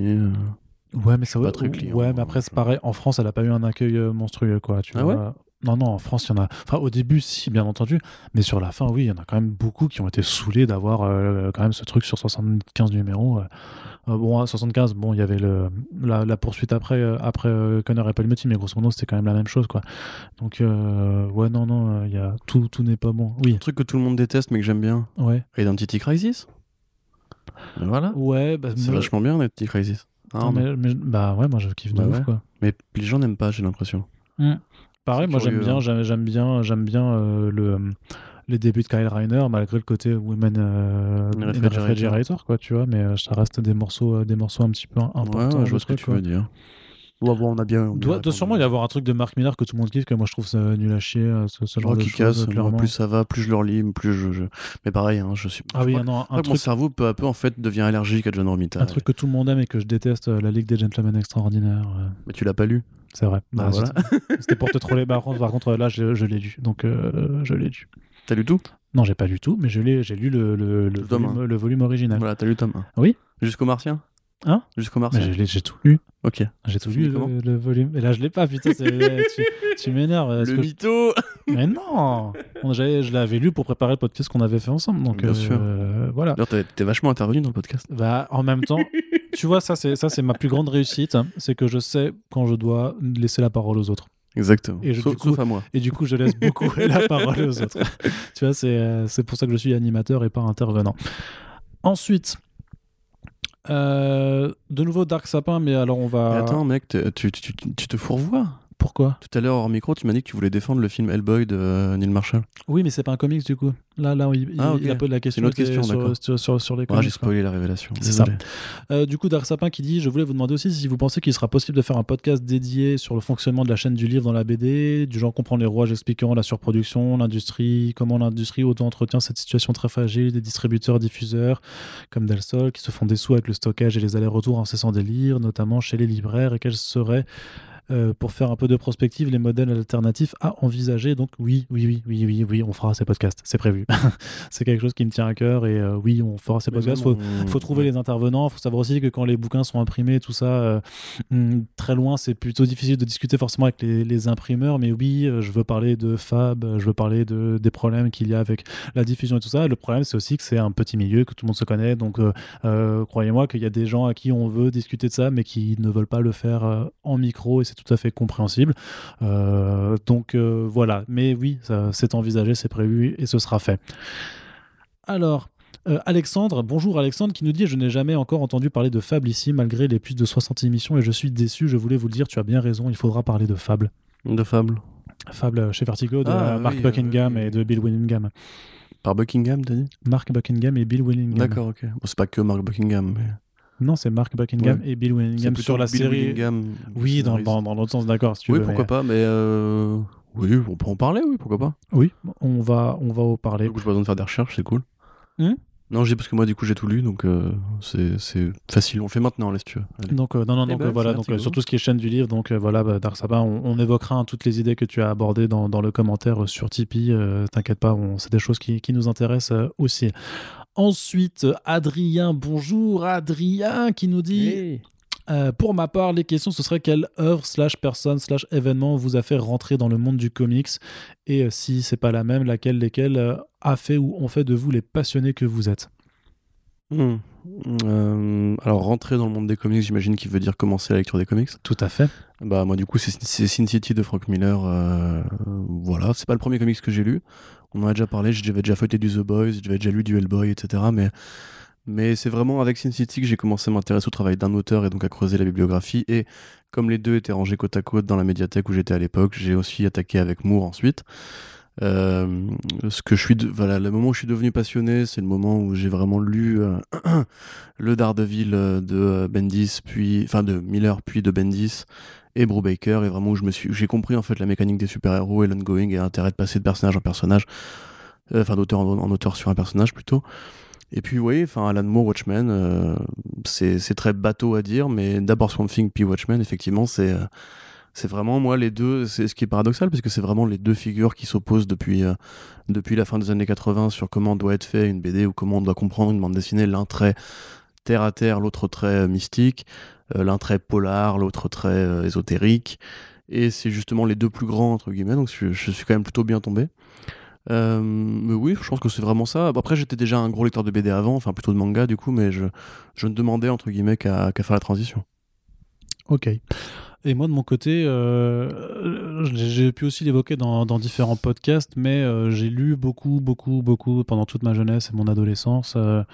Ouais, mais ça pas très client, Ouais, mais après, c'est pareil. En France, elle a pas eu un accueil euh, monstrueux, quoi. Tu Ah vois. Non, non, en France, il y en a. Enfin, au début, si, bien entendu. Mais sur la fin, oui, il y en a quand même beaucoup qui ont été saoulés d'avoir euh, quand même ce truc sur 75 numéros. euh. Bon, à 75, bon, il y avait le, la, la poursuite après, euh, après Connor et Palmiotti, mais grosso modo, c'était quand même la même chose, quoi. Donc, ouais, non, non, y a... tout, tout n'est pas bon. Oui, Un truc que tout le monde déteste mais que j'aime bien. ouais. Identity Crisis. Voilà. Ouais, bah, C'est vachement bien Identity Crisis. Non. mais, mais- bah ouais, moi, je kiffe de Bah ouf, ouais. quoi. mais les gens n'aiment pas, j'ai l'impression. Pareil, C'est moi j'aime bien, j'aime, bien, j'aime bien euh, le, les débuts de Kyle Reiner, malgré le côté Women euh, Refrigerator. Quoi, tu vois, mais euh, ça reste des morceaux, euh, des morceaux un petit peu importants. ouais, je vois ce que tu quoi. veux dire. Voir, on a bien. on Doit, doit sûrement y avoir un truc de Mark Millar que tout le monde kiffe, que moi je trouve ça nul à chier, euh, ce, ce genre Oh, de casse, plus ça va, plus je le relis, plus je. je- Mais pareil, hein, je suis. Ah je oui, crois- non, un crois que mon truc, cerveau peu à peu en fait devient allergique à John Romita. un truc que tout le monde aime et que je déteste, euh, la Ligue des Gentlemen Extraordinaires. euh, Mais tu l'as pas lu. c'est vrai. Bah, Bah, voilà. c'était- pour te troller. Par contre, par contre là, je, je l'ai lu. Donc, euh, je l'ai lu. T'as lu tout? Non, j'ai pas lu tout, mais j'ai lu le, le, le Le tome volume, le volume original. Voilà, t'as lu tome 1. Oui. Jusqu'au Martien? Hein Jusqu'au l'ai- j'ai tout lu. Ok. J'ai tout lu, le, le volume. Et là, je l'ai pas, putain, tu, tu m'énerves. Le mytho Mais non Je l'avais lu pour préparer le podcast qu'on avait fait ensemble. Donc, Bien euh, sûr. voilà. T'es- vachement intervenu dans le podcast. Bah, en même temps, tu vois, ça, c'est ma plus grande réussite. hein. C'est que je sais quand je dois laisser la parole aux autres. Exactement. Et je- sauf, du coup- sauf à moi. Et du coup, je laisse beaucoup la parole aux autres. tu vois, euh, c'est pour ça que je suis animateur et pas intervenant. Ensuite, euh, de nouveau Dark Sapin, mais alors on va. Mais attends, mec, tu, tu, tu- tu te fourvoies. Pourquoi Tout à l'heure, hors micro, tu m'as dit que tu voulais défendre le film Hellboy de euh, Neil Marshall. Oui, mais c'est pas un comics du coup. Là, là, il, Ah, il- ok. il a peu de la question. une autre question, sur, d'accord. sur, sur, sur les Ah, comics. j'ai quoi. spoilé la révélation. C'est ça. Euh, du coup, Dark Sapin qui dit Je voulais vous demander aussi si vous pensez qu'il sera possible de faire un podcast dédié sur le fonctionnement de la chaîne du livre dans la BD, du genre comprendre les rouages expliquant la surproduction, l'industrie, comment l'industrie auto-entretient cette situation très fragile des distributeurs diffuseurs comme Del Sol qui se font des sous avec le stockage et les allers-retours incessants des livres, notamment chez les libraires, et quels seraient. Euh, pour faire un peu de prospective, les modèles alternatifs à envisager. Donc oui, oui, oui, oui, oui, oui, on fera ces podcasts, c'est prévu. c'est quelque chose qui me tient à cœur et euh, oui, on fera ces Mais podcasts. même, Faut, on- faut trouver ouais. les intervenants. faut savoir aussi que quand les bouquins sont imprimés, tout ça, euh, hum, très loin, c'est plutôt difficile de discuter forcément avec les, les imprimeurs. Mais oui, je veux parler de Fab, je veux parler de, des problèmes qu'il y a avec la diffusion et tout ça. Le problème, c'est aussi que c'est un petit milieu, que tout le monde se connaît. Donc, croyez-moi qu'il y a des gens à qui on veut discuter de ça, mais qui ne veulent pas le faire en micro et c'est tout à fait compréhensible. Euh, donc, euh, voilà. Mais oui, c'est envisagé, c'est prévu et ce sera fait. Alors, euh, Alexandre, bonjour Alexandre, qui nous dit Je n'ai jamais encore entendu parler de Fable ici, malgré les plus de 60 émissions, et je suis déçu. Je voulais vous le dire, tu as bien raison, il faudra parler de Fable. De fable. Fable chez Vertigo, de Ah, Mark oui, Buckingham oui. et de Bill Willingham. Par Buckingham, t'as dit? Mark Buckingham et Bill Willingham. D'accord, ok. Bon, c'est pas que Mark Buckingham, mais. Non, c'est Mark Buckingham Ouais. et Bill C'est Willingham sur la Bill série. Willingham, Oui, dans, dans, dans l'autre sens, d'accord. Si Oui, veux, pourquoi mais- pas, mais. euh, Oui, on peut en parler, oui, pourquoi pas. Oui, on va, on va en parler. Du coup, j'ai pas besoin de faire des recherches, c'est cool. Hmm non, je dis parce que moi, du coup, j'ai tout lu, donc euh, c'est c'est facile. On le fait maintenant, là, si tu veux. Allez. Donc, euh, non, non, Eh donc ben, euh, voilà, donc, euh, sur tout ce qui est chaîne du livre, donc euh, voilà, bah, Dark Sabbath, on, on évoquera hein, toutes les idées que tu as abordées dans, dans le commentaire sur Tipeee. euh, T'inquiète pas, c'est des choses qui, qui nous intéressent euh, aussi. Ensuite, Adrien, bonjour Adrien, qui nous dit euh, Pour ma part, les questions, ce serait quelle œuvre, slash personne, slash événement vous a fait rentrer dans le monde du comics Et euh, si c'est pas la même, laquelle, lesquelles euh, a fait ou ont fait de vous les passionnés que vous êtes? Hmm. Euh, alors, rentrer dans le monde des comics, j'imagine qu'il veut dire commencer la lecture des comics. Tout à fait. Bah, moi, du coup, c'est Sin City de Frank Miller. voilà, c'est pas le premier comics que j'ai lu. On en a déjà parlé, j'avais déjà feuilleté du The Boys, j'avais déjà lu du Hellboy, etc. Mais, c'est vraiment avec Sin City que j'ai commencé à m'intéresser au travail d'un auteur et donc à creuser la bibliographie. Et comme les deux étaient rangés côte à côte dans la médiathèque où j'étais à l'époque, j'ai aussi attaqué avec Moore ensuite. Euh, ce que je suis le moment où je suis devenu passionné c'est le moment où j'ai vraiment lu euh, le Daredevil euh, de Bendis puis enfin de Miller puis de Bendis et Brubaker et vraiment où je me suis j'ai compris en fait la mécanique des super-héros et l'ongoing et l'intérêt de passer de personnage en personnage euh, enfin d'auteur en, auteur sur un personnage plutôt. Et puis oui enfin Alan Moore Watchmen euh, c'est très bateau à dire mais d'abord Swamp Thing puis Watchmen effectivement c'est euh, c'est vraiment moi les deux c'est ce qui est paradoxal parce que c'est vraiment les deux figures qui s'opposent depuis euh, depuis la fin des années 80 sur comment doit être fait une BD ou comment on doit comprendre une bande dessinée l'un très terre à terre l'autre très mystique l'un très polar l'autre très euh, ésotérique et c'est justement les deux plus grands entre guillemets donc je, suis quand même plutôt bien tombé euh, mais oui, je pense que c'est vraiment ça. Après, j'étais déjà un gros lecteur de BD avant, enfin plutôt de manga du coup, mais je, ne demandais entre guillemets qu'à qu'à faire la transition. Ok. Et moi, de mon côté, euh, j'ai pu aussi l'évoquer dans, dans différents podcasts, mais euh, j'ai lu beaucoup, beaucoup, beaucoup pendant toute ma jeunesse et mon adolescence. euh,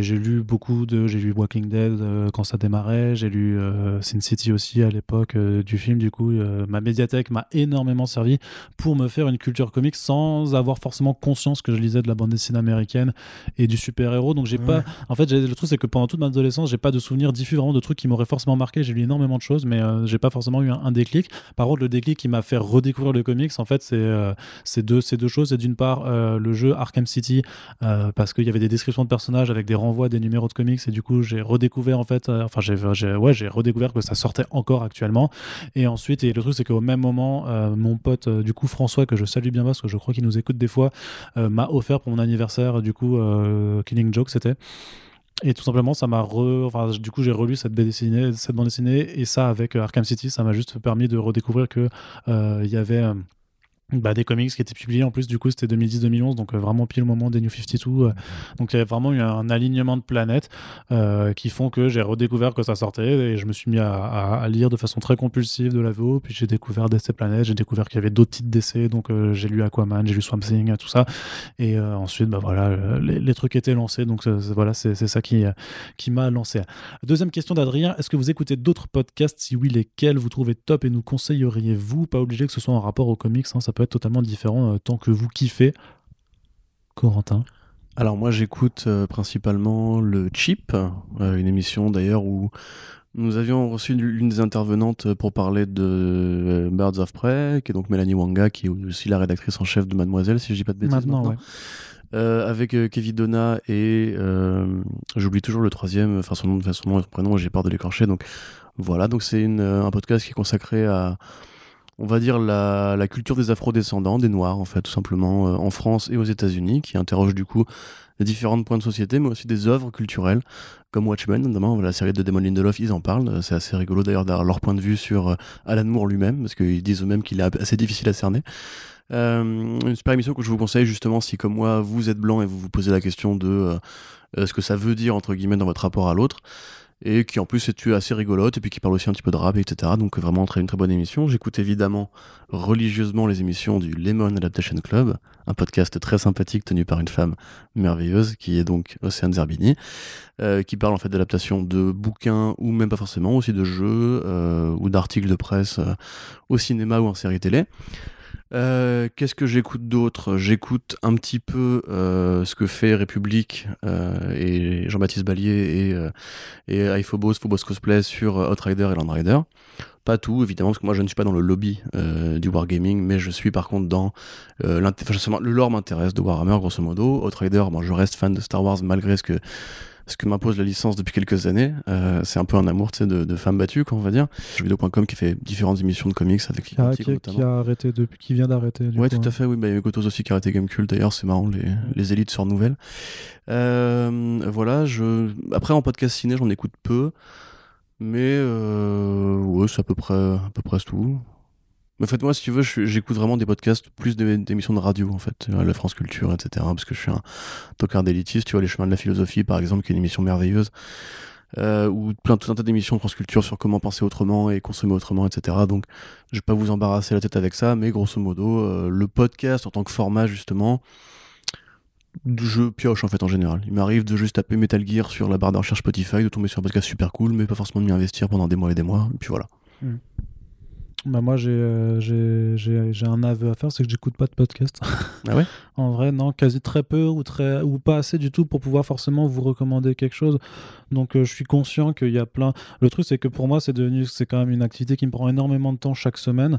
j'ai lu beaucoup de. J'ai lu Walking Dead quand ça démarrait. J'ai lu Sin City aussi à l'époque du film. Du coup, ma médiathèque m'a énormément servi pour me faire une culture comique sans avoir forcément conscience que je lisais de la bande dessinée américaine et du super-héros. Donc, j'ai pas. En fait, le truc, c'est que pendant toute mon adolescence, j'ai pas de souvenirs diffus vraiment de trucs qui m'auraient forcément marqué. J'ai lu énormément de choses, mais j'ai pas forcément eu un, déclic. Par contre, le déclic qui m'a fait redécouvrir le comics, en fait, c'est deux, deux choses. C'est d'une part le jeu Arkham City, parce qu'il y avait des descriptions de personnages avec des renvois des numéros de comics, et du coup, j'ai redécouvert, en fait, enfin, j'ai ouais, redécouvert que ça sortait encore actuellement. Et ensuite, et le truc, c'est qu'au même moment, mon pote, du coup, François, que je salue bien parce que je crois qu'il nous écoute des fois, m'a offert pour mon anniversaire, du coup, Killing Joke, c'était. Et tout simplement, ça m'a re... enfin, du coup, j'ai relu cette bande dessinée, cette bande dessinée, et ça avec euh, Arkham City, ça m'a juste permis de redécouvrir que euh, il y avait euh, bah, des comics qui étaient publiés en plus du coup c'était 2010-2011 donc euh, vraiment pile au moment des New 52 euh. donc il y avait vraiment eu un, alignement de planètes euh, qui font que j'ai redécouvert que ça sortait et je me suis mis à, lire de façon très compulsive de la VO puis j'ai découvert DC Planet j'ai découvert qu'il y avait d'autres titres d'essais donc j'ai lu Aquaman j'ai lu Swamp Thing tout ça. Et ensuite bah voilà les, trucs étaient lancés donc voilà c'est ça qui, qui m'a lancé. Deuxième question d'Adrien est-ce que vous écoutez d'autres podcasts? Si oui lesquels? Vous trouvez top et nous conseilleriez-vous? Pas obligé que ce soit en rapport aux comics hein, ça peut être totalement différent euh, tant que vous kiffez. Corentin alors moi j'écoute euh, principalement le Chip, euh, une émission d'ailleurs où nous avions reçu l'une des intervenantes pour parler de Birds of Prey, qui est donc Mélanie Wanga, qui est aussi la rédactrice en chef de Mademoiselle, si je dis pas de bêtises. Maintenant, avec Kevin Donna et j'oublie toujours le troisième, enfin son nom, son nom et son prénom, j'ai peur de l'écorcher. Donc voilà, donc c'est un podcast qui est consacré à on va dire, la, culture des afro-descendants, des Noirs, en fait, tout simplement, euh, en France et aux États-Unis, qui interroge du coup les différents points de société, mais aussi des œuvres culturelles, comme Watchmen, notamment la série de Damon Lindelof, ils en parlent. C'est assez rigolo d'ailleurs d'avoir leur point de vue sur euh, Alan Moore lui-même, parce qu'ils disent eux-mêmes qu'il est assez difficile à cerner. Euh, une super émission que je vous conseille justement si comme moi vous êtes blanc et vous vous posez la question de ce que ça veut dire entre guillemets dans votre rapport à l'autre et qui en plus est assez rigolote et puis qui parle aussi un petit peu de rap etc donc vraiment très une très bonne émission. J'écoute évidemment religieusement les émissions du Lemon Adaptation Club un podcast très sympathique tenu par une femme merveilleuse qui est donc Océane Zerbini euh, qui parle en fait d'adaptation de bouquins ou même pas forcément aussi de jeux euh, ou d'articles de presse euh, au cinéma ou en série télé euh, qu'est-ce que j'écoute d'autre? J'écoute un petit peu euh, ce que fait République euh, et Jean-Baptiste Ballier et, et iPhobos, Phobos Cosplay sur Outrider et Landrider. Pas tout, évidemment, parce que moi je ne suis pas dans le lobby du wargaming, mais je suis par contre dans. Enfin, le lore m'intéresse de Warhammer, grosso modo. Outrider, moi je reste fan de Star Wars malgré ce que ce que m'impose la licence depuis quelques années. Euh, c'est un peu un amour de, de femmes battues, quoi, on va dire. Jeuxvideo.com qui fait différentes émissions de comics avec qui, qui, a arrêté depuis, qui vient d'arrêter. Ouais, tout à fait. Oui, bah, il y a Gotos aussi qui a arrêté Gamecult. D'ailleurs, c'est marrant, les, les élites sur nouvelles. Euh, voilà, je. Après, en podcast ciné, j'en écoute peu. Mais euh, ouais, c'est à peu près, à peu près tout. En fait, moi, si tu veux, j'écoute vraiment des podcasts, plus d'émissions de radio, en fait, la France Culture, etc. Parce que je suis un tocard d'élitiste, tu vois, Les Chemins de la Philosophie, par exemple, qui est une émission merveilleuse. Euh, ou plein tout un tas d'émissions France Culture sur comment penser autrement et consommer autrement, etc. Donc, je vais pas vous embarrasser la tête avec ça, mais grosso modo, euh, le podcast en tant que format, justement, je pioche en fait en général. Il m'arrive de juste taper Metal Gear sur la barre de recherche Spotify, de tomber sur un podcast super cool, mais pas forcément de m'y investir pendant des mois et des mois, et puis voilà. Hmm. Bah moi euh, j'ai j'ai un aveu à faire, c'est que j'écoute pas de podcast. Ah ouais? En vrai, non, quasi très peu ou très ou pas assez du tout pour pouvoir forcément vous recommander quelque chose. Donc euh, je suis conscient qu'il y a plein. Le truc c'est que pour moi c'est devenu c'est quand même une activité qui me prend énormément de temps chaque semaine.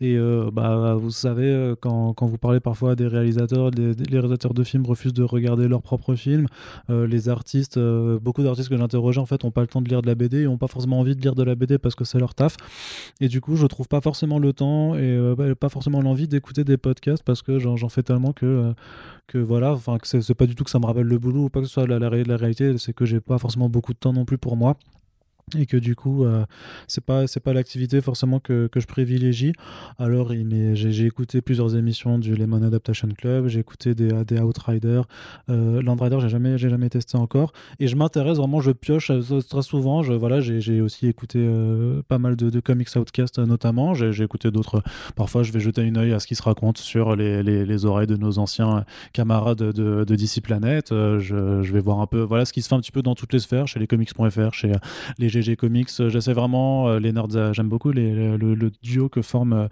Et euh, bah vous savez quand, quand, vous parlez parfois à des réalisateurs, les, réalisateurs de films refusent de regarder leurs propres films. les artistes, beaucoup d'artistes que j'interrogeais en fait ont pas le temps de lire de la BD et ont pas forcément envie de lire de la BD parce que c'est leur taf. Et du coup je trouve pas forcément le temps et euh, bah, pas forcément l'envie d'écouter des podcasts parce que j'en fais tellement que, euh, que voilà, enfin, que c'est pas du tout que ça me rappelle le boulot ou pas que ce soit la, la, la réalité, c'est que j'ai pas forcément beaucoup de temps non plus pour moi et que du coup euh, c'est pas c'est pas l'activité forcément que, que, je privilégie. Alors j'ai écouté plusieurs émissions du Lemon Adaptation Club j'ai écouté des, des Outriders euh, Landrider j'ai jamais j'ai jamais testé encore. Et je m'intéresse vraiment je pioche euh, très souvent. Je, voilà j'ai aussi écouté euh, pas mal de, de, comics outcast notamment. J'ai écouté d'autres. Parfois je vais jeter une œil à ce qui se raconte sur les, les, les oreilles de nos anciens camarades de, de DC Planet je, je, vais voir un peu voilà ce qui se fait un petit peu dans toutes les sphères chez les comics.fr chez les GG Comics. J'essaie vraiment les nerds. J'aime beaucoup les, le, duo que forment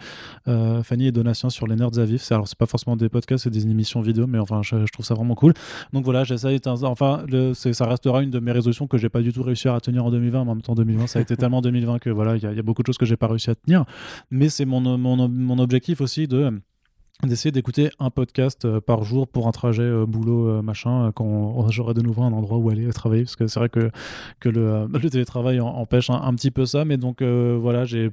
Fanny et Donatien sur les nerds à vif. Alors c'est pas forcément des podcasts, c'est des émissions vidéo, mais enfin je, trouve ça vraiment cool. Donc voilà, j'essaie. Enfin, le, ça restera une de mes résolutions que j'ai pas du tout réussi à tenir en 2020. Mais en même temps, 2020, ça a été tellement 2020 que voilà, il y, a beaucoup de choses que j'ai pas réussi à tenir. Mais c'est mon, mon, mon objectif aussi de d'essayer d'écouter un podcast euh, par jour pour un trajet euh, boulot euh, machin quand j'aurai de nouveau un endroit où aller travailler parce que c'est vrai que, que le, le télétravail empêche un, petit peu ça mais donc voilà j'ai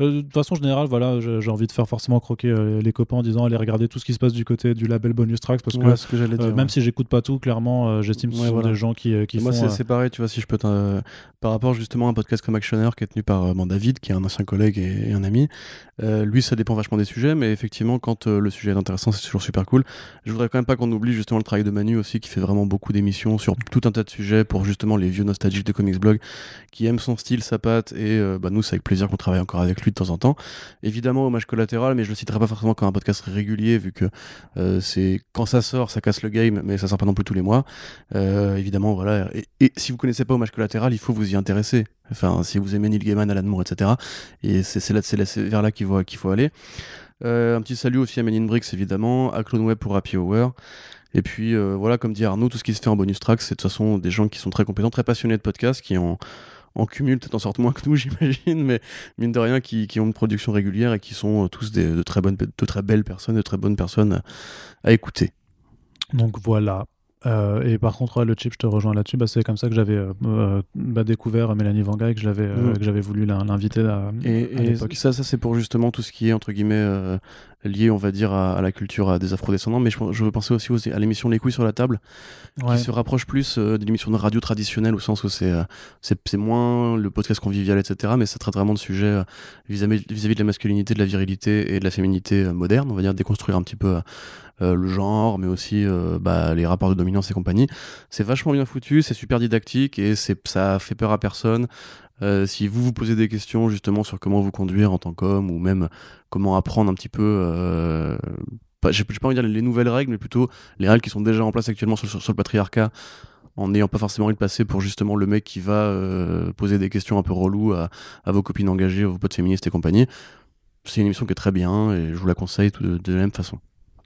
de façon générale voilà j'ai envie de faire forcément croquer les copains en disant allez regarder tout ce qui se passe du côté du label bonus tracks parce que, ce que dire, même si j'écoute pas tout clairement j'estime que ce sont des gens qui, qui moi c'est pareil tu vois si je peux par rapport justement à un podcast comme Actioner qui est tenu par David qui est un ancien collègue et un ami lui ça dépend vachement des sujets mais effectivement quand euh, le sujet est intéressant, c'est toujours super cool. Je voudrais quand même pas qu'on oublie justement le travail de Manu aussi, qui fait vraiment beaucoup d'émissions sur tout un tas de sujets pour justement les vieux nostalgiques de Comics Blog, qui aiment son style, sa patte, et euh, bah, nous, c'est avec plaisir qu'on travaille encore avec lui de temps en temps. Évidemment, hommage collatéral, mais je le citerai pas forcément comme un podcast régulier, vu que euh, c'est quand ça sort, ça casse le game, mais ça sort pas non plus tous les mois. évidemment, voilà. Et, si vous connaissez pas hommage collatéral, il faut vous y intéresser. Enfin, si vous aimez Neil Gaiman, Alan Moore, etc. Et c'est vers là qu'il faut, aller. Euh, un petit salut aussi à Men Bricks évidemment, à CloneWeb pour Happy Hour. Et puis euh, voilà, comme dit Arnaud, tout ce qui se fait en bonus track, c'est de toute façon des gens qui sont très compétents, très passionnés de podcast, qui en, en cumul peut-être en sortent moins que nous, j'imagine, mais mine de rien, qui, ont une production régulière et qui sont euh, tous de, très bonnes, de très belles personnes, de très bonnes personnes à écouter. Donc voilà, euh, et par contre, le chip, je te rejoins là-dessus. Bah, c'est comme ça que j'avais euh, euh, bah, découvert Mélanie Vanga et que j'avais mm. que j'avais voulu l'inviter à, et, et ça, ça c'est pour justement tout ce qui est entre guillemets lié, on va dire, à, la culture des afro-descendants. Mais je, je, veux penser aussi à l'émission Les couilles sur la table, qui se rapproche plus de l'émission de radio traditionnelle au sens où c'est c'est moins le podcast convivial, etc. Mais ça traite vraiment de sujets vis-à-vis -vis de la masculinité, de la virilité et de la féminité moderne. On va dire déconstruire un petit peu euh, le genre, mais aussi euh, bah, les rapports de dominance et compagnie. C'est vachement bien foutu, c'est super didactique et ça fait peur à personne. Euh, si vous vous posez des questions justement sur comment vous conduire en tant qu'homme ou même comment apprendre un petit peu, j'ai pas envie de dire les nouvelles règles, mais plutôt les règles qui sont déjà en place actuellement sur, le patriarcat, en n'ayant pas forcément envie de passer pour justement le mec qui va poser des questions un peu reloues à, vos copines engagées, à vos potes féministes et compagnie. C'est une émission qui est très bien et je vous la conseille de la même façon.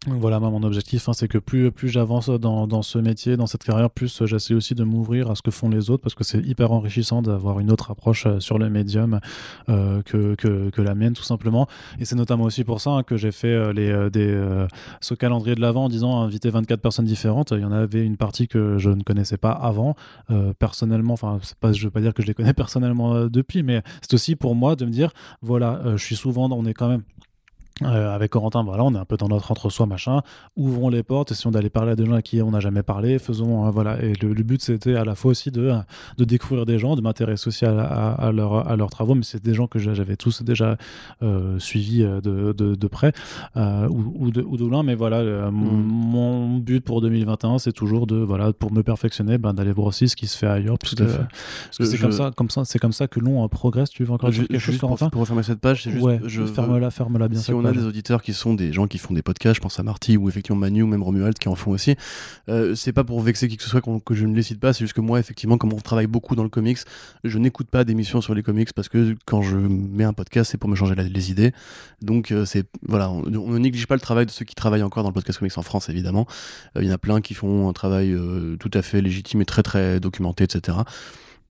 Voilà, mon objectif, hein, c'est que plus, j'avance dans, ce métier, dans cette carrière, plus j'essaie aussi de m'ouvrir à ce que font les autres, parce que c'est hyper enrichissant d'avoir une autre approche euh, sur le médium euh, que, la mienne, tout simplement. Et c'est notamment aussi pour ça hein, que j'ai fait euh, ce calendrier de l'avant en disant inviter 24 personnes différentes. Il y en avait une partie que je ne connaissais pas avant, personnellement. Enfin, je ne veux pas dire que je les connais personnellement depuis, mais c'est aussi pour moi de me dire voilà, je suis souvent, on est quand même euh, avec Corentin, voilà, on est un peu dans notre entre-soi, machin. Ouvrons les portes, essayons d'aller parler à des gens à qui on n'a jamais parlé. Faisons, euh, voilà. Et le, but, c'était à la fois aussi de, de découvrir des gens, de m'intéresser aussi à, à, leur, à, leurs travaux, mais c'est des gens que j'avais tous déjà euh, suivis euh, de, de, de près ou, ou, de, ou de loin. Mais voilà, mm. mon but pour 2021, c'est toujours de, voilà, pour me perfectionner, ben, d'aller voir aussi ce qui se fait ailleurs, c'est comme ça, comme ça, c'est comme ça que l'on progresse. Tu veux encore dire quelque chose, Corentin? pour, refermer cette page, c'est juste, ouais, je ferme-la, ferme-la bien. Si a des auditeurs qui sont des gens qui font des podcasts, je pense à Marty ou effectivement Manu ou même Romuald qui en font aussi. Euh, c'est pas pour vexer qui que ce soit que je ne les cite pas, c'est juste que moi, effectivement, comme on travaille beaucoup dans le comics, je n'écoute pas d'émissions sur les comics parce que quand je mets un podcast, c'est pour me changer les idées. Donc, euh, c'est voilà, on, ne néglige pas le travail de ceux qui travaillent encore dans le podcast comics en France, évidemment. Euh, il y en a plein qui font un travail tout à fait légitime et très très documenté, etc.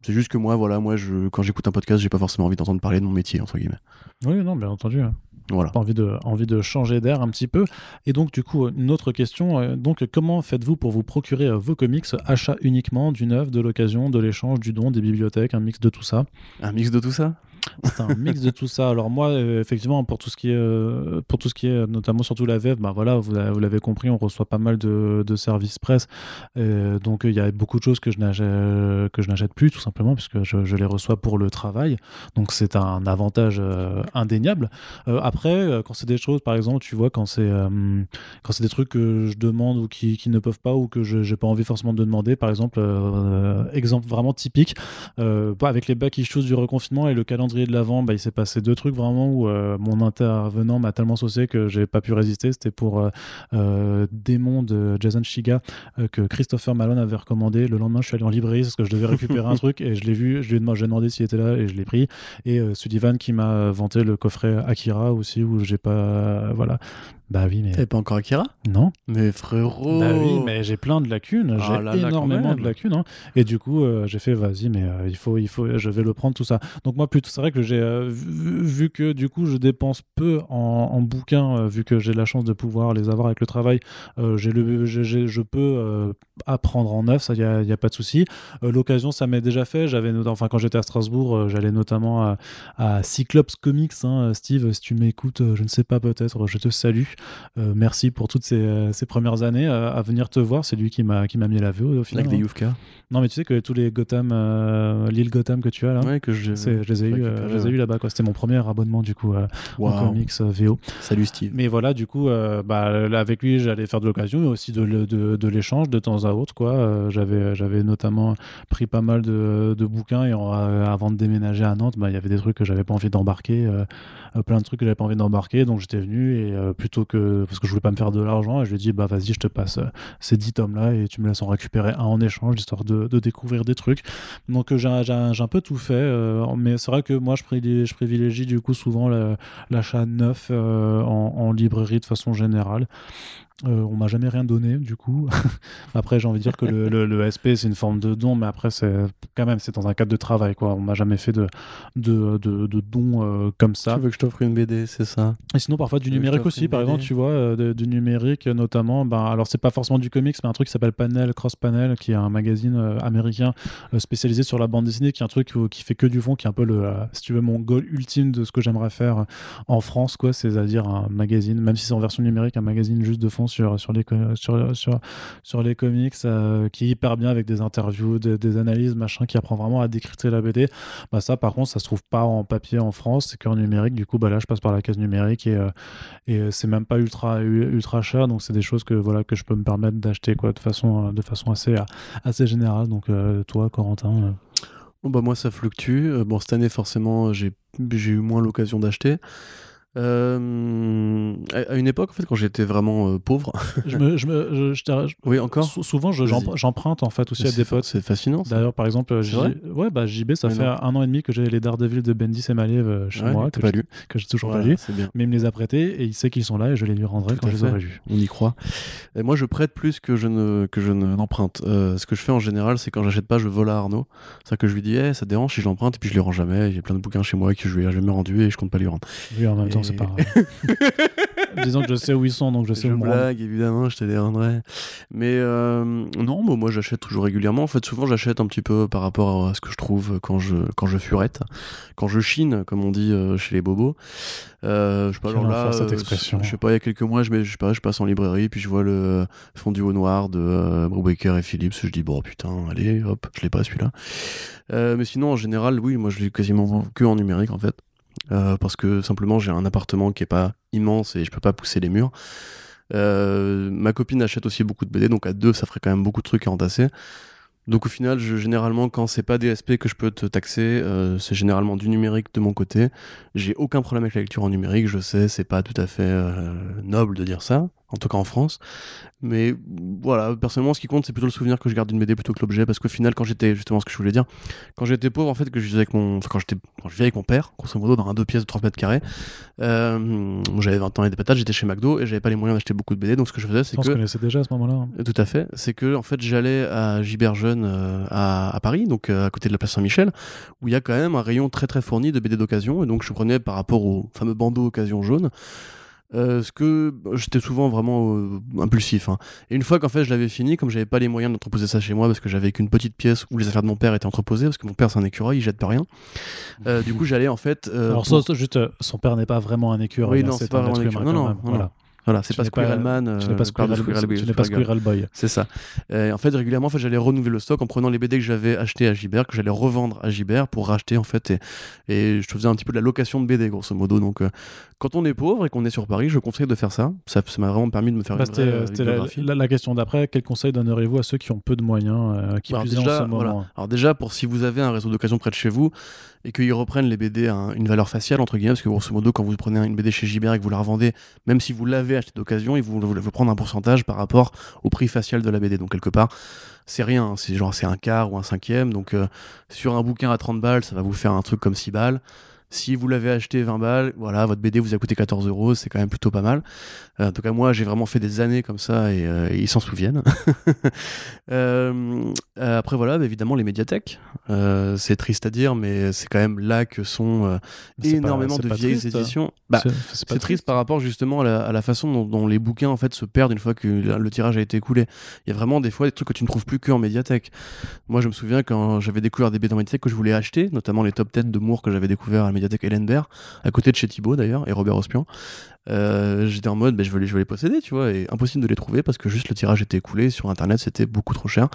C'est juste que moi, voilà, moi, je, quand j'écoute un podcast, j'ai pas forcément envie d'entendre parler de mon métier, entre guillemets. Oui, non, bien entendu. Hein. Voilà. Envie de, envie de changer d'air un petit peu. Et donc, du coup, une autre question. Euh, donc, comment faites-vous pour vous procurer euh, vos comics Achat uniquement d'une œuvre, de l'occasion, de l'échange, du don, des bibliothèques, un mix de tout ça? Un mix de tout ça? C'est un mix de tout ça. Alors moi, euh, effectivement, pour tout ce qui est, euh, pour tout ce qui est, notamment surtout la VEV, bah voilà, vous, l'avez compris, on reçoit pas mal de, services presse. donc il y a beaucoup de choses que je n'achète, que je n'achète plus, tout simplement, puisque je, les reçois pour le travail. Donc c'est un avantage euh, indéniable. après, quand c'est des choses, par exemple, tu vois, quand c'est, quand c'est des trucs que je demande ou qui, ne peuvent pas ou que je n'ai pas envie forcément de demander, par exemple, exemple vraiment typique, avec les back issues du reconfinement et le calendrier calendrier de l'avant, bah, il s'est passé deux trucs vraiment où euh, mon intervenant m'a tellement saucé que j'ai pas pu résister. C'était pour euh, euh, Démon de Jason Shiga que Christopher Malone avait recommandé. Le lendemain, je suis allé en librairie parce que je devais récupérer un truc et je l'ai vu. Je lui ai demandé s'il était là et je l'ai pris. Et Sullivan qui m'a vanté le coffret Akira aussi où j'ai pas. voilà. Bah oui, mais. T'avais pas encore Akira? Non. Mais frérot Bah oui, mais j'ai plein de lacunes. Ah j'ai énormément de lacunes. hein. Et du coup, euh, j'ai fait, vas-y, mais euh, il, faut, il faut, je vais le prendre, tout ça. Donc, moi, plutôt, c'est vrai que j'ai euh, vu, vu que du coup, je dépense peu en, en bouquins, vu que j'ai la chance de pouvoir les avoir avec le travail, j'ai le, j'ai- j'ai- je peux apprendre en neuf, ça, il n'y a, y a pas de souci. L'occasion, ça m'est déjà fait. J'avais, enfin, quand j'étais à Strasbourg, j'allais notamment à, à Cyclops Comics. hein. Steve, si tu m'écoutes, je ne sais pas, peut-être, je te salue. Euh, merci pour toutes ces, euh, ces premières années euh, à venir te voir. C'est lui qui m'a qui m'a mis la VO au final. Avec des hein. Yufka. Non, mais tu sais que tous les Gotham, l'île Gotham que tu as là, Ouais, que je. les ai eu, je les ai eu là-bas. quoi. C'était mon premier abonnement du coup euh, en comics VO. Salut Steve. Mais voilà, du coup, bah, là, avec lui, j'allais faire de l'occasion, mais aussi de, de, de l'échange de temps à autre. Quoi. J'avais, j'avais notamment pris pas mal de, de bouquins et avant de déménager à Nantes, bah, il y avait des trucs que j'avais pas envie d'embarquer, euh, plein de trucs que j'avais pas envie d'embarquer. Donc j'étais venu et euh, plutôt parce que je voulais pas me faire de l'argent, et je lui ai dit bah vas-y, je te passe euh, ces 10 tomes là et tu me laisses en récupérer un en échange histoire de, découvrir des trucs. Donc euh, j'ai, un peu tout fait, euh, mais c'est vrai que moi je privilégie, je privilégie du coup souvent la- l'achat neuf en librairie de façon générale. Euh, on m'a jamais rien donné du coup. après j'ai envie de dire que le, le- le SP c'est une forme de don, mais après c'est quand même c'est dans un cadre de travail quoi. On m'a jamais fait de de, de, de don euh, comme ça. Tu veux que je t'offre une BD, c'est ça? Et sinon, parfois du Tu numérique aussi, par BD? exemple, tu vois, euh, de- du numérique notamment. Ben, alors, c'est pas forcément du comics, mais un truc qui s'appelle Panel, Cross Panel, qui est un magazine américain spécialisé sur la bande dessinée, qui est un truc qui fait que du fond, qui est un peu le, si tu veux, mon goal ultime de ce que j'aimerais faire en France, quoi. C'est-à-dire un magazine, même si c'est en version numérique, un magazine juste de fond sur, sur, les, sur, sur, sur les comics, euh, qui est hyper bien avec des interviews, des, analyses, machin, qui apprend vraiment à décrypter la BD. Bah, ça, par contre, ça se trouve pas en papier en France, c'est qu'en numérique. Du coup, bah, là, je passe par la case numérique et, euh, et euh, c'est même pas ultra ultra cher donc c'est des choses que voilà que je peux me permettre d'acheter quoi de façon euh, de façon assez assez générale donc toi Corentin Bon, bah, moi, ça fluctue. Bon, cette année, forcément, j'ai eu moins l'occasion d'acheter. Euh, à une époque, en fait, quand j'étais vraiment euh, pauvre. je me, je me- je- je t'arrête- oui, encore sou- souvent j'emprunte en fait aussi à des potes C'est fascinant. D'ailleurs, par exemple, J- ouais, bah, JB, ça Mais fait non. un an et demi que j'ai les Daredevil de Bendis et Maliev euh, chez Ouais, moi, que pas j'ai- lu. que j'ai toujours Voilà, pas lu. Mais il me les a prêtés et il sait qu'ils sont là et je les lui rendrai Tout quand je les aurai lus. On y croit. Et moi, je prête plus que je ne que je ne- n'emprunte. Euh, ce que je fais en général, c'est quand j'achète pas, je vole à Arnaud. C'est que je lui dis, eh, ça te dérange si je l'emprunte, et puis je les rends jamais. A plein de bouquins chez moi que je lui ai jamais rendus et je compte pas lui rendre. Oui, en même temps, c'est pas grave. Disons que je sais où ils sont, donc je sais Je où blague, évidemment, je te les rendrai. Mais euh, non, bah, moi j'achète toujours régulièrement. En fait, souvent j'achète un petit peu par rapport à ce que je trouve quand je, quand je furette, quand je chine, comme on dit euh, chez les bobos. Euh, je sais pas, là, cette expression. je sais pas, il y a quelques mois, je, mets- je sais pas, je passe en librairie, puis je vois le fondu au noir de Brubaker et Phillips. Je dis, bon putain, allez, hop, je l'ai pas celui-là. Mais sinon, en général, oui, moi je l'ai quasiment que en numérique en fait. Euh, parce que simplement j'ai un appartement qui est pas immense et je peux pas pousser les murs. Euh, ma copine achète aussi beaucoup de BD, donc à deux ça ferait quand même beaucoup de trucs à entasser. Donc au final, généralement, quand c'est pas DSP que je peux te taxer, euh, c'est généralement du numérique de mon côté. J'ai aucun problème avec la lecture en numérique, je sais, c'est pas tout à fait noble de dire ça, en tout cas en France. Mais voilà, personnellement, ce qui compte, c'est plutôt le souvenir que je garde d'une BD plutôt que l'objet, parce qu'au final, quand j'étais, justement, ce que je voulais dire, quand j'étais pauvre, en fait, que je vivais avec mon, enfin, quand j'étais, quand je vivais avec mon père, grosso modo, dans un deux pièces de 30 mètres carrés, euh, j'avais 20 ans et des patates, j'étais chez McDo et j'avais pas les moyens d'acheter beaucoup de BD, donc ce que je faisais, c'est que qu'on connaissait déjà à ce moment-là. hein. tout à fait. C'est que en fait j'allais à Giberjeune euh, à, à Paris, donc euh, à côté de la place Saint-Michel, où il y a quand même un rayon très très fourni de BD d'occasion, et donc je prenais par rapport au fameux bandeau occasion jaune. Euh, ce que j'étais souvent vraiment euh, impulsif. hein. Et une fois qu'en fait je l'avais fini, comme j'avais pas les moyens d'entreposer ça chez moi parce que j'avais qu'une petite pièce où les affaires de mon père étaient entreposées, parce que mon père c'est un écureuil, il jette pas rien. euh, du coup j'allais en fait. euh, Alors, pour- ça, ça, juste, son père n'est pas vraiment un écureuil. Oui, hein, non, c'est pas un un écureuil. Non, même. non, Voilà. C'est pas n'es Squirrel pas- Man. euh, n'es pas pardon, Squirrel, Squirrel Boy, tu n'es pas Squirrel Girl. Squirrel Boy. C'est ça. Et en fait, régulièrement, en fait, j'allais renouveler le stock en prenant les BD que j'avais achetés à Gibert, que j'allais revendre à Gibert pour racheter en fait. Et, et je faisais un petit peu de la location de BD, grosso modo. Donc, euh, quand on est pauvre et qu'on est sur Paris, je conseille de faire ça. Ça m'a vraiment permis de me faire Bah, une vraie, euh, euh, c'était la, bibliographie. la- la question d'après. Quel conseil donneriez-vous à ceux qui ont peu de moyens, euh, qui en déjà, ce moment? voilà. Alors déjà, pour si vous avez un réseau d'occasion près de chez vous et qu'ils reprennent les BD à un- une valeur faciale, entre guillemets, parce que grosso modo, quand vous prenez une BD chez Gibert et que vous la revendez, même si vous l'avez acheté d'occasion, ils vous, vous, vous prendre un pourcentage par rapport au prix facial de la BD. Donc quelque part, c'est rien, hein. c'est genre c'est un quart ou un cinquième. Donc euh, sur un bouquin à 30 balles, ça va vous faire un truc comme 6 balles. Si vous l'avez acheté 20 balles, voilà, votre BD vous a coûté 14 euros, c'est quand même plutôt pas mal. Euh, en tout cas, moi, j'ai vraiment fait des années comme ça et, euh, et ils s'en souviennent. Euh, après, voilà, bah, évidemment, les médiathèques. C'est triste à dire, mais c'est quand même là que sont pas- énormément de vieilles triste. hein. éditions. Bah, C'est- c'est triste par rapport justement à la, à la façon dont, dont les bouquins en fait se perdent une fois que le, tirage a été écoulé. Il y a vraiment des fois des trucs que tu ne trouves plus qu'en médiathèque. Moi, je me souviens quand j'avais découvert des BD en médiathèque que je voulais acheter, notamment les top 10 de Moore que j'avais découvert à la médiathèque Ellenberg, à côté de chez Thibaut d'ailleurs, et Robert Ospian. Euh, J'étais en mode, ben, je, veux les, je veux les posséder, tu vois, et impossible de les trouver parce que juste le tirage était écoulé sur internet, c'était beaucoup trop cher.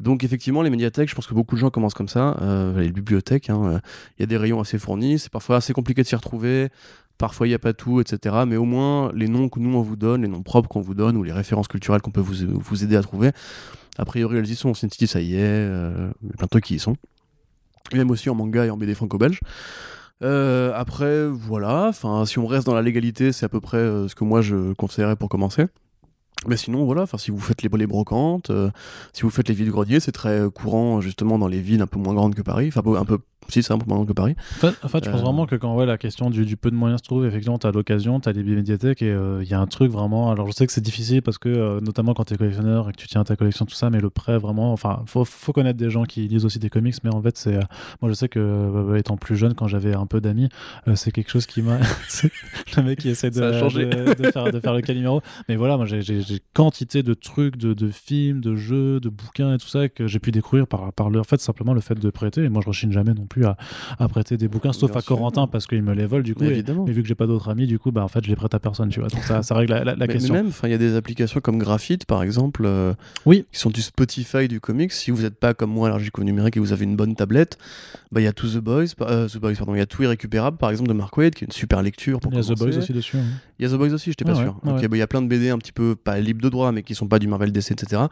Donc, effectivement, les médiathèques, je pense que beaucoup de gens commencent comme ça, euh, les bibliothèques, hein, euh, il y a des rayons assez fournis, c'est parfois assez compliqué de s'y retrouver. Parfois, il n'y a pas tout, etc. Mais au moins, les noms que nous, on vous donne, les noms propres qu'on vous donne, ou les références culturelles qu'on peut vous, vous aider à trouver, a priori, elles y sont. Sin City, ça y est. euh, plein de trucs qui y sont. Même aussi en manga et en BD franco-belge. Euh, après, voilà. Enfin, si on reste dans la légalité, c'est à peu près euh, ce que moi je conseillerais pour commencer. Mais sinon, voilà, si vous faites les, les brocantes, euh, si vous faites les villes greniers, c'est très courant justement dans les villes un peu moins grandes que Paris. Enfin, un peu, si, c'est un peu moins que Paris. En fait, en fait, je pense Euh, vraiment que quand ouais, la question du, du peu de moyens se trouve, effectivement, tu as l'occasion, tu as les médiathèques et il y a un truc vraiment. Alors, je sais que c'est difficile parce que, euh, notamment quand tu es collectionneur et que tu tiens ta collection, tout ça, mais le prêt, vraiment, enfin, faut, faut connaître des gens qui lisent aussi des comics, mais en fait, c'est. euh, moi, je sais que, euh, étant plus jeune, quand j'avais un peu d'amis, euh, c'est quelque chose qui m'a. c'est le mec qui essaie de, faire, de faire le Calimero. Mais voilà, moi, j'ai- quantité de trucs, de, de films, de jeux, de bouquins et tout ça que j'ai pu découvrir par, par le en fait, simplement le fait de prêter. Et moi, je rechigne jamais non plus à, à prêter des bouquins, sauf Bien à sûr. Corentin parce qu'il me les vole du coup. Mais et- évidemment. Mais vu que j'ai pas d'autres amis, du coup, bah en fait, je les prête à personne, tu vois. Donc ça, ça règle la, la- la mais, mais question. même, il y a des applications comme Graphite, par exemple, euh, Oui. qui sont du Spotify du comics. Si vous n'êtes pas comme moi allergique au numérique et vous avez une bonne tablette, bah, il y a To The Boys, euh, The Boys, pardon, il y a Tout Irrécupérable, par exemple, de Mark Waid, qui est une super lecture pour Il y a The. Boys aussi dessus. hein. Il y a The Boys aussi, j'étais pas Ah ouais, sûr. ah Ok, ouais. bah, il y a plein de BD un petit peu, pas libres de droit, mais qui sont pas du Marvel DC, etc.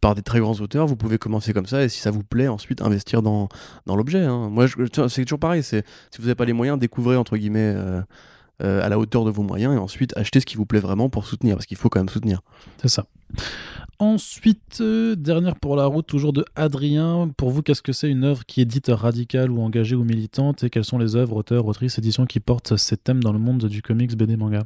Par des très grands auteurs, vous pouvez commencer comme ça, et si ça vous plaît, ensuite investir dans, dans l'objet. hein. Moi, c'est toujours pareil, c'est si vous n'avez pas les moyens, découvrez entre guillemets euh, euh, à la hauteur de vos moyens, et ensuite achetez ce qui vous plaît vraiment pour soutenir, parce qu'il faut quand même soutenir. C'est ça. Ensuite, euh, dernière pour la route, toujours de Adrien. Pour vous, qu'est-ce que c'est une œuvre qui est dite radicale ou engagée ou militante Et quelles sont les œuvres, auteurs, autrices, éditions qui portent ces thèmes dans le monde du comics, BD, manga?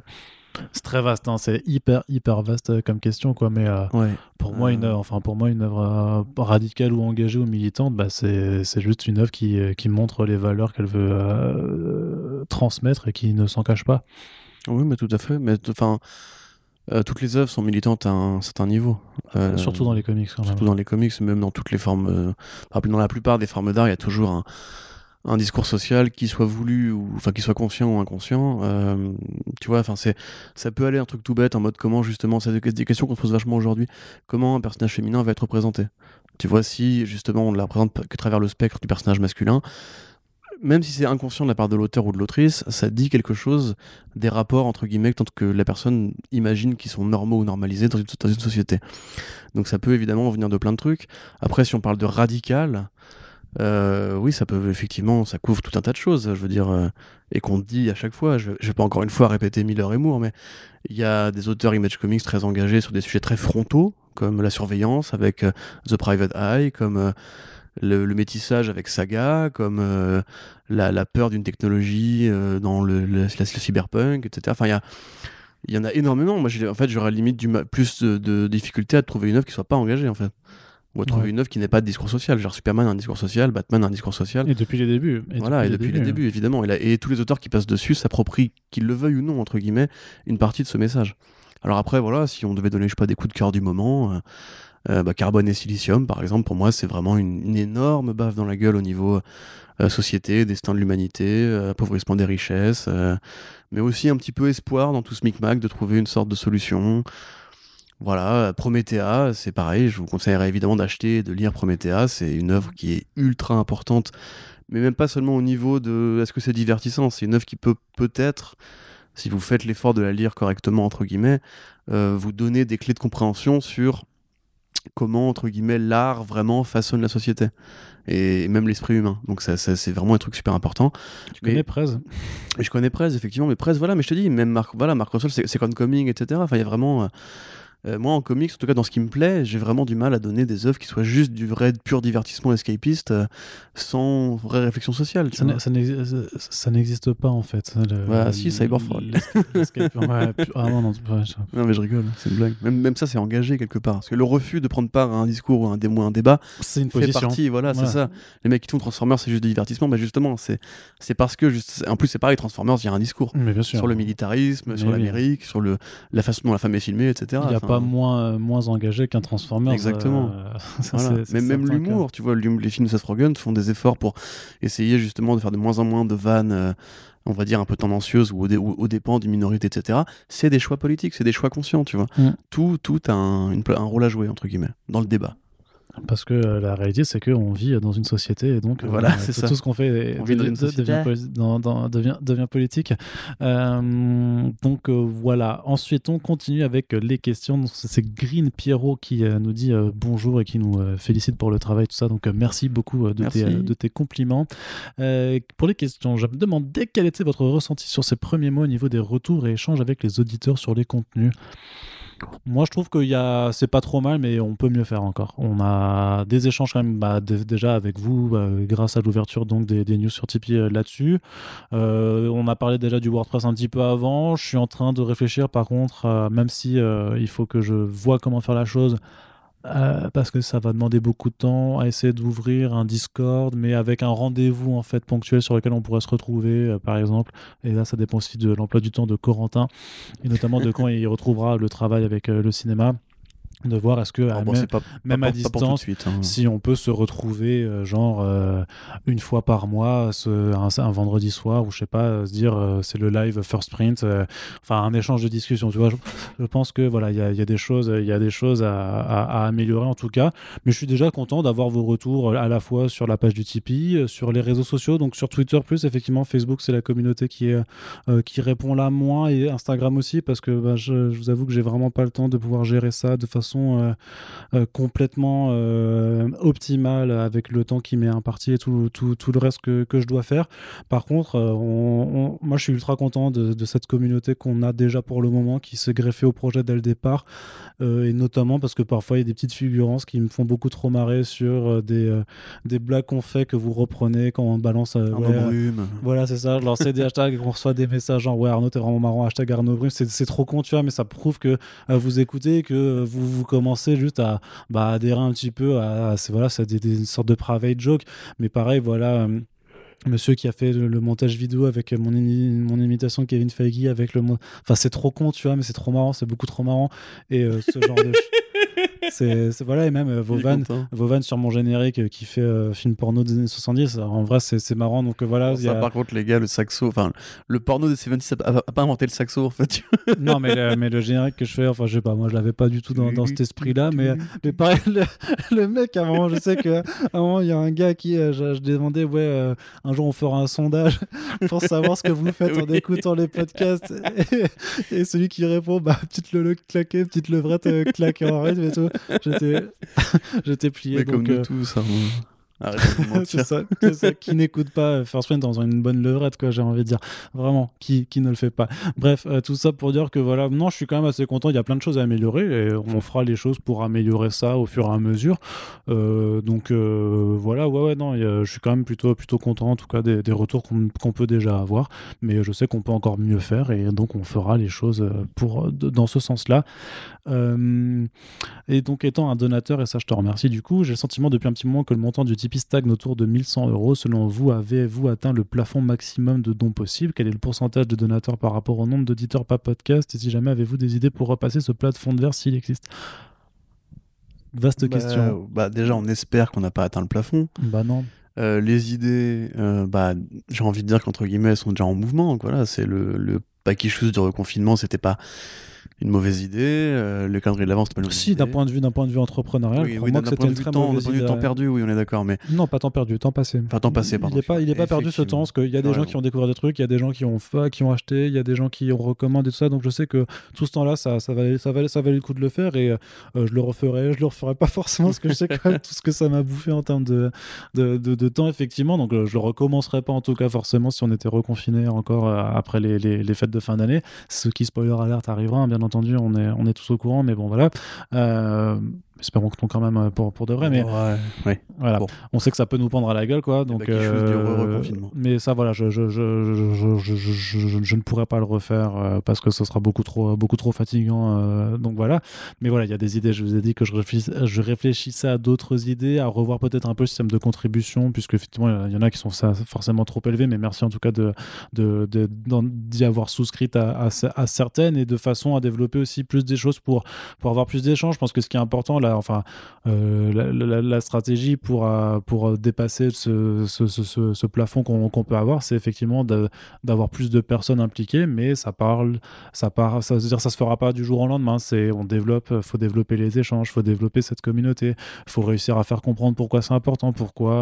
C'est très vaste, hein, c'est hyper, hyper vaste comme question, quoi. Mais euh, Ouais. pour, moi, une Euh. œuvre, enfin, pour moi, une œuvre euh, radicale ou engagée ou militante, bah, c'est c'est juste une œuvre qui, qui montre les valeurs qu'elle veut euh, transmettre et qui ne s'en cache pas. Oui, mais tout à fait. Mais enfin, toutes les œuvres sont militantes à un certain niveau. Euh, Surtout dans les comics, quand même. Surtout dans les comics, même dans toutes les formes. dans la plupart des formes d'art, il y a toujours un, un discours social qui soit voulu ou enfin qui soit conscient ou inconscient. Euh, tu vois, enfin c'est ça peut aller un truc tout bête en mode comment justement c'est des questions qu'on se pose vachement aujourd'hui. Comment un personnage féminin va être représenté? Tu vois, si justement on ne la représente pas que travers le spectre du personnage masculin. Même si c'est inconscient de la part de l'auteur ou de l'autrice, ça dit quelque chose des rapports entre guillemets que la personne imagine qu'ils sont normaux ou normalisés dans une, dans une société. Donc ça peut évidemment venir de plein de trucs. Après, si on parle de radical, euh, oui, ça peut effectivement, ça couvre tout un tas de choses. Je veux dire, euh, et qu'on dit à chaque fois. Je, je vais pas encore une fois répéter Miller et Moore, mais il y a des auteurs Image Comics très engagés sur des sujets très frontaux, comme la surveillance avec euh, The Private Eye, comme le, métissage avec Saga, comme la, peur d'une technologie dans le, cyberpunk, etc. Enfin, il y a en a énormément. Moi, en fait, j'aurais limite du plus de, de difficulté à trouver une œuvre qui soit pas engagée, en fait. Ou à trouver Ouais. une œuvre qui n'ait pas de discours social. Genre Superman a un discours social, Batman a un discours social. Et depuis les débuts. voilà, et depuis les hein. débuts, évidemment. Et, là- et tous les auteurs qui passent dessus s'approprient, qu'ils le veuillent ou non, entre guillemets, une partie de ce message. Alors après, voilà, si on devait donner, je sais pas, des coups de cœur du moment, euh, bah, carbone et silicium, par exemple, pour moi, c'est vraiment une, une, énorme baffe dans la gueule au niveau société, destin de l'humanité, appauvrissement des richesses, mais aussi un petit peu espoir dans tout ce micmac de trouver une sorte de solution. Voilà, Promethea, c'est pareil, je vous conseillerais évidemment d'acheter et de lire Promethea, c'est une œuvre qui est ultra importante, mais même pas seulement au niveau de est-ce que c'est divertissant, c'est une œuvre qui peut peut-être, si vous faites l'effort de la lire correctement, entre guillemets, euh, vous donner des clés de compréhension sur comment, entre guillemets, l'art vraiment façonne la société et même l'esprit humain. Donc ça, c'est vraiment un truc super important. Tu connais Prez? Je connais Prez, effectivement, mais Prez, voilà, mais je te dis, même Marc, voilà, Marc Russell, c'est Coming, etc. Enfin, il y a vraiment... Euh, euh, moi, en comics, en tout cas dans ce qui me plaît, j'ai vraiment du mal à donner des œuvres qui soient juste du vrai pur divertissement escapiste, euh, sans vraie réflexion sociale. Ça n'existe pas en fait. Le, si, Cyberfall. ah non, non, non, mais je rigole, c'est une blague. Même, même ça, c'est engagé quelque part. Parce que le refus de prendre part à un discours ou un, dé un débat c'est une fait position. partie. Voilà, c'est ça. Les mecs qui font Transformers, c'est juste du divertissement. Mais justement, c'est parce que, juste... en plus, c'est pareil, Transformers, il y a un discours. Mais bien sûr. Sur le militarisme, sur l'Amérique, sur le, la façon dont la femme est filmée, etc. Il n'y a pas moins, moins engagé qu'un Transformers. Exactement. Euh, mais même l'humour, tu vois, les films de Seth Rogen font des efforts pour essayer justement de faire de moins en moins de vannes. Euh, on va dire un peu tendancieuses ou au, dépens d'une minorité, etc. C'est des choix politiques, c'est des choix conscients, tu vois. Mm. Tout, tout a un, un rôle à jouer, entre guillemets, dans le débat. Parce que euh, la réalité, c'est qu'on vit dans une société et donc euh, voilà, tout, ça. tout ce qu'on fait devient, politique. Euh, donc voilà. Ensuite, on continue avec les questions. C'est Green Pierrot qui nous dit bonjour et qui nous félicite pour le travail, tout ça. Donc merci beaucoup de, tes, de tes, compliments. pour les questions, je me demandais quel était votre ressenti sur ces premiers mots au niveau des retours et échanges avec les auditeurs sur les contenus? Moi, je trouve que a... c'est pas trop mal, mais on peut mieux faire encore. On a des échanges quand même bah, déjà avec vous, bah, grâce à l'ouverture donc des, news sur Tipeee euh, là-dessus. Euh, on a parlé déjà du WordPress un petit peu avant. Je suis en train de réfléchir, par contre, même si euh, il faut que je vois comment faire la chose euh, parce que ça va demander beaucoup de temps à essayer d'ouvrir un Discord, mais avec un rendez-vous en fait ponctuel sur lequel on pourrait se retrouver, euh, par exemple. Et là, ça dépend aussi de l'emploi du temps de Corentin et notamment de quand il retrouvera le travail avec euh, le cinéma de voir est-ce que ah, même, à distance hein. si on peut se retrouver euh, genre euh, une fois par mois un, vendredi soir ou je sais pas euh, se dire c'est le live first print enfin un échange de discussion tu vois je, pense que voilà il y a, des choses il y a des choses à, améliorer en tout cas mais je suis déjà content d'avoir vos retours à la fois sur la page du Tipeee sur les réseaux sociaux donc sur Twitter plus effectivement Facebook c'est la communauté qui est qui répond là moins et Instagram aussi parce que bah, je, je vous avoue que j'ai vraiment pas le temps de pouvoir gérer ça de façon euh, euh, complètement euh, optimale avec le temps qui m'est imparti et tout, tout, tout, le reste que, que, je dois faire. Par contre, moi je suis ultra content de, de cette communauté qu'on a déjà pour le moment qui se greffait au projet dès le départ et notamment parce que parfois il y a des petites figurances qui me font beaucoup trop marrer sur des, des blagues qu'on fait que vous reprenez quand on balance. voilà, c'est ça. Je lance des hashtags et qu'on reçoit des messages genre ouais Arnaud t'es vraiment marrant, hashtag Arnaud Brume. C'est trop con, tu vois, mais ça prouve que vous écoutez, que vous, vous commencer juste à bah, adhérer un petit peu à, voilà, c'est des, des, sortes de private joke. Mais pareil, voilà. Euh, monsieur qui a fait le, montage vidéo avec mon, mon imitation de Kevin Feige avec le enfin c'est trop con tu vois mais c'est trop marrant c'est beaucoup trop marrant et euh, ce genre de c'est voilà et même euh, vos vannes sur mon générique euh, qui fait euh, film porno des années 70 en vrai c'est marrant donc voilà ça, par contre les gars le saxo enfin le porno des 70 a, pas inventé le saxo en fait non mais le, mais le générique que je fais enfin je sais pas moi je l'avais pas du tout dans, dans cet esprit là mais, mais pareil le, mec à un moment je sais que à un moment il y a un gars qui je, je demandais ouais un jour on fera un sondage pour savoir ce que vous faites en écoutant les podcasts. Et, celui qui répond bah petite le claquer petite levrette claquer en rythme et tout j'étais, j'étais plié. Mais donc, comme nous tous, hein, c'est ça, ça, qui n'écoute pas First Print dans une bonne levrette, quoi, j'ai envie de dire. Vraiment, qui, qui ne le fait pas. Bref, euh, tout ça pour dire que voilà, non, je suis quand même assez content. Il y a plein de choses à améliorer et on fera les choses pour améliorer ça au fur et à mesure. Euh, donc euh, voilà, ouais, ouais, non, je suis quand même plutôt, plutôt content en tout cas des, des retours qu'on peut déjà avoir. Mais je sais qu'on peut encore mieux faire et donc on fera les choses pour, dans ce sens-là. et donc, étant un donateur, et ça, je te remercie du coup, j'ai le sentiment depuis un petit moment que le montant du Stagne autour de 1100 euros. Selon vous, avez-vous atteint le plafond maximum de dons possible Quel est le pourcentage de donateurs par rapport au nombre d'auditeurs par podcast? Et si jamais avez-vous des idées pour repasser ce plafond de verre s'il existe? Vaste Bah, question. bah, déjà, on espère qu'on n'a pas atteint le plafond. Bah non. Euh, les idées, euh, bah, j'ai envie de dire qu'entre guillemets, elles sont déjà en mouvement. Voilà, c'est le, le paquet du reconfinement, c'était pas une mauvaise idée. euh, le calendrier de l'avance, c'était pas une mauvaise Si, d'un point de vue, d'un point de vue entrepreneurial, Oui, oui, d'un que point de vue temps, point de idée. temps perdu, oui, on est d'accord, mais Non, pas temps perdu, temps passé. Enfin, temps passé, pardon, Il n'est pas, il est pas perdu ce temps, parce qu'il y a des gens qui ont découvert des trucs, il y a des gens qui ont, fa- qui ont acheté, il y a des gens qui ont recommandé tout ça. Donc je sais que tout ce temps-là, ça, ça, valait, ça, valait, ça valait le coup de le faire et euh, je le referai. Je le referai pas forcément parce que je sais quand même tout ce que ça m'a bouffé en termes de, de, de- de temps, effectivement. Donc euh, je le recommencerai pas en tout cas forcément si on était reconfiné encore euh, après les, les- les fêtes de fin d'année. Ce qui, spoiler alert, arrivera, hein, bien entendu, on est, on est tous au courant, mais bon voilà. Espérons que non quand même pour, pour de vrai, mais Ouais, ouais. voilà, Bon. on sait que ça peut nous pendre à la gueule, quoi. Donc, bah, euh, mais ça, voilà, je, je, je, je, je, je, je- je- je ne pourrais pas le refaire euh, parce que ce sera beaucoup trop, beaucoup trop fatigant. euh, donc voilà. Mais voilà, il y a des idées. Je vous ai dit que je, réfléchis- je réfléchissais à d'autres idées, à revoir peut-être un peu le système de contribution, puisque effectivement, il y en a qui sont ça, forcément trop élevés. Mais merci en tout cas de, de, de- d'y avoir souscrit à, à, à certaines et de façon à développer aussi plus des choses pour, pour avoir plus d'échanges. Je pense que ce qui est important, là, enfin, euh, la, stratégie pour, euh, pour euh, dépasser ce, ce, ce- plafond qu'on qu'on peut avoir, c'est effectivement d'avoir plus de personnes impliquées, mais ça parle, ça part, ça veut dire ça se fera pas du jour au lendemain. C'est on développe, faut développer les échanges, faut développer cette communauté, faut réussir à faire comprendre pourquoi c'est important, pourquoi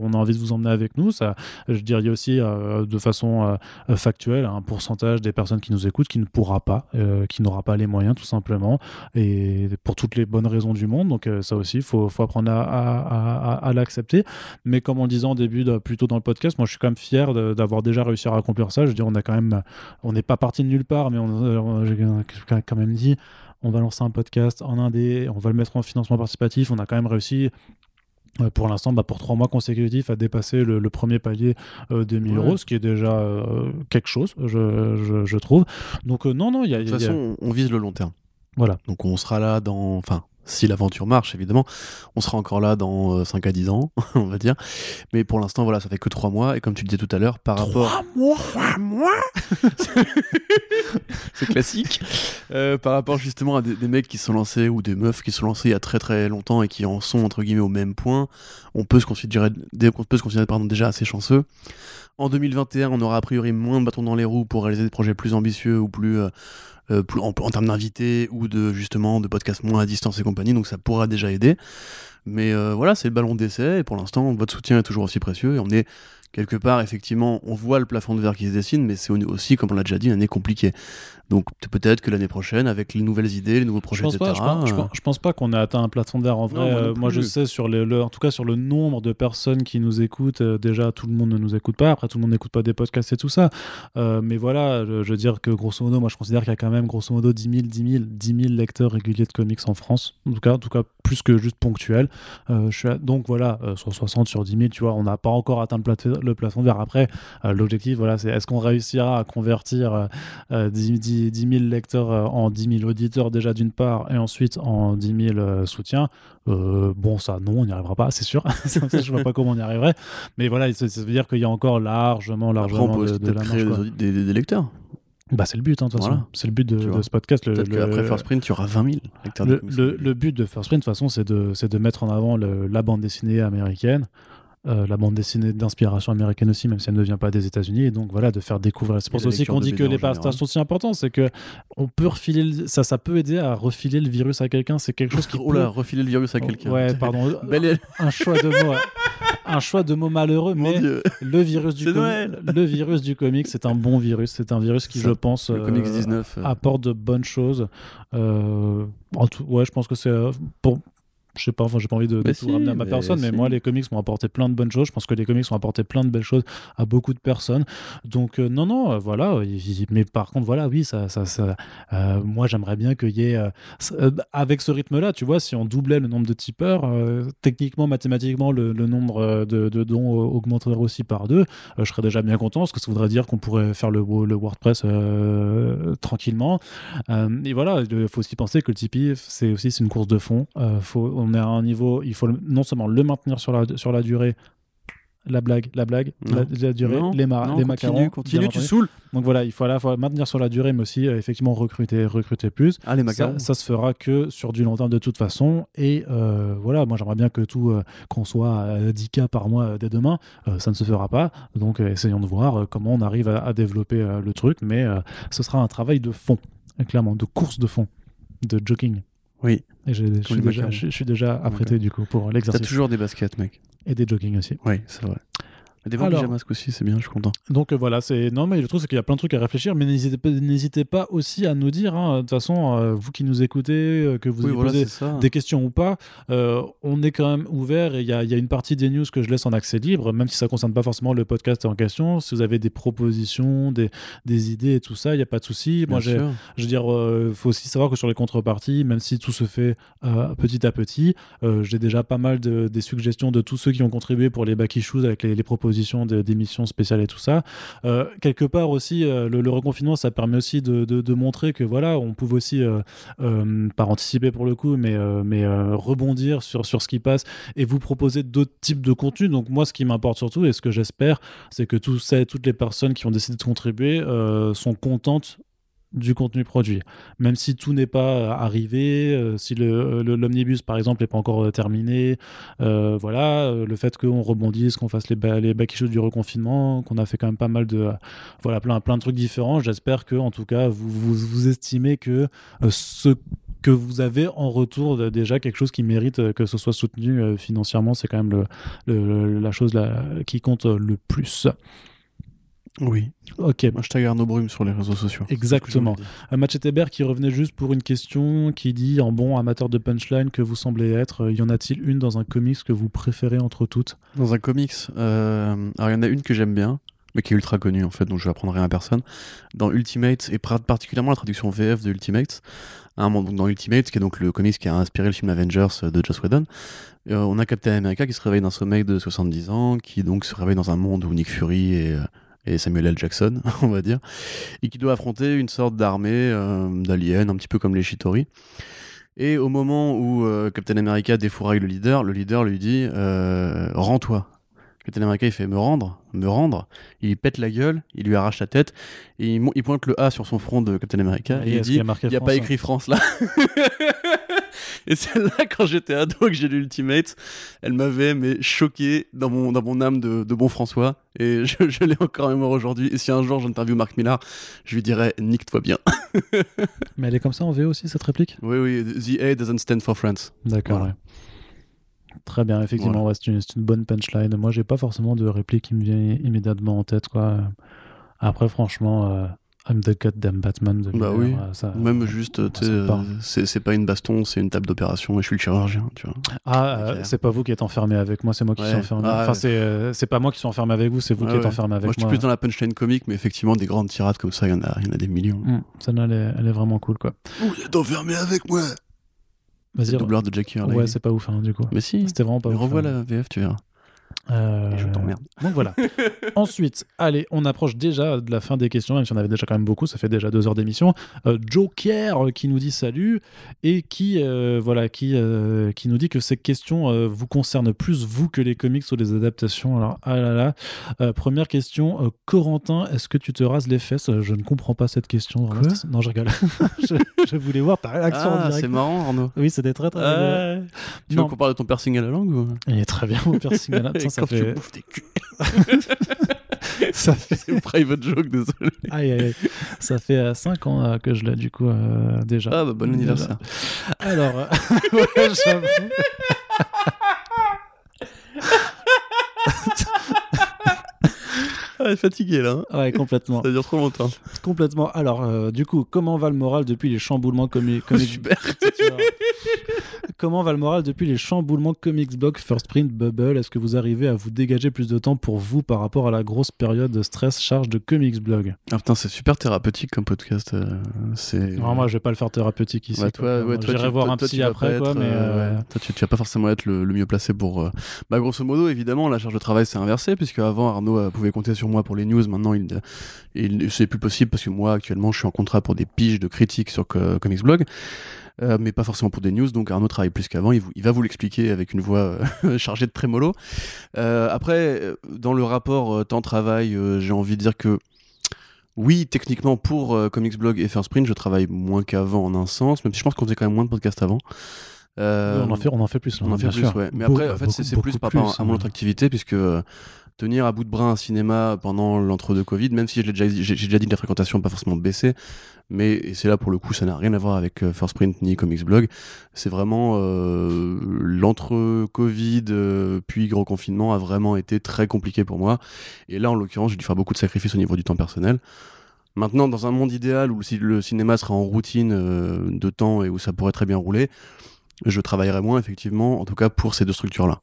on a envie de vous emmener avec nous. Ça, je dirais aussi de façon factuelle, un pourcentage des personnes qui nous écoutent qui ne pourra pas, qui n'aura pas les moyens tout simplement, et pour toutes les bonnes raisons du monde. Donc euh, ça aussi, il faut, faut apprendre à, à- à- à- à l'accepter. Mais comme on le disait en début, de, plutôt dans le podcast, moi je suis quand même fier d'avoir déjà réussi à accomplir ça. Je veux dire, on a quand même, on n'est pas parti de nulle part, mais on, on- j'ai quand même dit, on va lancer un podcast en indé, on va le mettre en financement participatif. On a quand même réussi. euh, Pour l'instant, bah, pour trois mois consécutifs, à dépasser le, le premier palier euh, des 1000 Ouais. euros, ce qui est déjà euh, quelque chose, je, je- je trouve. Donc, euh, non, non, il y a. De toute a- façon, on vise le long terme. Voilà. Donc on sera là dans. Enfin, si l'aventure marche, évidemment, on sera encore là dans euh, 5 à 10 ans, on va dire. Mais pour l'instant, voilà, ça fait que 3 mois. Et comme tu le disais tout à l'heure, par rapport. mois c'est classique. Euh, par rapport justement à des, des mecs qui se sont lancés ou des meufs qui se sont lancés il y a très très longtemps et qui en sont entre guillemets au même point, on peut se considérer, dé- on peut se considérer pardon, déjà assez chanceux. En 2021, on aura a priori moins de bâtons dans les roues pour réaliser des projets plus ambitieux ou plus, euh, euh, plus en, termes d'invités ou de justement de podcasts moins à distance et compagnie, donc ça pourra déjà aider. Mais euh, voilà, c'est le ballon d'essai et pour l'instant, votre soutien est toujours aussi précieux et on est quelque part, effectivement, on voit le plafond de verre qui se dessine, mais c'est aussi, comme on l'a déjà dit, une année compliquée. Donc peut-être que l'année prochaine, avec les nouvelles idées, les nouveaux Je projets, pense, etc. pas, je, pense, je euh, pense- je pense pas qu'on ait atteint un plafond de verre en vrai. Non, moi Euh, moi, je sais, sur les, le- en tout cas sur le nombre de personnes qui nous écoutent, euh, déjà tout le monde ne nous écoute pas. Après, tout le monde n'écoute pas des podcasts et tout ça. Euh, mais voilà, je, je veux dire que grosso modo, moi je considère qu'il y a quand même grosso modo 10 000, 10 000, 10 000 lecteurs réguliers de comics en France. En tout cas, en tout cas plus que juste ponctuel. Euh, je suis à- donc voilà, euh, sur 60 sur 10 000, tu vois, on n'a pas encore atteint le, plate- le plafond de verre. Après, euh, l'objectif, voilà, c'est est-ce qu'on réussira à convertir euh, euh, 10, 10 10 000 lecteurs euh, en 10 000 auditeurs déjà d'une part et ensuite en 10 000 euh, soutiens. Euh, bon ça non on n'y arrivera pas c'est sûr. Ça, je vois pas comment on y arriverait. Mais voilà ça, ça veut dire qu'il y a encore largement Après, largement on peut de, de la créer marge, des, quoi. des- des- des lecteurs. bah c'est le but hein, de toute façon. Voilà. c'est le but de, Tu de ce podcast Peut-être qu'après First Print, il y aura 20 000 lecteurs le, le- le but de First Print, de toute façon, c'est de, de mettre en avant le- la bande dessinée américaine, euh, la bande dessinée d'inspiration américaine aussi, même si elle ne vient pas des États-Unis, et donc voilà, de faire découvrir. C'est pour ça aussi qu'on dit que les partages sont si importants, c'est que on peut refiler, le- ça, ça peut aider à refiler le virus à quelqu'un. C'est quelque chose qui Oh peut- là, refiler le virus à quelqu'un. Ouais, pardon, Belle... un choix de mots, un choix de mots malheureux, Mon mais Dieu. le virus du Noël. le virus du comic, c'est un bon virus, c'est un virus qui, Ça, je pense, euh, Comics 19. euh, apporte de bonnes choses. Euh, en tout- ouais, je pense que c'est pour. Je sais pas, enfin, j'ai pas envie de, de Mais tout si, ramener à ma mais personne, mais si. moi, les comics m'ont apporté plein de bonnes choses. Je pense que les comics ont apporté plein de belles choses à beaucoup de personnes. Donc, euh, non, non, euh, voilà. euh, Mais par contre, voilà, oui, ça, ça, ça, euh, moi, j'aimerais bien qu'il y ait. avec ce rythme-là, tu vois, si on doublait le nombre de tipeurs, techniquement, mathématiquement, le, le nombre de, de dons augmenterait aussi par deux. Je serais déjà bien content, parce que ça voudrait dire qu'on pourrait faire le, le WordPress tranquillement. Et voilà, il faut aussi penser que le Tipeee, c'est aussi une course de fond. Faut, on est à un niveau, il faut le- non seulement le maintenir sur la, sur la durée, la blague, la blague, la, durée, Non, les, ma- non, les continue, macarons. Continue, tu saoules. Donc voilà, il faut à la fois maintenir sur la durée, mais aussi euh, effectivement recruter, recruter plus. Ah, les Ça, macarons. ça se fera que sur du long terme de toute façon. Et euh, voilà, moi j'aimerais bien que tout, euh, qu'on soit à 10 cas par mois dès demain. Ça ne se fera pas. Donc essayons de voir comment on arrive à, à développer le truc. Mais ce sera un travail de fond, clairement, de course de fond, de jogging. Oui. Et je suis, déjà, je, je suis déjà apprêté du coup pour T'as l'exercice. toujours des baskets, mec. Et des jogging aussi. Oui, c'est vrai. Des bons Alors- pyjamasques aussi, c'est bien, je suis content. Donc euh, voilà, c'est non mais le truc c'est qu'il y a plein de trucs à réfléchir, mais n'hésitez pas, n'hésitez pas aussi à nous dire. hein, de toute façon, euh, vous qui nous écoutez, euh, que vous oui, avez voilà, posé des questions ou pas, on est quand même ouvert et il y, y a une partie des news que je laisse en accès libre, même si ça concerne pas forcément le podcast en question. Si vous avez des propositions, des, des idées et tout ça, il n'y a pas de souci. Moi, je veux dire, il faut aussi savoir que sur les contreparties, même si tout se fait petit à petit, j'ai déjà pas mal de, des suggestions de tous ceux qui ont contribué pour les back issues avec les, les propositions de- d'émissions spéciales et tout ça. Euh, quelque part aussi, euh, le, reconfinement, ça permet aussi de, de- montrer que voilà, on pouvait aussi, euh, pas anticiper pour le coup, mais, mais rebondir sur, sur ce qui passe et vous proposer d'autres types de contenus. Donc moi, ce qui m'importe surtout et ce que j'espère, c'est que tous ces- toutes les personnes qui ont décidé de contribuer sont contentes du contenu produit. Même si tout n'est pas euh, arrivé, euh, si le- le- l'omnibus par exemple n'est pas encore euh, terminé, euh, voilà, euh, le fait qu'on rebondisse, qu'on fasse les, ba les back du reconfinement, qu'on a fait quand même pas mal de, euh, voilà, plein, plein de trucs différents. J'espère que en tout cas vous, vous, estimez que euh, ce que vous avez en retour déjà quelque chose qui mérite euh, que ce soit soutenu euh, financièrement, c'est quand même le, le- la chose qui compte euh, le plus. Oui. Ok, Hashtag Arnaud Brume sur les réseaux sociaux. Exactement. Match qui revenait juste pour une question qui dit en bon amateur de punchline que vous semblez être, euh, y en a-t-il une dans un comics que vous préférez entre toutes? Dans un comics, euh, alors il y en a une que j'aime bien, mais qui est ultra connue en fait, donc je vais apprendre rien à personne. Dans Ultimate, et particulièrement la traduction VF de Ultimate, donc dans Ultimate, qui est donc le comics qui a inspiré le film Avengers euh, de Joss Whedon, euh, on a Captain America qui se réveille d'un sommeil de 70 ans, qui donc se réveille dans un monde où Nick Fury euh, et Samuel L. Jackson, on va dire, et qui doit affronter une sorte d'armée euh, d'aliens, un petit peu comme les Shitori. Et au moment où euh, Captain America défouraille le leader, le leader lui dit euh, Rends-toi. Captain America il fait me rendre, me rendre. Il pète la gueule, il lui arrache la tête et il, pointe le A sur son front de Captain America et, il dit a Il n'y a France, pas hein écrit France là. et c'est là quand j'étais ado que j'ai lu Ultimate, elle m'avait mais choqué dans mon, dans mon âme de, de bon François et je, je l'ai encore en mémoire aujourd'hui. Et si un jour j'interviewe Marc Millard, je lui dirais Nique-toi bien. Mais elle est comme ça en VO aussi cette réplique? Oui, oui, The A doesn't stand for France. D'accord. Voilà. ouais. Très bien, effectivement, ouais, c'est une, bonne punchline. Moi, j'ai pas forcément de réplique qui me vient immédiatement en tête. Quoi. Après, franchement, euh, I'm the goddamn Batman de Bah oui. euh, ça- Même juste, euh, c'est c'est pas une baston, c'est une table d'opération et je suis le chirurgien, tu vois. Ah, euh, c'est pas vous qui êtes enfermé avec moi, c'est moi qui Ouais. suis enfermé. Ah, enfin, ouais. c'est euh, c'est pas moi qui suis enfermé avec vous, c'est vous qui êtes ouais. enfermé avec Moi, moi. je suis plus dans la punchline comique, mais effectivement, des grandes tirades comme ça, il y en a, y en a des millions. Celle-là, elle est, elle est vraiment cool, quoi. Vous êtes enfermé avec moi Vas-y. le doubleur de Jackie Hurley. Ouais, c'est pas ouf, hein, du coup. Mais si, C'était vraiment pas mais ouf. revois hein. la VF, tu verras. Euh, Et je t'emmerde. Donc voilà. Ensuite, allez, on approche déjà de la fin des questions, même si on avait déjà quand même beaucoup, ça fait déjà deux heures d'émission. Euh, Joker euh, qui nous dit salut et qui, euh, voilà, qui, qui nous dit que ces questions vous concernent plus vous que les comics ou les adaptations. Alors, ah là là. Première question, Corentin, est-ce que tu te rases les fesses? Je ne comprends pas cette question. Quoi? Non, je rigole. je, je voulais voir ta réaction Ah, c'est marrant, Arnaud. Oui, c'était très très. Tu veux Non. qu'on parle de ton piercing à la langue ou... Il est très bien mon piercing à la- Ça Quand tu fait, bouffes des culs. ça fait C'est une private joke, désolé. Aïe, aïe, aïe. Ça fait 5 ans euh, que je l'ai du coup euh, déjà. Ah, bah, bon anniversaire. Alors, euh, ouais, j'avoue. Elle est fatiguée, là. hein. Ouais, complètement. Ça dure trop longtemps. complètement. Alors, euh, du coup, comment va le moral depuis les chamboulements comics comics Super. Comment va le moral depuis les chamboulements Comics Blog, First Print, Bubble? Est-ce que vous arrivez à vous dégager plus de temps pour vous par rapport à la grosse période de stress charge de Comics Blog? Ah putain, c'est super thérapeutique comme podcast. euh, c'est. Non, moi, je vais pas le faire thérapeutique ici. Toi, ouais, toi, J'irai voir toi- un psy après, pas quoi, être, mais. euh, euh, ouais. Toi, tu, tu vas pas forcément être le, le mieux placé pour. Bah, grosso modo, évidemment, la charge de travail s'est inversée, puisque avant, Arnaud pouvait compter sur moi moi pour les news. Maintenant, il, il c'est plus possible parce que moi, actuellement, je suis en contrat pour des piges de critiques sur Comics Blog. Euh, mais pas forcément pour des news. Donc Arnaud travaille plus qu'avant. Il, il, va vous l'expliquer avec une voix euh, chargée de trémolo. Euh, après, dans le rapport temps-travail, j'ai envie de dire que oui, techniquement, pour Comics Blog et First Print, je travaille moins qu'avant en un sens, même si je pense qu'on faisait quand même moins de podcasts avant. on, en fait, on en fait plus. on en fait plus, ouais. Mais après, en fait, c'est plus par rapport à, mon autre activité, puisque tenir à bout de bras un cinéma pendant l'entre-deux Covid, même si j'ai déjà, dit que la fréquentation pas forcément baissé, mais c'est là pour le coup, ça n'a rien à voir avec euh, First Print ni Comics Blog. C'est vraiment euh, l'entre-Covid euh, puis gros confinement a vraiment été très compliqué pour moi. Et là, en l'occurrence, j'ai dû faire beaucoup de sacrifices au niveau du temps personnel. Maintenant, dans un monde idéal où le cinéma serait en routine de temps et où ça pourrait très bien rouler, je travaillerais moins effectivement, en tout cas pour ces deux structures-là.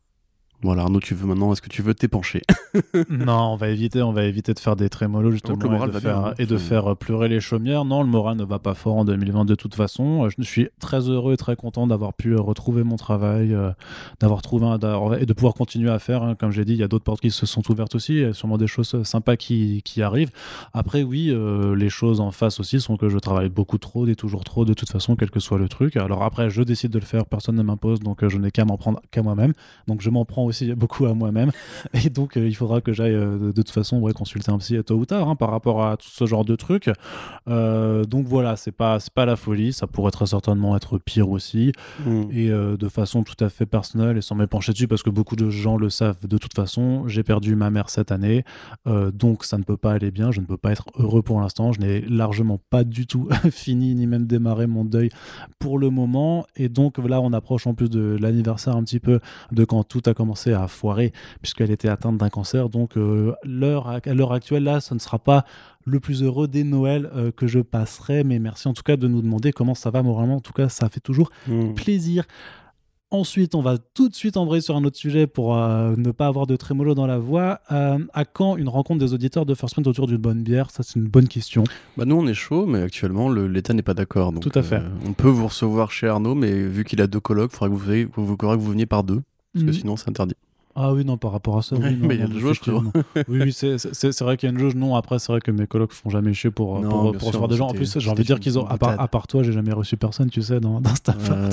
Voilà, Arnaud, tu veux maintenant, est-ce que tu veux t'épancher Non, on va éviter, on va éviter de faire des trémolos justement et, de faire, hein. et de faire pleurer les chaumières. Non, le moral ne va pas fort en 2020 de toute façon. Je suis très heureux et très content d'avoir pu retrouver mon travail, euh, d'avoir trouvé un, et de pouvoir continuer à faire. Hein. Comme j'ai dit, il y a d'autres portes qui se sont ouvertes aussi. Il y a sûrement des choses sympas qui, qui arrivent. Après, oui, euh, les choses en face aussi sont que je travaille beaucoup trop, et toujours trop, de toute façon, quel que soit le truc. Alors après, je décide de le faire, personne ne m'impose, donc euh, je n'ai qu'à m'en prendre qu'à moi-même. Donc je m'en prends aussi beaucoup à moi-même. Et donc, euh, il faudra que j'aille euh, de, toute façon ouais, consulter un psy tôt ou tard hein, par rapport à tout ce genre de trucs. Euh, donc voilà, c'est pas, pas la folie. Ça pourrait très certainement être pire aussi. Mm. Et de façon tout à fait personnelle et sans m'épancher dessus parce que beaucoup de gens le savent de toute façon, j'ai perdu ma mère cette année. donc, ça ne peut pas aller bien. Je ne peux pas être heureux pour l'instant. Je n'ai largement pas du tout fini ni même démarré mon deuil pour le moment. Et donc là, on approche en plus de l'anniversaire un petit peu de quand tout a commencé à foiré puisqu'elle était atteinte d'un cancer. Donc euh, l'heure à l'heure actuelle là, ce ne sera pas le plus heureux des Noëls euh, que je passerai. Mais merci en tout cas de nous demander comment ça va moralement. En tout cas, ça fait toujours mmh. plaisir. Ensuite, on va tout de suite embrayer sur un autre sujet pour euh, ne pas avoir de trémolo dans la voix. à quand une rencontre des auditeurs de First Print autour d'une bonne bière? Ça, c'est une bonne question. Bah nous, on est chaud, mais actuellement, l'État n'est pas d'accord. Tout à fait. on peut vous recevoir chez Arnaud, mais vu qu'il a deux colloques, il faudrait que vous, vous, que vous veniez par deux, parce que mmh. sinon, c'est interdit. Ah oui, non, par rapport à ça. Oui, mais il y a une jauge, tu vois. oui, oui c'est vrai qu'il y a une jauge. Non, après, c'est vrai que mes colocs font jamais chier pour, pour, pour recevoir des gens. En plus, j'ai envie de dire qu'ils ont. À part, à part, toi, j'ai jamais reçu personne, tu sais, dans, dans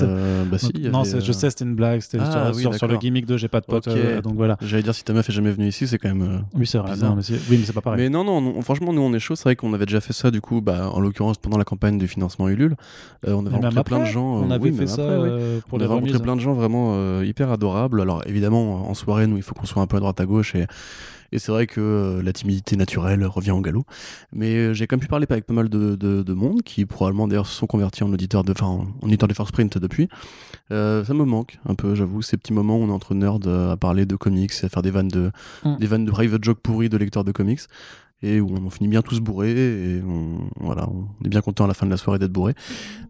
euh, bah si, non, je euh, sais, c'était une blague. C'était ah, sur, sur, le gimmick de j'ai pas de pote. Euh, donc voilà. J'allais dire, si ta meuf est jamais venue ici, c'est quand même. Euh, oui, c'est vrai. mais oui, mais c'est pas pareil. Mais non, non, franchement, nous, on est chaud. C'est vrai qu'on avait déjà fait ça, du coup, bah, en l'occurrence, pendant la campagne du financement Ulule. on avait rencontré plein de gens. On avait fait ça pour les On a rencontré plein de gens vraiment hyper adorables. Alors, évidemment, en soirée, nous, il faut qu'on soit un peu à droite à gauche et, et c'est vrai que euh, la timidité naturelle revient en galop. Mais euh, j'ai quand même pu parler avec pas mal de, de, monde qui probablement d'ailleurs se sont convertis en auditeurs de, enfin, en auditeurs de First Print depuis. Euh, ça me manque un peu, j'avoue, ces petits moments où on est entre nerds à parler de comics et à faire des vannes de, mm. des vannes de private joke pourris de lecteurs de comics et où on finit bien tous bourrés et on, voilà, on est bien content à la fin de la soirée d'être bourré.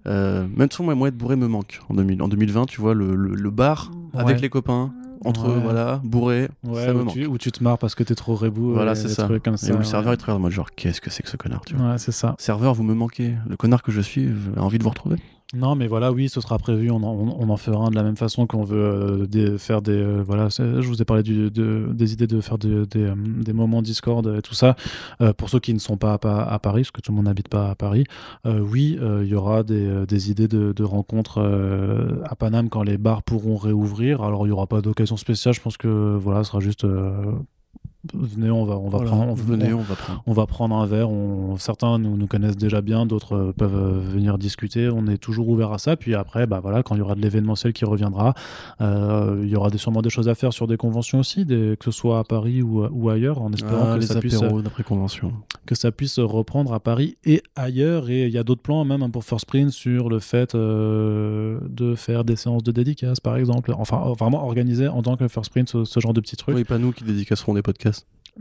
Euh, même si moi, moi, être bourré me manque. En, 2000, en 2020, tu vois, le, le, bar avec les copains, entre eux, voilà, bourré, ça me où, tu, où tu te marres parce que t'es trop rebou. Voilà, c'est ça. Comme ça. Et où le serveur est très moi genre, qu'est-ce que c'est que ce connard, tu vois. Ouais, c'est ça. Serveur, vous me manquez. Le connard que je suis, j'ai envie de vous retrouver. Non, mais voilà, oui, ce sera prévu. On en, fera un de la même façon qu'on veut euh, faire des. Euh, voilà, je vous ai parlé des idées de faire euh, des, moments Discord et tout ça. pour ceux qui ne sont pas à, Paris, parce que tout le monde n'habite pas à Paris, oui, il y aura des, idées de rencontres à Paname quand les bars pourront réouvrir. Alors, il n'y aura pas d'occasion spéciale. Je pense que voilà, ce sera juste venez, on va, on va prendre, on, venez, on, va prendre. On va prendre un verre. On, certains nous, nous connaissent déjà bien, d'autres euh, peuvent euh, venir discuter. On est toujours ouvert à ça. Puis après, bah voilà, quand il y aura de l'événementiel qui reviendra, euh, il y aura des, sûrement des choses à faire sur des conventions aussi, des, que ce soit à Paris ou, ou ailleurs, en espérant ah, que ça puisse convention, que ça puisse reprendre à Paris et ailleurs. Et il y a d'autres plans même hein, pour First Print sur le fait de faire des séances de dédicaces, par exemple. Enfin, vraiment organiser en tant que First Print ce, genre de petits trucs. Oui, pas nous qui dédicacerons des podcasts.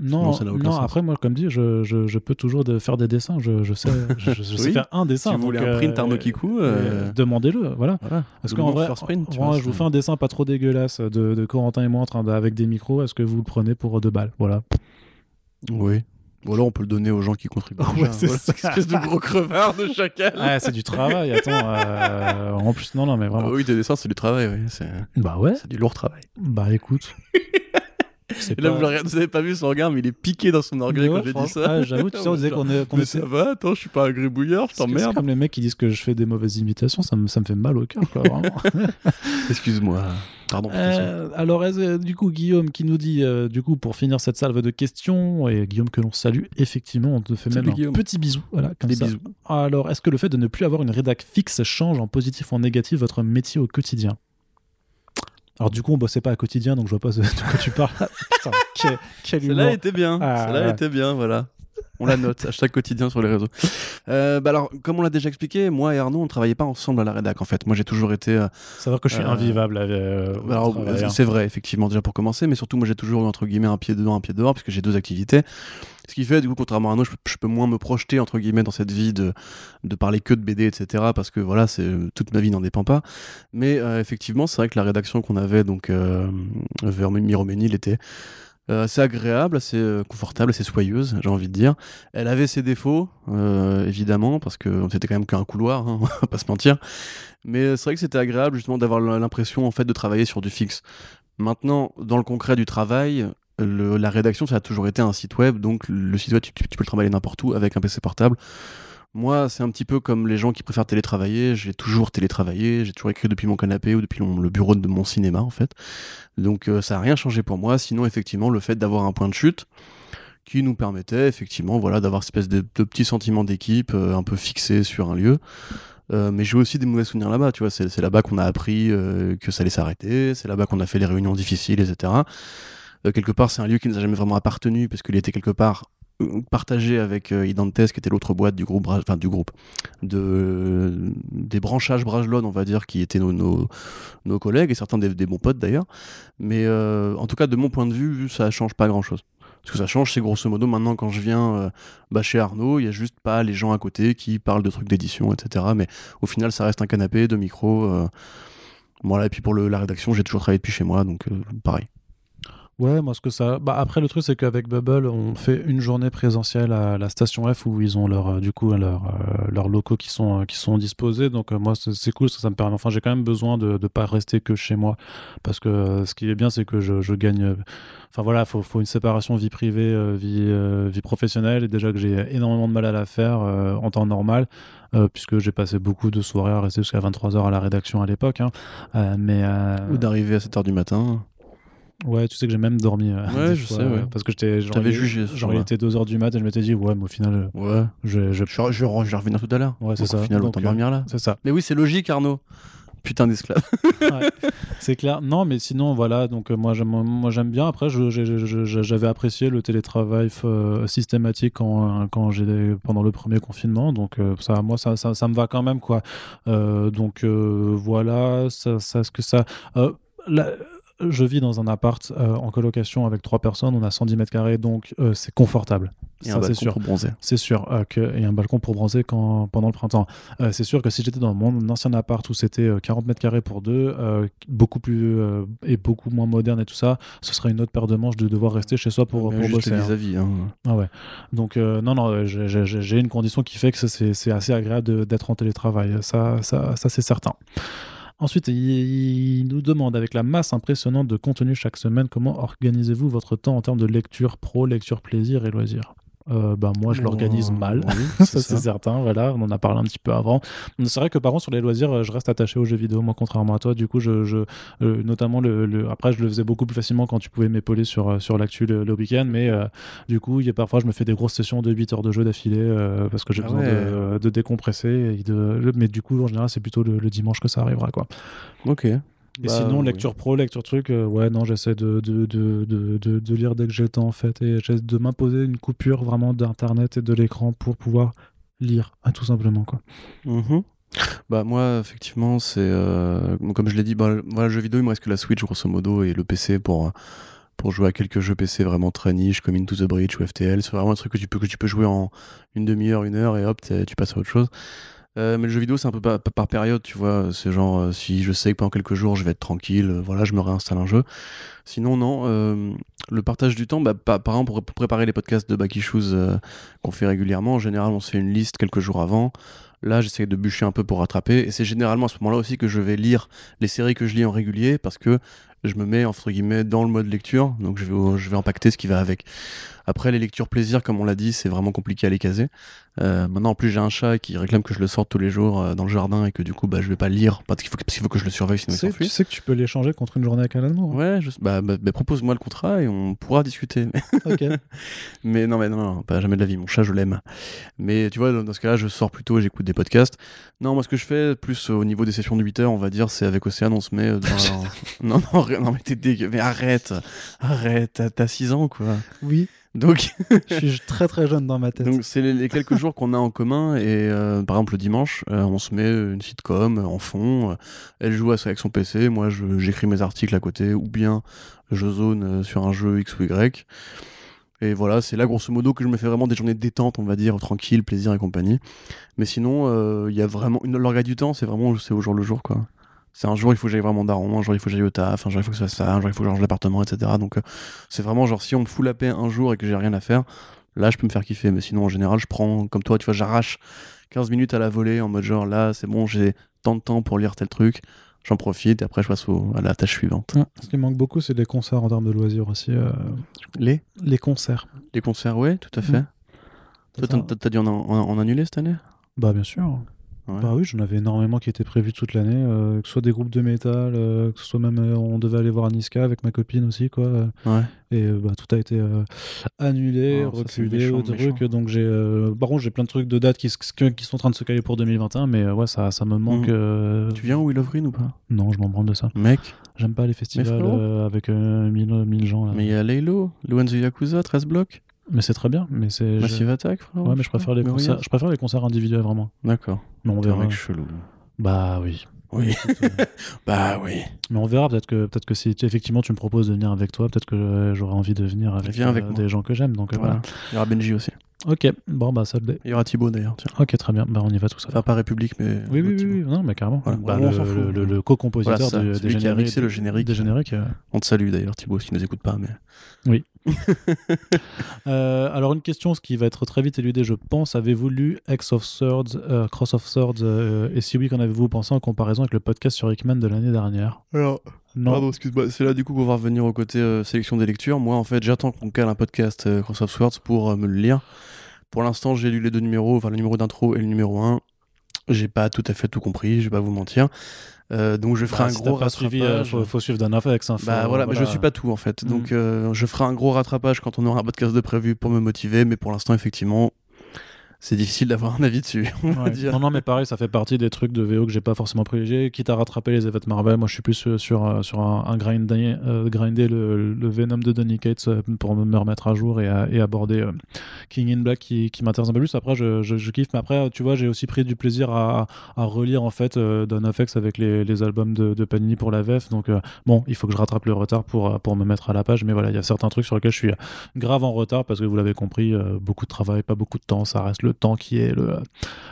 Non, non, après, moi, comme dit, je, je, je peux toujours de faire des dessins. Je, je sais, je, sais faire un dessin. Si vous voulez un print Arnaud Kikou, euh, euh, demandez-le. Voilà. voilà. Parce qu'en vrai, je vous fais un dessin pas trop dégueulasse de, de Corentin et moi en train de, avec des micros. Est-ce que vous le prenez pour deux balles? Voilà. Oui. Voilà, on peut le donner aux gens qui contribuent. ouais, c'est ça. espèce de gros crevard de chacal. Ah, c'est du travail, attends. Euh, en plus, non, non, mais vraiment. Ah oui, des dessins, c'est du travail, oui. Bah ouais. C'est du lourd travail. Bah écoute. Et là, vous n'avez pas vu son regard, mais il est piqué dans son orgueil quand j'ai dit ça. Ah, J'avoue, tu sais, on disait qu'on est. mais ça va, attends, je suis pas un gribouilleur, je t'emmerde. C'est comme les mecs qui disent que je fais des mauvaises imitations, ça me, ça me fait mal au cœur, quoi, vraiment. Excuse-moi. Pardon. Euh, alors, du coup, Guillaume qui nous dit, euh, du coup, pour finir cette salve de questions, et Guillaume que l'on salue, effectivement, on te fait même un petit bisou. Voilà, comme Des ça. bisous. Alors, est-ce que le fait de ne plus avoir une rédac fixe change en positif ou en négatif votre métier au quotidien? Alors du coup, on bossait pas à quotidien, donc je vois pas de quoi tu parles. Putain, quel, quel Celle-là humour. était bien. Ah, Celle-là ouais. était bien, voilà. On la note, hashtag quotidien sur les réseaux. Euh, bah alors, comme on l'a déjà expliqué, moi et Arnaud, on ne travaillait pas ensemble à la rédac en fait. Moi j'ai toujours été. euh, Savoir que je suis Euh, invivable. euh, alors, travail, hein. c'est vrai, effectivement, déjà pour commencer, mais surtout moi j'ai toujours eu entre guillemets un pied dedans, un pied dehors, puisque j'ai deux activités. Ce qui fait, du coup, contrairement à Arnaud, je, peux- je peux moins me projeter entre guillemets dans cette vie de, de parler que de BD, etc. Parce que voilà, c'est toute ma vie n'en dépend pas. Mais euh, effectivement, c'est vrai que la rédaction qu'on avait donc euh, vers Miroménil était euh, assez agréable, assez euh, confortable, assez soyeuse, j'ai envie de dire. Elle avait ses défauts, euh, évidemment, parce que c'était quand même qu'un couloir, hein, on va pas se mentir. Mais c'est vrai que c'était agréable justement d'avoir l'impression en fait de travailler sur du fixe. Maintenant, dans le concret du travail, la rédaction, ça a toujours été un site web, donc le site web, tu, tu peux le travailler n'importe où avec un PC portable. Moi, c'est un petit peu comme les gens qui préfèrent télétravailler. J'ai toujours télétravaillé, j'ai toujours écrit depuis mon canapé ou depuis le bureau de mon cinéma, en fait. Donc, euh, ça n'a rien changé pour moi. Sinon, effectivement, le fait d'avoir un point de chute qui nous permettait, effectivement, voilà, d'avoir espèce de, petit sentiment d'équipe euh, un peu fixé sur un lieu. Euh, mais j'ai aussi des mauvais souvenirs là-bas, tu vois. C'est là-bas qu'on a appris que ça allait s'arrêter. C'est là-bas qu'on a fait les réunions difficiles, etc. Quelque part, c'est un lieu qui nous a jamais vraiment appartenu parce qu'il était quelque part partagé avec euh, Identes, qui était l'autre boîte du groupe, enfin du groupe, de, des branchages Brajlon, on va dire, qui étaient nos, nos, nos collègues et certains des, bons potes d'ailleurs. Mais euh, en tout cas, de mon point de vue, ça change pas grand-chose. Ce que ça change, c'est grosso modo maintenant quand je viens euh, bah, chez Arnaud, il y a juste pas les gens à côté qui parlent de trucs d'édition, etc. Mais au final, ça reste un canapé, deux micros. euh, voilà, et puis pour la rédaction, j'ai toujours travaillé depuis chez moi, donc pareil. Ouais, moi ce que ça. Bah, après, le truc, c'est qu'avec Bubble, on fait une journée présentielle à la station F où ils ont leur, euh, du coup, euh, leurs locaux qui sont, euh, qui sont disposés. Donc, moi, c'est cool, ça, ça me permet. Enfin, j'ai quand même besoin de ne pas rester que chez moi. Parce que ce qui est bien, c'est que je, je gagne. Enfin, voilà, il faut, faut une séparation vie privée, vie, vie professionnelle. Et déjà que j'ai énormément de mal à la faire en temps normal. puisque j'ai passé beaucoup de soirées à rester jusqu'à 23h à la rédaction à l'époque. hein. Ou d'arriver à 7h du matin. Ouais, tu sais que j'ai même dormi. euh, Ouais, je fois, sais, ouais. Parce que j'étais. genre, t'avais jugé Genre, il était 2h du mat et je m'étais dit, ouais, mais au final, Ouais. euh, je. je... Je, je, je vais revenir tout à l'heure. Ouais, c'est Donc, ça. Au final, Donc, autant euh, dormir là. C'est ça. Mais oui, c'est logique, Arnaud. Putain d'esclave. C'est clair. Non, mais sinon, voilà. Donc, euh, moi, j'aime, moi, j'aime bien. Après, je- j'ai- je- je- j'avais apprécié le télétravail euh, systématique quand, quand j'ai pendant le premier confinement. Donc, euh, ça, moi, ça, ça, ça me va quand même, quoi. Euh, donc, euh, voilà. Ça, ça, ce que ça. euh, la- je vis dans un appart euh, en colocation avec trois personnes. On a 110 mètres carrés, donc euh, c'est confortable. Et Ça, un c'est balcon sûr. pour bronzer. C'est sûr euh, que et un balcon pour bronzer quand, pendant le printemps. Euh, c'est sûr que si j'étais dans mon ancien appart où c'était euh, 40 mètres carrés pour deux, beaucoup plus et beaucoup moins moderne et tout ça, ce serait une autre paire de manches de devoir rester chez soi pour, pour juste bosser. hein. des avis. Hein. Ah ouais. Donc non non, j'ai- une condition qui fait que c'est assez agréable d'être en télétravail. Ça ça, ça c'est certain. Ensuite, il, nous demande, avec la masse impressionnante de contenu chaque semaine, comment organisez-vous votre temps en termes de lecture pro, lecture plaisir et loisirs? Euh, ben, Moi, je l'organise Oh, mal. oui, ça c'est certain, voilà, on en a parlé un petit peu avant. C'est vrai que par contre sur les loisirs, euh, je reste attaché aux jeux vidéo, moi contrairement à toi. Du coup, je, je euh, notamment le, le- après je le faisais beaucoup plus facilement quand tu pouvais m'épauler sur sur l'actu le, le week-end, mais euh, du coup, il y a parfois je me fais des grosses sessions de 8 heures de jeu d'affilée parce que j'ai Ah besoin ouais. de, de décompresser et de le- mais du coup en général c'est plutôt le, le dimanche que ça arrivera quoi. Ok. Et Bah, sinon, oui. lecture pro, lecture truc, euh, ouais, non, j'essaie de, de, de, de, lire dès que j'ai le temps, en fait. Et j'essaie de m'imposer une coupure vraiment d'Internet et de l'écran pour pouvoir lire, ah, tout simplement, quoi. Mhm. Bah moi effectivement c'est euh, comme je l'ai dit bah, voilà le jeu vidéo il me reste que la Switch grosso modo et le PC pour pour jouer à quelques jeux PC vraiment très niche comme Into the Breach ou FTL c'est vraiment un truc que tu peux que tu peux jouer en une demi-heure une heure et hop tu passes à autre chose Euh, mais le jeu vidéo c'est un peu par, période tu vois c'est genre euh, si je sais que pendant quelques jours je vais être tranquille euh, voilà je me réinstalle un jeu sinon non le partage du temps bah, pa- par exemple pour, préparer les podcasts de Backy Shoes qu'on fait régulièrement en général on se fait une liste quelques jours avant Là, j'essaie de bûcher un peu pour rattraper. Et c'est généralement à ce moment-là aussi que je vais lire les séries que je lis en régulier parce que je me mets entre guillemets dans le mode lecture, donc je vais, je vais impacter ce qui va avec. Après, les lectures plaisir, comme on l'a dit, c'est vraiment compliqué à les caser. Euh, maintenant, en plus, j'ai un chat qui réclame que je le sorte tous les jours euh, dans le jardin et que du coup, bah, je vais pas le lire parce qu'il faut, qu'il faut que je le surveille sinon Tu il sais, tu s'enfuit. sais que tu peux l'échanger contre une journée avec Alan Moore. Ouais, je- bah, bah, bah, propose-moi le contrat et on pourra discuter. Ok. Mais non, mais non, non, pas jamais de la vie. Mon chat, je l'aime. Mais tu vois, dans dans ce cas-là, je sors plutôt et j'écoute des podcasts. Non, moi, ce que je fais, plus euh, au niveau des sessions de 8 heures, on va dire, c'est avec Océane, on se met dans. non, non, non, mais t'es dégueu. Mais arrête, arrête, t'as- t'as 6 ans, quoi. Oui, Donc, je suis très très jeune dans ma tête. donc c'est les, les quelques jours qu'on a en commun. Et euh, par exemple, le dimanche, euh, on se met une sitcom en fond. euh, elle joue avec son PC. Moi, j'écris mes articles à côté. Ou bien, je zone sur un jeu X ou Y. Et voilà, c'est là grosso modo que je me fais vraiment des journées de détente, on va dire, tranquille, plaisir et compagnie. Mais sinon, il y a vraiment une l'orga du temps, c'est vraiment c'est au jour le jour quoi. C'est un jour il faut que j'aille vraiment daron, un jour il faut que j'aille au taf, un jour il faut que je fasse ça, un jour il faut que je range l'appartement, etc. Donc euh, c'est vraiment genre si on me fout la paix un jour et que j'ai rien à faire, là je peux me faire kiffer. Mais sinon en général je prends comme toi, tu vois, j'arrache 15 minutes à la volée en mode genre là c'est bon, j'ai tant de temps pour lire tel truc, j'en profite et après je passe au- à la tâche suivante. Ouais. Ce qui manque beaucoup, c'est les concerts en termes de loisirs aussi. euh, Les? Les concerts. Les concerts, ouais, tout à fait. Toi, t'as dû en, en, en annuler cette année? Bah bien sûr. Ouais. Bah oui, j'en avais énormément qui étaient prévus toute l'année, euh, que ce soit des groupes de métal, euh, que ce soit même euh, on devait aller voir Niska avec ma copine aussi quoi. Ouais. Et bah, tout a été annulé, Oh, reculé, au truc. Donc j'ai, par contre j'ai plein de trucs de dates qui, sont en train de se caler pour 2021, mais ouais ça, ça me manque. Euh, Tu viens au Will of Green ou pas? Non, je m'en branle de ça. Mec, J'aime pas les festivals avec euh, 1000 1000 gens là. mais il y a Laylo, Luan the Yakuza, 13 blocs, Mais c'est très bien. Mais c'est. je- Massive Attack, frérot. Ouais, mais je préfère les Mais concerts. Je préfère les concerts individuels vraiment. D'accord. Mais on T'es un verra. mec chelou. Bah oui. Oui. Bah oui. Mais on verra, peut-être que, peut-être que si tu- effectivement tu me proposes de venir avec toi, peut-être que euh, j'aurai envie de venir avec, Viens avec euh, des gens que j'aime. Donc euh, Voilà. Il y aura Benji aussi. Ok, bon bah ça le dé. Il y aura Thibaut d'ailleurs. Ok, très bien. Bah on y va tout ça. Enfin, pas République, mais. Oui, oui, l'autre oui, Thibaut. oui, non, mais carrément. Voilà. Bah, On le, le- le- le co-compositeur Voilà, des qui a génériques. mixé le générique. Des génériques. euh. On te salue d'ailleurs, Thibaut, s'il nous écoute pas. Mais... Euh, alors une question, ce qui va être très vite éludé, je pense. Avez-vous lu X of Swords, euh, Cross of Swords euh, Et si oui, qu'en avez-vous pensé en comparaison avec le podcast sur Hickman de l'année dernière? Alors, Non. Pardon, excuse-moi. C'est là du coup qu'on va revenir au côté euh, sélection des lectures. Moi, en fait, j'attends qu'on cale un podcast euh, Cross of Swords pour euh, me le lire. Pour l'instant, j'ai lu les deux numéros, enfin le numéro d'intro et le numéro 1. J'ai pas tout à fait tout compris, je vais pas vous mentir. Euh, donc je ferai Bah, un si gros suivi, euh, rattrapage. faut, faut suivre d'un Afex. Hein, Bah voilà, mais je suis pas tout en fait. Mhm. Donc euh, je ferai un gros rattrapage quand on aura un podcast de prévu pour me motiver, mais pour l'instant effectivement, c'est difficile d'avoir un avis dessus, on va Ouais. dire. Non, non, mais pareil, ça fait partie des trucs de VO que j'ai pas forcément privilégié. Quitte à rattraper les événements Marvel, moi je suis plus euh, sur, euh, sur un, un grinder, euh, grinder le, le Venom de Donny Cates pour me me remettre à jour et, à- et aborder euh, King in Black qui, qui m'intéresse un peu plus. Après, je, je, je kiffe, mais après, tu vois, j'ai aussi pris du plaisir à, à relire en fait euh, X avec les, les albums de, de Panini pour la VF. Donc, bon, il faut que je rattrape le retard pour, pour me mettre à la page. Mais voilà, il y a certains trucs sur lesquels je suis grave en retard parce que vous l'avez compris, beaucoup de travail, pas beaucoup de temps. Ça reste le temps qui est le,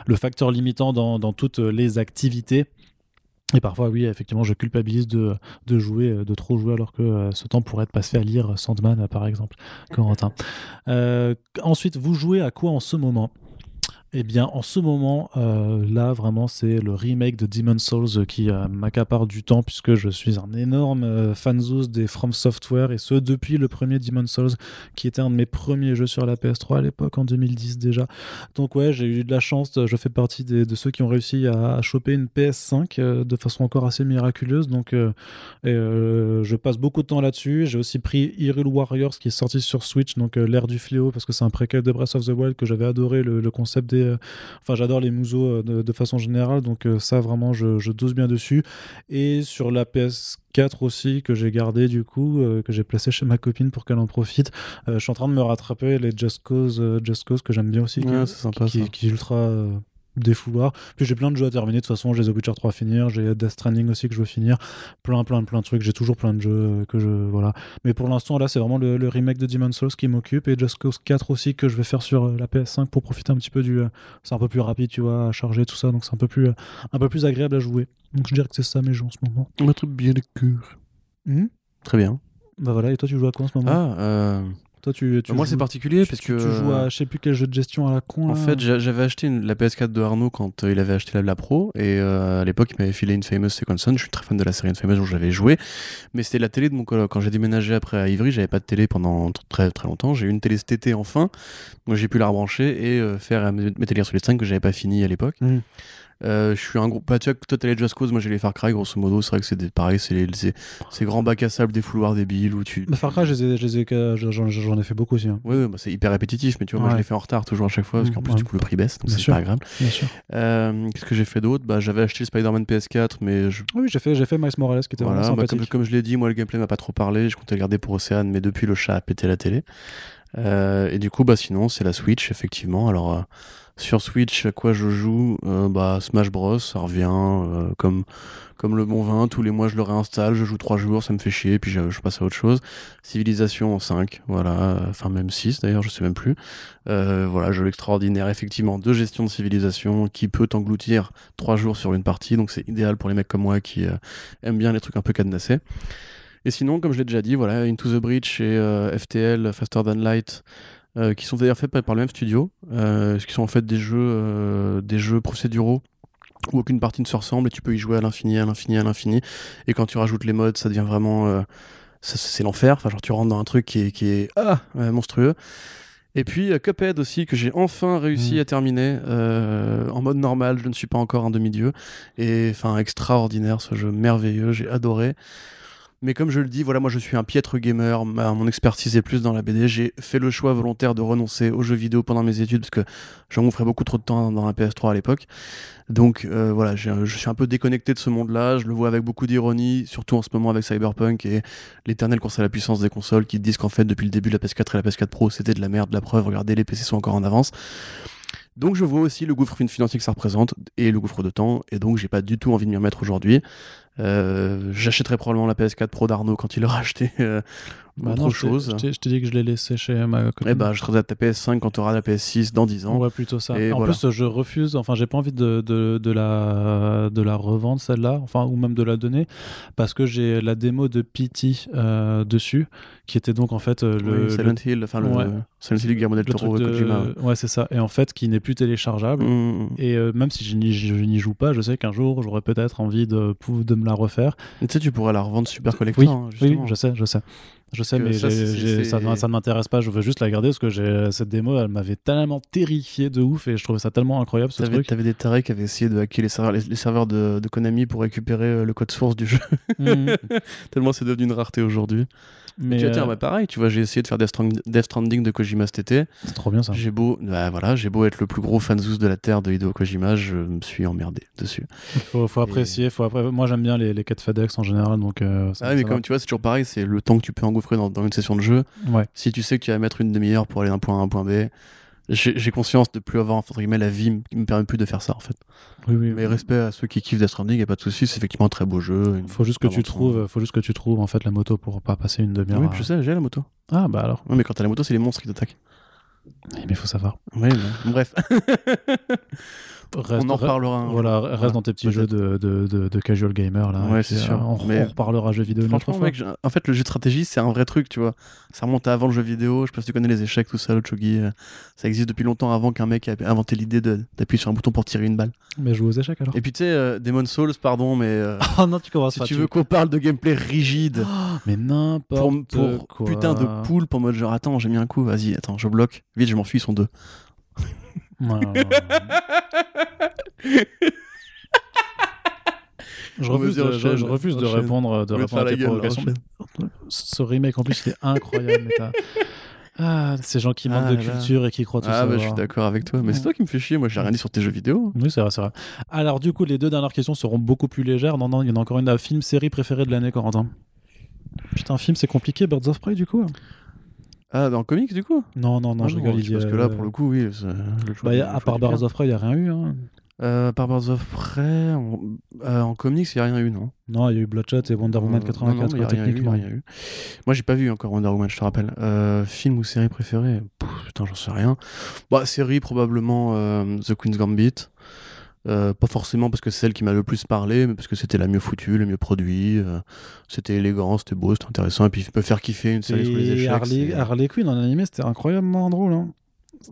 le facteur limitant dans, toutes les activités. Et parfois, oui, effectivement, je culpabilise de, jouer, de trop jouer, alors que euh, ce temps pourrait être passé à lire Sandman, par exemple, Corentin. Euh, ensuite, vous jouez à quoi en ce moment? Eh bien, en ce moment, euh, là, vraiment, c'est le remake de Demon's Souls euh, qui euh, m'accapare du temps, puisque je suis un énorme euh, fanzous des From Software, et ce, depuis le premier Demon's Souls, qui était un de mes premiers jeux sur la PS3 à l'époque, en 2010 déjà. Donc ouais, j'ai eu de la chance, je fais partie de ceux qui ont réussi à, choper une PS5 euh, de façon encore assez miraculeuse, donc je passe beaucoup de temps là-dessus. J'ai aussi pris Hyrule Warriors qui est sorti sur Switch, donc l'ère du fléau, parce que c'est un préquel de Breath of the Wild que j'avais adoré, le concept des... euh, Enfin, j'adore les museaux euh, de, de façon générale, donc euh, ça vraiment, je, je dose bien dessus. Et sur la PS4 aussi, que j'ai gardé du coup, euh, que j'ai placé chez ma copine pour qu'elle en profite, euh, je suis en train de me rattraper les Just Cause, Just Cause que j'aime bien aussi, qui- sympa, est ultra euh, défouloir. Puis j'ai plein de jeux à terminer, de toute façon, j'ai The Witcher 3 à finir, j'ai Death Stranding aussi que je veux finir, plein, plein, plein de trucs, j'ai toujours plein de jeux que je. Voilà. Mais pour l'instant, là, c'est vraiment le, le remake de Demon's Souls qui m'occupe et Just Cause 4 aussi que je vais faire sur euh, la PS5 pour profiter un petit peu du. euh, c'est un peu plus rapide, tu vois, à charger, tout ça, donc c'est un peu plus, euh, un peu plus agréable à jouer. Donc je dirais que c'est ça mes jeux en ce moment. On truc bien le cœur. Mhm. Très bien. Bah voilà, et toi, tu joues à quoi en ce moment? Ah, euh, Toi, Toi, tu, tu Moi, c'est particulier tu- parce que. tu joues à je sais plus quel jeu de gestion à la con. En là. fait, j'a- j'avais acheté une- la PS4 de Arnaud quand euh, il avait acheté la, la Pro et euh, à l'époque il m'avait filé une Famous Second Son. Je suis très fan de la série Infamous dont j'avais joué, mais c'était la télé de mon coloc. Quand j'ai déménagé après à Ivry, j'avais pas de télé pendant très très longtemps. J'ai eu une télé cet été enfin, donc j'ai pu la rebrancher et euh, faire euh, Metal Gear Solid 5 que j'avais pas fini à l'époque. Mhm. Euh, je suis un gros. Bah, tu vois, toi t'as les Just Cause, moi j'ai les Far Cry. Grosso modo, c'est vrai que c'est des- pareil, c'est les- ces grands bacs à sable, des fouloirs débiles où tu. Bah, Far Cry, j'en ai fait beaucoup aussi. hein. Ouais, bah, c'est hyper répétitif, mais tu vois, moi je l'ai fait en retard toujours à chaque fois parce qu'en plus ouais. du coup le prix baisse, donc c'est pas agréable. Euh, Qu'est-ce que j'ai fait d'autre? Bah, J'avais acheté le Spider-Man PS4, mais je... Oui, j'ai fait, fait Miles Morales qui était voilà, vraiment bah, comme, sympathique. comme je l'ai dit, moi le gameplay m'a pas trop parlé. Je comptais le garder pour Océane, mais depuis le chat a pété la télé. Euh, et du coup, bah, sinon, c'est la Switch, effectivement. Alors, euh, sur Switch, à quoi je joue Euh, bah, Smash Bros, ça revient euh, comme, comme le bon vin. Tous les mois, je le réinstalle, je joue 3 jours, ça me fait chier, puis je, passe à autre chose. Civilisation 5, voilà, enfin même 6 d'ailleurs, je sais même plus. Euh, voilà, jeu extraordinaire, effectivement, de gestion de civilisation qui peut t'engloutir 3 jours sur une partie, donc c'est idéal pour les mecs comme moi qui euh, aiment bien les trucs un peu cadenassés. Et sinon, comme je l'ai déjà dit, voilà, Into the Breach et euh, FTL, Faster Than Light, euh, qui sont d'ailleurs faits par, par le même studio, euh, ce qui sont en fait des jeux, euh, des jeux procéduraux où aucune partie ne se ressemble et tu peux y jouer à l'infini, à l'infini, à l'infini. Et quand tu rajoutes les modes, ça devient vraiment. euh, c'est l'enfer. Enfin, genre, tu rentres dans un truc qui est, qui est ah, monstrueux. Et puis Cuphead aussi, que j'ai enfin réussi Mm. à terminer euh, en mode normal. Je ne suis pas encore un demi-dieu. Et enfin, extraordinaire ce jeu, merveilleux, j'ai adoré. Mais comme je le dis, voilà, moi je suis un piètre gamer, mon expertise est plus dans la BD. J'ai fait le choix volontaire de renoncer aux jeux vidéo pendant mes études parce que j'en m'offrais beaucoup trop de temps dans la PS3 à l'époque. Donc euh, voilà, je suis un peu déconnecté de ce monde-là. Je le vois avec beaucoup d'ironie, surtout en ce moment avec Cyberpunk et l'éternelle course à la puissance des consoles qui disent qu'en fait, depuis le début de la PS4 et la PS4 Pro, c'était de la merde. La preuve, regardez, les PC sont encore en avance. Donc je vois aussi le gouffre fin- financier que ça représente et le gouffre de temps, et donc j'ai pas du tout envie de m'y remettre aujourd'hui. Euh, J'achèterai probablement la PS4 Pro d'Arnaud quand il aura acheté euh, Bah autre non, chose. Je t'ai- dit que je l'ai laissé chez ma copine. Et bah je serai ta PS5 quand tu auras la PS6 dans 10 ans. Ouais, plutôt ça. Et en voilà. plus, je refuse, enfin, j'ai pas envie de, de, de la, de la revendre, celle-là, enfin, ou même de la donner, parce que j'ai la démo de PT euh, dessus, qui était donc en fait euh, le, Oui, Silent Hill, enfin le Ouais. Silent Hill du Guillermo del le Toro de- Kojima. Ouais, c'est ça. Et en fait, qui n'est plus téléchargeable. Mm. Et euh, même si je n'y, joue pas, je sais qu'un jour, j'aurais peut-être envie de, de me la refaire. Tu sais, tu pourrais la revendre super Oui, collector. hein, oui, justement. je sais, je sais. Je sais, mais ça, ne m'intéresse pas. Je veux juste la garder parce que j'ai, cette démo, elle m'avait tellement terrifié de ouf et je trouvais ça tellement incroyable ce T'avais, truc. t'avais des tarés qui avaient essayé de hacker les serveurs, les, les serveurs de, de Konami pour récupérer euh, le code source du jeu. Mhm. Tellement c'est devenu une rareté aujourd'hui. Mais tu vois, tiens, euh, bah, pareil, tu vois, j'ai essayé de faire Death Strand- Death Stranding de Kojima cet été. c'est trop bien ça. J'ai beau, bah, voilà, j'ai beau être le plus gros fanzous de la terre de Hideo Kojima, je me suis emmerdé dessus. Il faut, faut apprécier. Faut appré- Moi, j'aime bien les, les quêtes FedEx en général. Donc, euh, ça- Ah, mais ça comme tu vois, c'est toujours pareil, c'est le temps que tu peux engouffrer dans, dans une session de jeu. Ouais. Si tu sais que tu vas mettre une demi-heure pour aller d'un point A à un point B, j'ai, conscience de plus avoir, entre guillemets, la vie qui me permet plus de faire ça, en fait. Oui, oui. Mais respect à ceux qui kiffent Death Stranding, y a pas de souci, c'est effectivement un très beau jeu. Faut juste que tu trouves, faut juste que tu trouves en fait la moto pour pas passer une demi-heure. Oui, à- je sais, j'ai la moto. Ah bah alors. Ouais, mais quand t'as la moto, c'est les monstres qui t'attaquent. Oui, Mais faut savoir. Oui, mais- bref. Reste- On en reparlera. un Voilà, reste dans tes petits jeux de, de, de, de casual gamer là. Ouais, c'est sûr. euh, on, Mais- on reparlera jeux vidéo Franchement, mec, en fait, le jeu de stratégie, c'est un vrai truc, tu vois. Ça remonte à avant le jeu vidéo. Je sais pas si tu connais les échecs, tout ça, le chogi. euh, Ça existe depuis longtemps avant qu'un mec ait inventé l'idée d'appuyer sur un bouton pour tirer une balle. Mais joue aux échecs alors. Et puis, tu sais, euh, Demon Souls, pardon, mais euh, Oh non, tu commences si pas. tu veux qu'on parle de gameplay rigide Mais pour, n'importe pour quoi. putain de poulpe en mode genre, attends, j'ai mis un coup, vas-y, attends, je bloque. Vite, je m'enfuis, ils sont deux. Je refuse, de, je, enchaîne, je refuse de enchaîne. répondre, de de à la tes gueule, provocations. Ce remake en plus, il est incroyable. ah, ces gens qui manquent Ah de là. culture et qui croient tout Ah, bah, je suis d'accord avec toi. Mais c'est toi qui me fais chier. Moi, j'ai rien dit sur tes jeux vidéo. Oui, c'est vrai, c'est vrai. Alors, du coup, les deux dernières questions seront beaucoup plus légères. Non, non, il y en a encore une. La film, série préférée de l'année, Corentin Putain, film, c'est compliqué, Birds of Prey, du coup Ah, dans le comics, du coup? Non, non, non, Ah je rigole. Parce que là, pour le coup, oui. le choix Bah, le à part. Birds of Prey, il n'y a rien eu. Hein. Euh, par Birds of Prey, en, euh, en comics, il n'y a rien eu, non? Non, il y a eu Bloodshot et Wonder Woman Euh, 84, non, non, il y a rien eu, rien eu. Moi, j'ai pas vu encore Wonder Woman, je te rappelle. Euh, film ou série préférée? Pouf, Putain, j'en sais rien. Bah, série, probablement euh, The Queen's Gambit. Euh, pas forcément parce que c'est celle qui m'a le plus parlé, mais parce que c'était la mieux foutue, le mieux produit. euh, c'était élégant, c'était beau, c'était intéressant. Et puis, il peut faire kiffer une série sur les Et échecs. Harley, Harley Quinn en animé, c'était incroyablement drôle. Hein.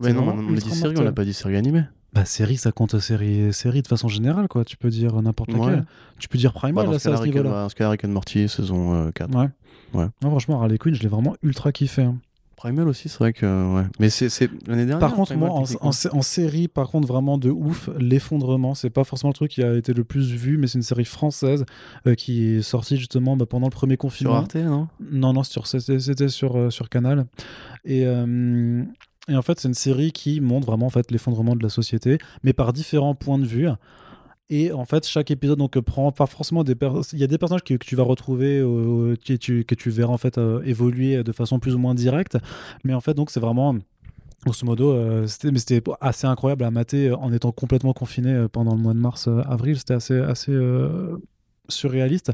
Ouais, non, on a dit série, on n'a pas dit série animée. Bah, série, ça compte série, série de façon générale, quoi. Tu peux dire n'importe Ouais. laquelle. Tu peux dire Bah, Primal, dans, là, ce c'est à ce niveau-là. dans ce Rick and Morty, saison euh, 4. Ouais. Ouais. Non, franchement, Harley Quinn, je l'ai vraiment ultra kiffé. hein. Primal aussi, c'est vrai que. Ouais. Mais c'est l'année dernière. Par contre, Primal, moi, en, série, par contre, vraiment de ouf, l'effondrement, c'est pas forcément le truc qui a été le plus vu, mais c'est une série française euh, qui est sortie justement bah, pendant le premier Sur confinement. Arte, non? Non, non, sur- c'était c'était sur, euh, sur Canal. Et, euh, et en fait, c'est une série qui montre vraiment en fait, l'effondrement de la société, mais par différents points de vue. Et en fait, chaque épisode donc prend pas forcément des per- il y a des personnages que, que tu vas retrouver euh, que, tu, que tu verras en fait euh, évoluer de façon plus ou moins directe, mais en fait donc c'est vraiment grosso modo euh, c'était assez incroyable à mater euh, en étant complètement confiné pendant le mois de mars avril, c'était assez assez surréaliste.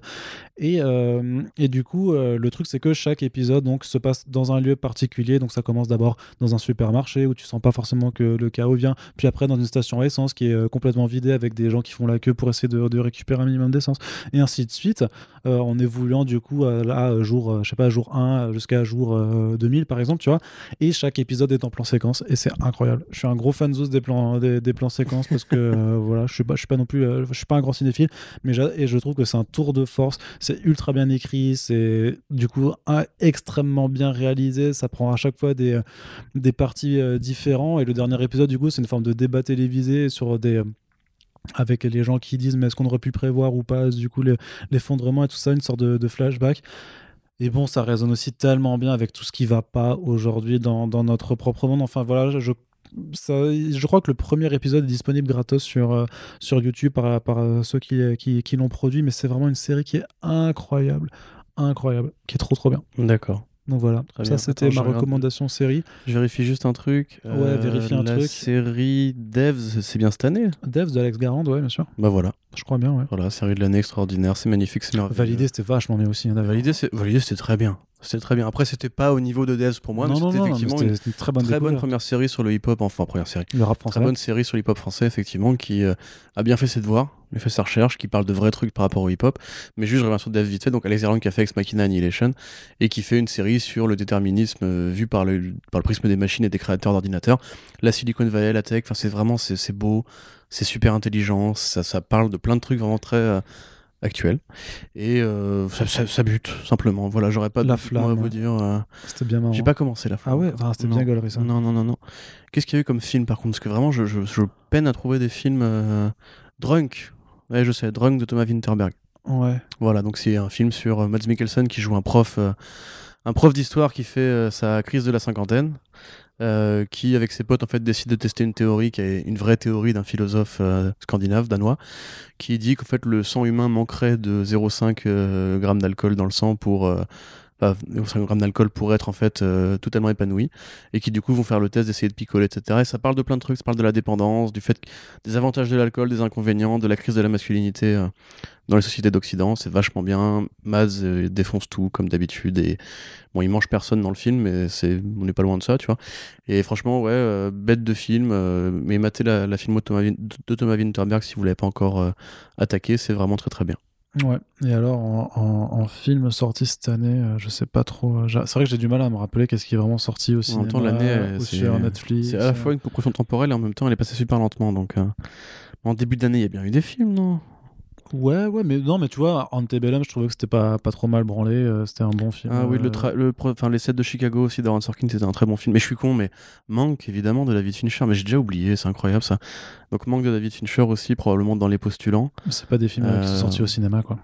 Et, euh, et du coup euh, le truc c'est que chaque épisode donc se passe dans un lieu particulier. Donc ça commence d'abord dans un supermarché où tu sens pas forcément que le chaos vient. Puis après dans une station à essence qui est euh, complètement vidée avec des gens qui font la queue pour essayer de, de récupérer un minimum d'essence. Et ainsi de suite. En évoluant du coup à, à jour je sais pas jour 1 jusqu'à jour euh, 2000 par exemple tu vois. Et chaque épisode est en plan séquence. Et c'est incroyable. Je suis un gros fan des plans des, plans séquences parce que voilà je suis pas je suis pas non plus je suis pas un grand cinéphile. Mais et je trouve que c'est un tour de force. C'est ultra bien écrit c'est du coup extrêmement bien réalisé. Ça prend à chaque fois des, euh, des parties euh, différents. Et le dernier épisode du coup c'est une forme de débat télévisé sur des euh, avec les gens qui disent mais est-ce qu'on aurait pu prévoir ou pas du coup le- l'effondrement et tout ça une sorte de, de flashback. Et bon ça résonne aussi tellement bien avec tout ce qui va pas aujourd'hui dans, dans notre propre monde. Enfin voilà je ça, je crois que le premier épisode est disponible gratos sur, euh, sur YouTube par, par euh, ceux qui, qui, qui l'ont produit, mais c'est vraiment une série qui est incroyable, incroyable, qui est trop trop bien. D'accord. Donc voilà, Très ça c'était ma regarde. recommandation série. Je vérifie juste un truc. Euh, Ouais, vérifie un la truc. série Devs, c'est bien cette année Devs d'Alex Garand, ouais, bien sûr. Bah voilà. Je crois bien, ouais. Voilà, série de l'année extraordinaire, c'est magnifique, c'est merveilleux. Validé, c'était vachement bien aussi. hein, validé, c'était très bien. C'était très bien. Après, c'était pas au niveau de Devs pour moi, non, mais c'était mais effectivement une très bonne très bonne découverte. première série sur le hip-hop, enfin première série. Le rap français. Très bonne série sur le hip-hop français, effectivement, qui euh, a bien fait ses devoirs, a fait sa recherche, qui parle de vrais trucs par rapport au hip-hop. Mais juste, je reviens sur Dev vite fait. Donc, Alex Garland qui a fait Ex Machina Annihilation et qui fait une série sur le déterminisme euh, vu par le, par le prisme des machines et des créateurs d'ordinateurs. La Silicon Valley, la tech, enfin, c'est vraiment, c'est c'est beau, c'est super intelligent, ça, ça parle de plein de trucs vraiment très. euh, actuels et euh, ça, ça- ça bute simplement voilà j'aurais pas La de mots à flamme. vous dire euh, C'était bien marrant. j'ai pas commencé la fin Ah ouais, enfin, c'était bien gaulerie ça. non, non, non, non. Qu'est-ce qu'il y a eu comme film par contre? Parce que vraiment, je, je- je peine à trouver des films. euh, Drunk. Ouais, je sais, Drunk de Thomas Winterberg. Ouais. Voilà, donc c'est un film sur euh, Mads Mikkelsen qui joue un prof, un prof d'histoire qui fait sa crise de la cinquantaine, euh, qui avec ses potes en fait décide de tester une théorie qui est une vraie théorie d'un philosophe euh, scandinave danois, qui dit qu'en fait le sang humain manquerait de 0,5 euh, grammes d'alcool dans le sang pour enfin, 0,5 grammes d'alcool pour être en fait euh, totalement épanoui et qui du coup vont faire le test d'essayer de picoler etc et ça parle de plein de trucs. Ça parle de la dépendance du fait des avantages de l'alcool des inconvénients de la crise de la masculinité euh, dans les sociétés d'Occident. C'est vachement bien. Maz euh, défonce tout comme d'habitude et bon il mange personne dans le film mais c'est on n'est pas loin de ça tu vois. Et franchement ouais euh, bête de film mais matez la, la film de Thomas, Winterberg si vous l'avez pas encore attaqué c'est vraiment très très bien Ouais. Et alors, en, en- en film sorti cette année, euh, je sais pas trop. euh, C'est vrai que j'ai du mal à me rappeler qu'est-ce qui est vraiment sorti au En même temps, l'année, sur Netflix. C'est à la euh. fois une compression temporelle et en même temps elle est passée super lentement. Donc euh, en début d'année, il y a bien eu des films, non? Ouais, ouais, mais non, mais tu vois, Antebellum, je trouvais que c'était pas, pas trop mal branlé. euh, c'était un bon film. Ah oui, euh, le, tra- le enfin les sets de Chicago aussi d'Aaron Sorkin, c'était un très bon film. Mais je suis con, mais Manque évidemment de David Fincher, mais j'ai déjà oublié, c'est incroyable ça. Donc Manque de David Fincher aussi, probablement dans les postulants. C'est pas des films euh, qui sont Euh, sortis au cinéma, quoi.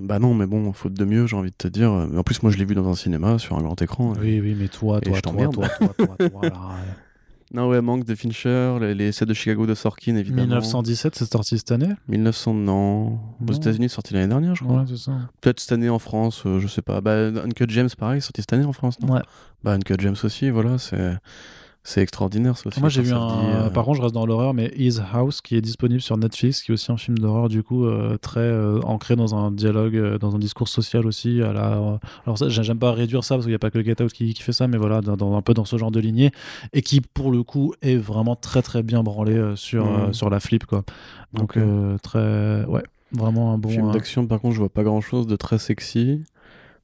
Bah non, mais bon, faute de mieux, j'ai envie de te dire. En plus, moi je l'ai vu dans un cinéma sur un grand écran. Oui, oui, mais toi, Et toi, je toi, t'emmerde. toi, toi, toi, toi, là, Non, ouais, Manque de Fincher, les, les sets de Chicago de Sorkin évidemment. 1917, c'est sorti cette année? 1900, non. Aux. États-Unis, sorti l'année dernière, je crois. Ouais, c'est ça. Peut-être cette année en France, euh, je sais pas. Bah, Uncut James, pareil, sorti cette année en France, non? Ouais. Bah, Uncut James aussi, voilà, c'est. C'est extraordinaire, ça aussi. Moi, j'ai vu un. euh, Par contre, je reste dans l'horreur, mais His House, qui est disponible sur Netflix, qui est aussi un film d'horreur, du coup, euh, très euh, ancré dans un dialogue, dans un discours social aussi. À la... Alors, ça, j'ai- j'aime pas réduire ça, parce qu'il n'y a pas que Get Out qui, qui fait ça, mais voilà, dans, dans- un peu dans ce genre de lignée. Et qui, pour le coup, est vraiment très, très bien branlé sur, sur la flip, quoi. Donc, très. Ouais, vraiment un bon. Film d'action, par contre, je vois pas grand chose de très sexy.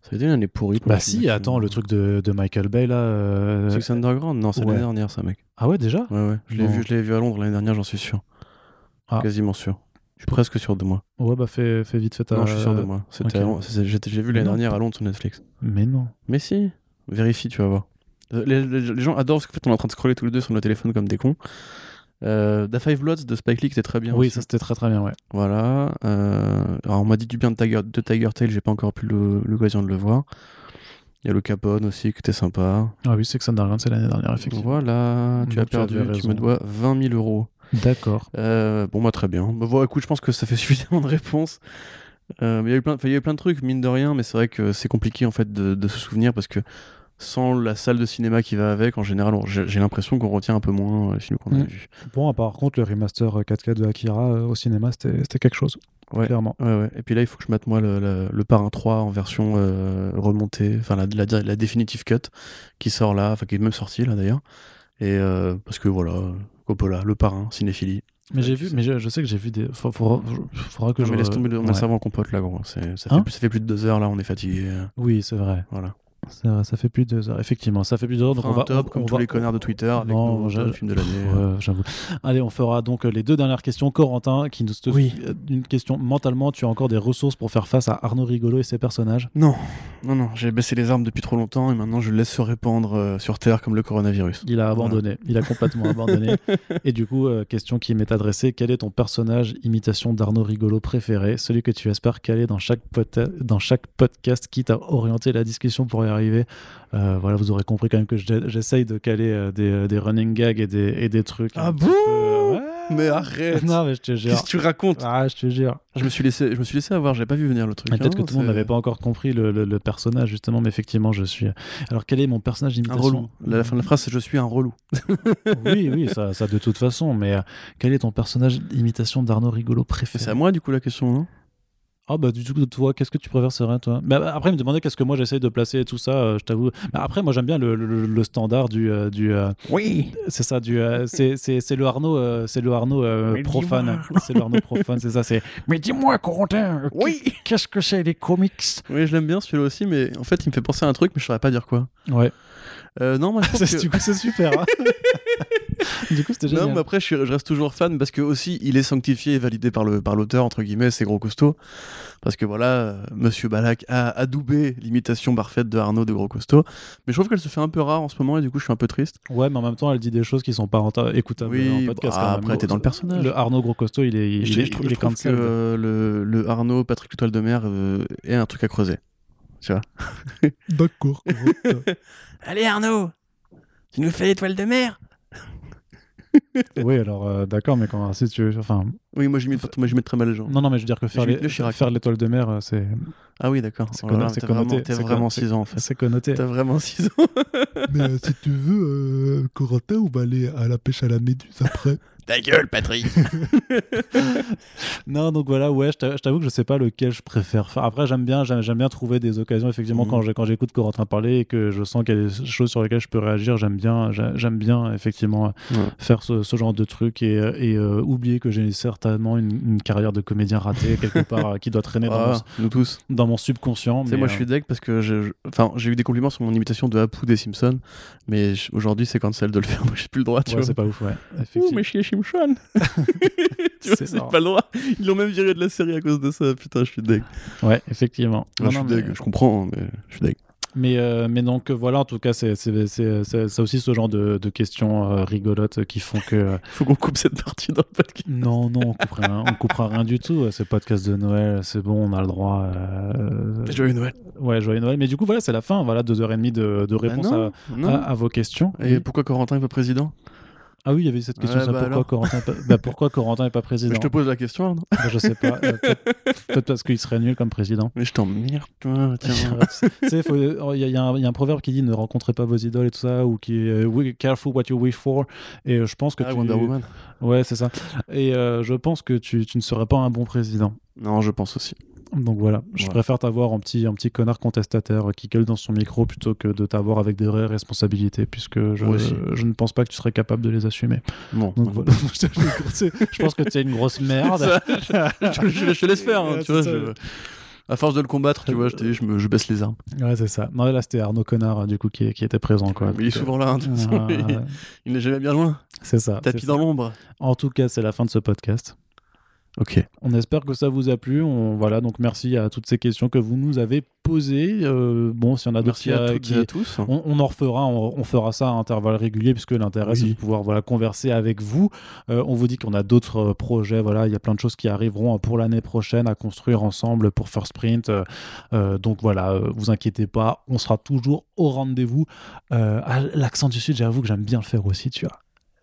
Ça veut dire une année pourrie. pour Bah, film si, attends, le truc de, de Michael Bay, là. euh, Six Underground Non, c'est ouais. l'année dernière, ça, mec. Ah ouais, déjà? Ouais, ouais. Je l'ai vu, je l'ai vu à Londres l'année dernière, j'en suis sûr. Ah. Quasiment sûr. Je suis presque sûr de moi. Ouais, bah, fais, fais vite, fais ta. Non, je suis sûr de moi. C'était J'ai vu l'année dernière à Londres sur Netflix. Mais non. Mais si, vérifie, tu vas voir. Les, les- les gens adorent parce qu'en fait, on est en train de scroller tous les deux sur nos téléphones comme des cons. Euh, The Five Bloods de Spike Lee, qui était très bien. oui, aussi. ça c'était très très bien, ouais. Voilà. euh, alors, on m'a dit du bien de Tiger, de Tiger Tail, j'ai pas encore pu l'occasion de le voir. Il y a le Capone aussi, qui était sympa. Ah oui, c'est que Underground, c'est l'année dernière, effectivement. Voilà, tu Donc, as tu avais perdu, tu me dois 20 000 euros. D'accord. Euh, bon, bah très bien. Bah, voilà, écoute, je pense que ça fait suffisamment de réponses. Euh, il y a eu plein, enfin, il y a eu plein de trucs, mine de rien, mais c'est vrai que c'est compliqué en fait de, de se souvenir parce que sans la salle de cinéma qui va avec, en général, j'ai l'impression qu'on retient un peu moins euh, les films qu'on a Mm. vus. Bon, par contre, le remaster euh, 4K de Akira euh, au cinéma, c'était quelque chose, Ouais. clairement. Ouais, ouais. Et puis là, il faut que je mette moi le, le, le Parrain 3 en version euh, remontée, enfin la, la, la definitive cut qui sort là, enfin qui est même sortie là d'ailleurs. Et euh, parce que voilà, Coppola, le Parrain, cinéphilie. Mais j'ai vu, mais je, je sais que j'ai vu des. Faut- faudra, faudra que Non, je. mais laisse tomber, le- on ouais. en compote là, gros. Ça fait, Hein plus, ça fait plus de deux heures là, on est fatigué. euh, Oui, c'est vrai. Voilà. Ça fait plus de deux heures. Effectivement, ça fait plus de deux heures. Donc on va. top, on- comme on tous va- les connards de Twitter, avec Non, nos deux films de l'année. euh. Ouais, j'avoue. Allez, on fera donc euh, les deux dernières questions. Corentin, qui nous te Oui. euh, une question mentalement, tu as encore des ressources pour faire face à Arnaud Rigolo et ses personnages? Non, non, non, j'ai baissé les armes depuis trop longtemps et maintenant je le laisse se répandre euh, sur Terre comme le coronavirus. Il a abandonné. Il a complètement abandonné. Et du coup, euh, question qui m'est adressée quel est ton personnage imitation d'Arnaud Rigolo préféré? Celui que tu espères caler dans chaque, pota- dans chaque podcast, quitte à orienter la discussion pour y arriver. Euh, voilà, vous aurez compris quand même que j'ai- j'essaye de caler euh, des, euh, des running gags et des, et des trucs. Ah un bon peu, euh, ouais. Mais arrête Non, mais je te jure. Qu'est-ce que tu racontes? Ah, je te jure. je me, suis laissé, je me suis laissé avoir, j'ai pas vu venir le truc. Peut-être hein, que tout le monde n'avait pas encore compris le, le- le personnage, justement, mais effectivement, je suis. Alors, quel est mon personnage Un d'imitation relou. La, la fin de la phrase, c'est Je suis un relou. Oui, oui, ça, ça de toute façon, mais euh, quel est ton personnage d'imitation d'Arnaud Rigolo préféré? C'est à moi, du coup, la question, non Ah, bah, du coup, toi, qu'est-ce que tu préfères, Serein, toi? Bah, bah, Après, il me demandait qu'est-ce que moi j'essaye de placer et tout ça, euh, je t'avoue. Mais après, moi, j'aime bien le, le- le standard du. euh, du euh, Oui c'est ça, du. euh, c'est, c'est, c'est le Arnaud, euh, c'est le Arnaud euh, Mais profane. C'est le Arnaud profane, c'est ça, c'est. Mais dis-moi, Corentin, Oui qu'est-ce que c'est les comics? Oui, je l'aime bien celui-là aussi, mais en fait, il me fait penser à un truc, mais je saurais pas dire quoi. Ouais, Euh, non, moi, je pense C'est- que- du coup, c'est super. hein. du coup, c'était génial. Non, mais après, je, suis- je reste toujours fan parce que aussi, il est sanctifié et validé par le par l'auteur entre guillemets, c'est gros costaud. Parce que voilà, euh, Monsieur Balak a adoubé l'imitation parfaite de Arnaud de gros costaud. Mais je trouve qu'elle se fait un peu rare en ce moment et du coup, je suis un peu triste. Ouais, mais en même temps, elle dit des choses qui sont pas renta- écoutables Oui, en podcast. bah, quand même. après, t'es dans le personnage. Le Arnaud Gros Costaud, il est, il, je, trouve, il je est trouve que euh, le, le Arnaud Patrick Étoile de Mer euh, est un truc à creuser. Tu vois D'accord. Allez Arnaud, tu nous fais l'étoile de mer oui, alors euh, d'accord, mais quand si tu veux, enfin, Oui, moi j'imite moi, j'imite très mal les gens. non, non, mais je veux dire que faire Je les- faire l'étoile de mer, euh, c'est Ah oui, d'accord. C'est Oh connoté, t'as c'est vraiment connoté. 6 ans en fait. c'est connoté. T'as vraiment 6 ans. Mais euh, si tu veux, euh, Corentin, on va aller à la pêche à la méduse après. Ta gueule, Patrick Non, donc voilà, ouais, je t'a- je t'avoue que je sais pas lequel je préfère faire. Après, j'aime bien, j'aime bien trouver des occasions. Effectivement, Mhm. quand j'écoute Corentin parler et que je sens qu'il y a des choses sur lesquelles je peux réagir, j'aime bien, j'ai- j'aime bien effectivement Ouais. faire ce, ce genre de truc et, et, euh, oublier que j'ai certainement une, une carrière de comédien raté quelque part euh, qui doit traîner dans, Ah, nous tous. mon, dans mon subconscient. Mais, moi euh, je suis deg parce que enfin, j'ai eu des compliments sur mon imitation de Apu des Simpsons, mais aujourd'hui c'est cancel de le faire, moi j'ai plus le droit, tu ouais, vois. c'est pas ouf, ouais. Ouh, mais chier Simpson Tu vois, C'est pas le droit. Ils l'ont même viré de la série à cause de ça, putain, je suis deg. Ouais, effectivement. Non, je non, suis mais- deg, je comprends, hein, mais je suis deg. Mais, euh, mais donc euh, voilà, en tout cas, c'est aussi ce genre de, de questions euh, rigolotes qui font que. euh, Faut qu'on coupe cette partie dans le podcast. non, non, on coupera, rien, on coupera rien du tout. C'est podcast de Noël, c'est bon, on a le droit. euh, Joyeux Noël. Ouais, joyeux Noël. Mais du coup, voilà, c'est la fin. Voilà, deux heures et demie de, de réponse Ah non, à, non. à, à vos questions. Et Oui. pourquoi Corentin est pas président? Ah oui, il y avait cette question. Ouais, ça, bah pourquoi. Corentin bah, pourquoi Corentin n'est pas président Je te pose la question, Arnaud. Bah, Je sais pas. euh, Peut-être parce qu'il serait nul comme président. Mais je t'emmerde, toi. Il y, a- un proverbe qui dit ne rencontrez pas vos idoles et tout ça, ou qui est euh, careful what you wish for. Et euh, je pense que Ah, tu... Wonder Woman. Ouais, c'est ça. Et euh, je pense que tu, tu ne serais pas un bon président. Non, je pense aussi. Donc voilà, je Ouais. préfère t'avoir en petit, un petit connard contestataire qui gueule dans son micro plutôt que de t'avoir avec des vraies responsabilités, puisque je, ne pense pas que tu serais capable de les assumer. Bon, Donc voilà, je pense que tu es une grosse merde. Je, je- je te laisse faire, hein, Ouais, tu vois. c'est ça. je- À force de le combattre, tu vois, je, je, me, je baisse les armes. Ouais, c'est ça. Non, là, c'était Arnaud Connard, du coup, qui, qui était présent. Quoi. Mais il est souvent là, hein, de toute façon, il- ouais, il n'est jamais bien loin. c'est ça. Tapis dans l'ombre. En tout cas, c'est la fin de ce podcast. Ok. On espère que ça vous a plu. On, voilà, donc merci à toutes ces questions que vous nous avez posées. Euh, bon, s'il y en a d'autres qui, à qui- tous. on, on en refera, on, on fera ça à intervalles réguliers puisque l'intérêt Oui. c'est de pouvoir voilà converser avec vous. Euh, on vous dit qu'on a d'autres euh, projets, voilà, il y a plein de choses qui arriveront euh, pour l'année prochaine à construire ensemble pour First Print. Euh, euh, donc voilà, vous inquiétez pas, on sera toujours au rendez-vous. L'accent du sud, j'avoue que j'aime bien le faire aussi, tu vois.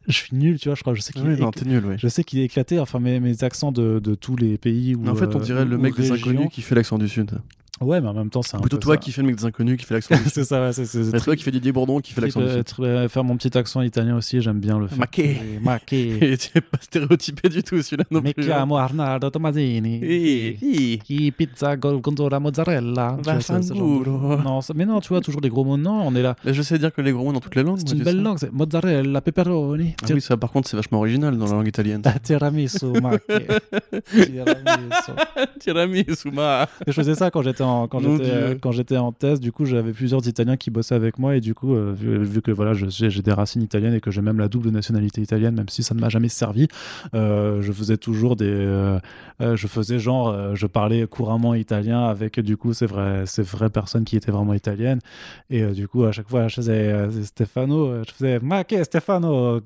Je suis nul, tu vois, je crois, je sais qu'il Oui, est non, écl- t'es nul, oui. je sais qu'il est éclaté, enfin mes, mes accents de, de tous les pays. Où, Mais en fait, on euh, dirait le mec des régions. inconnus qui fait l'accent du Sud. Ouais, mais en même temps, c'est un Plutôt toi ça. qui fais le mec des inconnus qui fait l'accent c'est ça, ouais, c'est c'est- toi qui fais Didier Bourdon qui fait l'accent faire mon petit accent italien aussi, j'aime bien le faire. Maquet. Maquet. Et tu n'es pas stéréotypé du tout celui-là non Mi plus. hein. chiamo Arnaldo Tomasini. Chi pizza mozzarella. C'est genre de- Vaffanculo. Non, mais non, tu vois, toujours des gros mots. Non, on est là. Mais je sais dire que les gros mots dans toutes les langues. C'est une belle langue, c'est mozzarella, pepperoni. Ah oui, ça par contre, c'est vachement original dans la langue italienne. Ah, Tiramisu, maquet. Tiramisu. Tiramisu, ma. Je faisais ça quand j'étais en, quand j'étais, quand j'étais en thèse. Du coup, j'avais plusieurs Italiens qui bossaient avec moi. Et du coup, euh, vu, vu que voilà, je- j'ai, des racines italiennes et que j'ai même la double nationalité italienne, même si ça ne m'a jamais servi, euh, je faisais toujours des. euh, je faisais genre, je parlais couramment italien avec du coup ces vraies, ces vraies personnes qui étaient vraiment italiennes. Et du coup, à chaque fois, je faisais Stefano, je faisais Ma che Stefano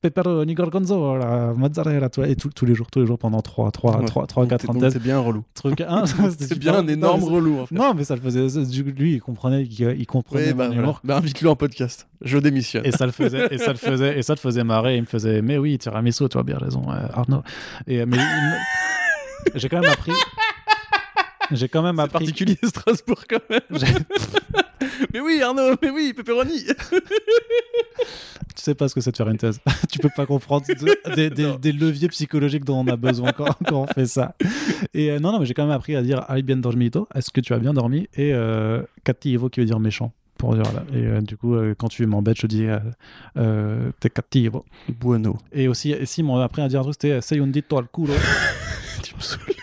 Pepperoni, gorgonzola, mozzarella, tu vois, et tout- tous les jours, tous les jours pendant 3, 3, Ouais. 3, 3 Donc 4 t'es- ans. C'est bien relou. Truc, hein, C'est bien un énorme relou en fait. non, mais ça le faisait. Lui, il comprenait, il, il comprenait Oui, bah, humour. bah invite-le en podcast. Je démissionne. Et ça le faisait, et ça le faisait, et ça le faisait marrer. Il me faisait, mais oui, tiramisu, tu as bien raison, euh, Arnaud. Et euh, mais j'ai quand même appris. J'ai quand même appris. particulier Strasbourg quand même. mais oui, Arnaud, mais oui, pepperoni. Tu sais pas ce que c'est de faire une thèse. tu peux pas comprendre de- des, des- Non. des leviers psychologiques dont on a besoin quand, quand on fait ça. Et euh, non, non, mais j'ai quand même appris à dire Hai bien dormito Est-ce que tu as bien dormi? Et euh, cattivo qui veut dire méchant. Pour dire là. Et euh, du coup, euh, quand tu m'embêtes, je dis euh, euh, T'es cattivo. Bueno. Et aussi, et si m'ont appris à dire un truc, c'était Sei un dito al culo. tu me saoules.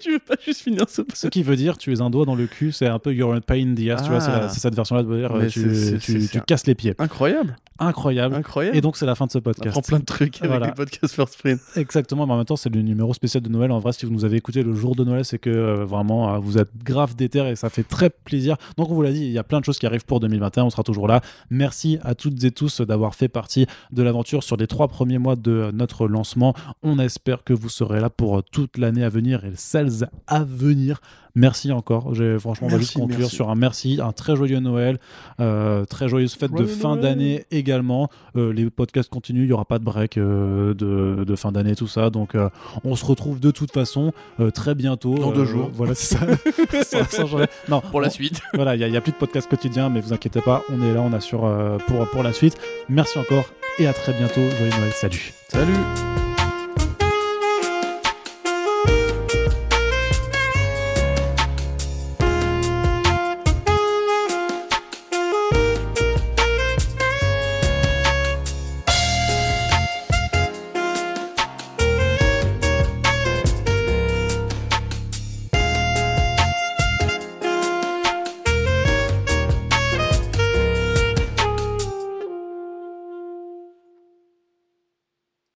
Tu veux pas juste finir ce Ce qui veut dire tu es un doigt dans le cul, c'est un peu you're a pain in the ass, tu vois, c'est la- Ah. c'est cette version-là de dire euh, Mais tu, c'est- c'est- tu- c'est- tu c'est- casses les pieds. Incroyable. Incroyable. Incroyable. Et donc, c'est la fin de ce on podcast. apprend plein de trucs avec Voilà. les podcasts First Print. Exactement, mais en même temps, c'est le numéro spécial de Noël. En vrai, si vous nous avez écouté le jour de Noël, c'est que euh, vraiment, euh, vous êtes grave déter et ça fait très plaisir. Donc, on vous l'a dit, il y a plein de choses qui arrivent pour 2021. On sera toujours là. Merci à toutes et tous d'avoir fait partie de l'aventure sur les trois premiers mois de notre lancement. On espère que vous serez là pour toute l'année à venir et à venir. Merci encore. Franchement, on va juste conclure merci. sur un merci, un très joyeux Noël, euh, très joyeuse fête de fin d'année également. Euh, les podcasts continuent, il n'y aura pas de break euh, de, de fin d'année, tout ça. Donc, euh, on se retrouve de toute façon euh, très bientôt. Dans deux Euh, jours. Voilà, c'est ça. Sans- sans changer. non, Pour la on- suite. Voilà, il n'y a, plus de podcast quotidien, mais vous inquiétez pas, on est là, on assure euh, pour, pour la suite. Merci encore et à très bientôt. Joyeux Noël, salut. Salut.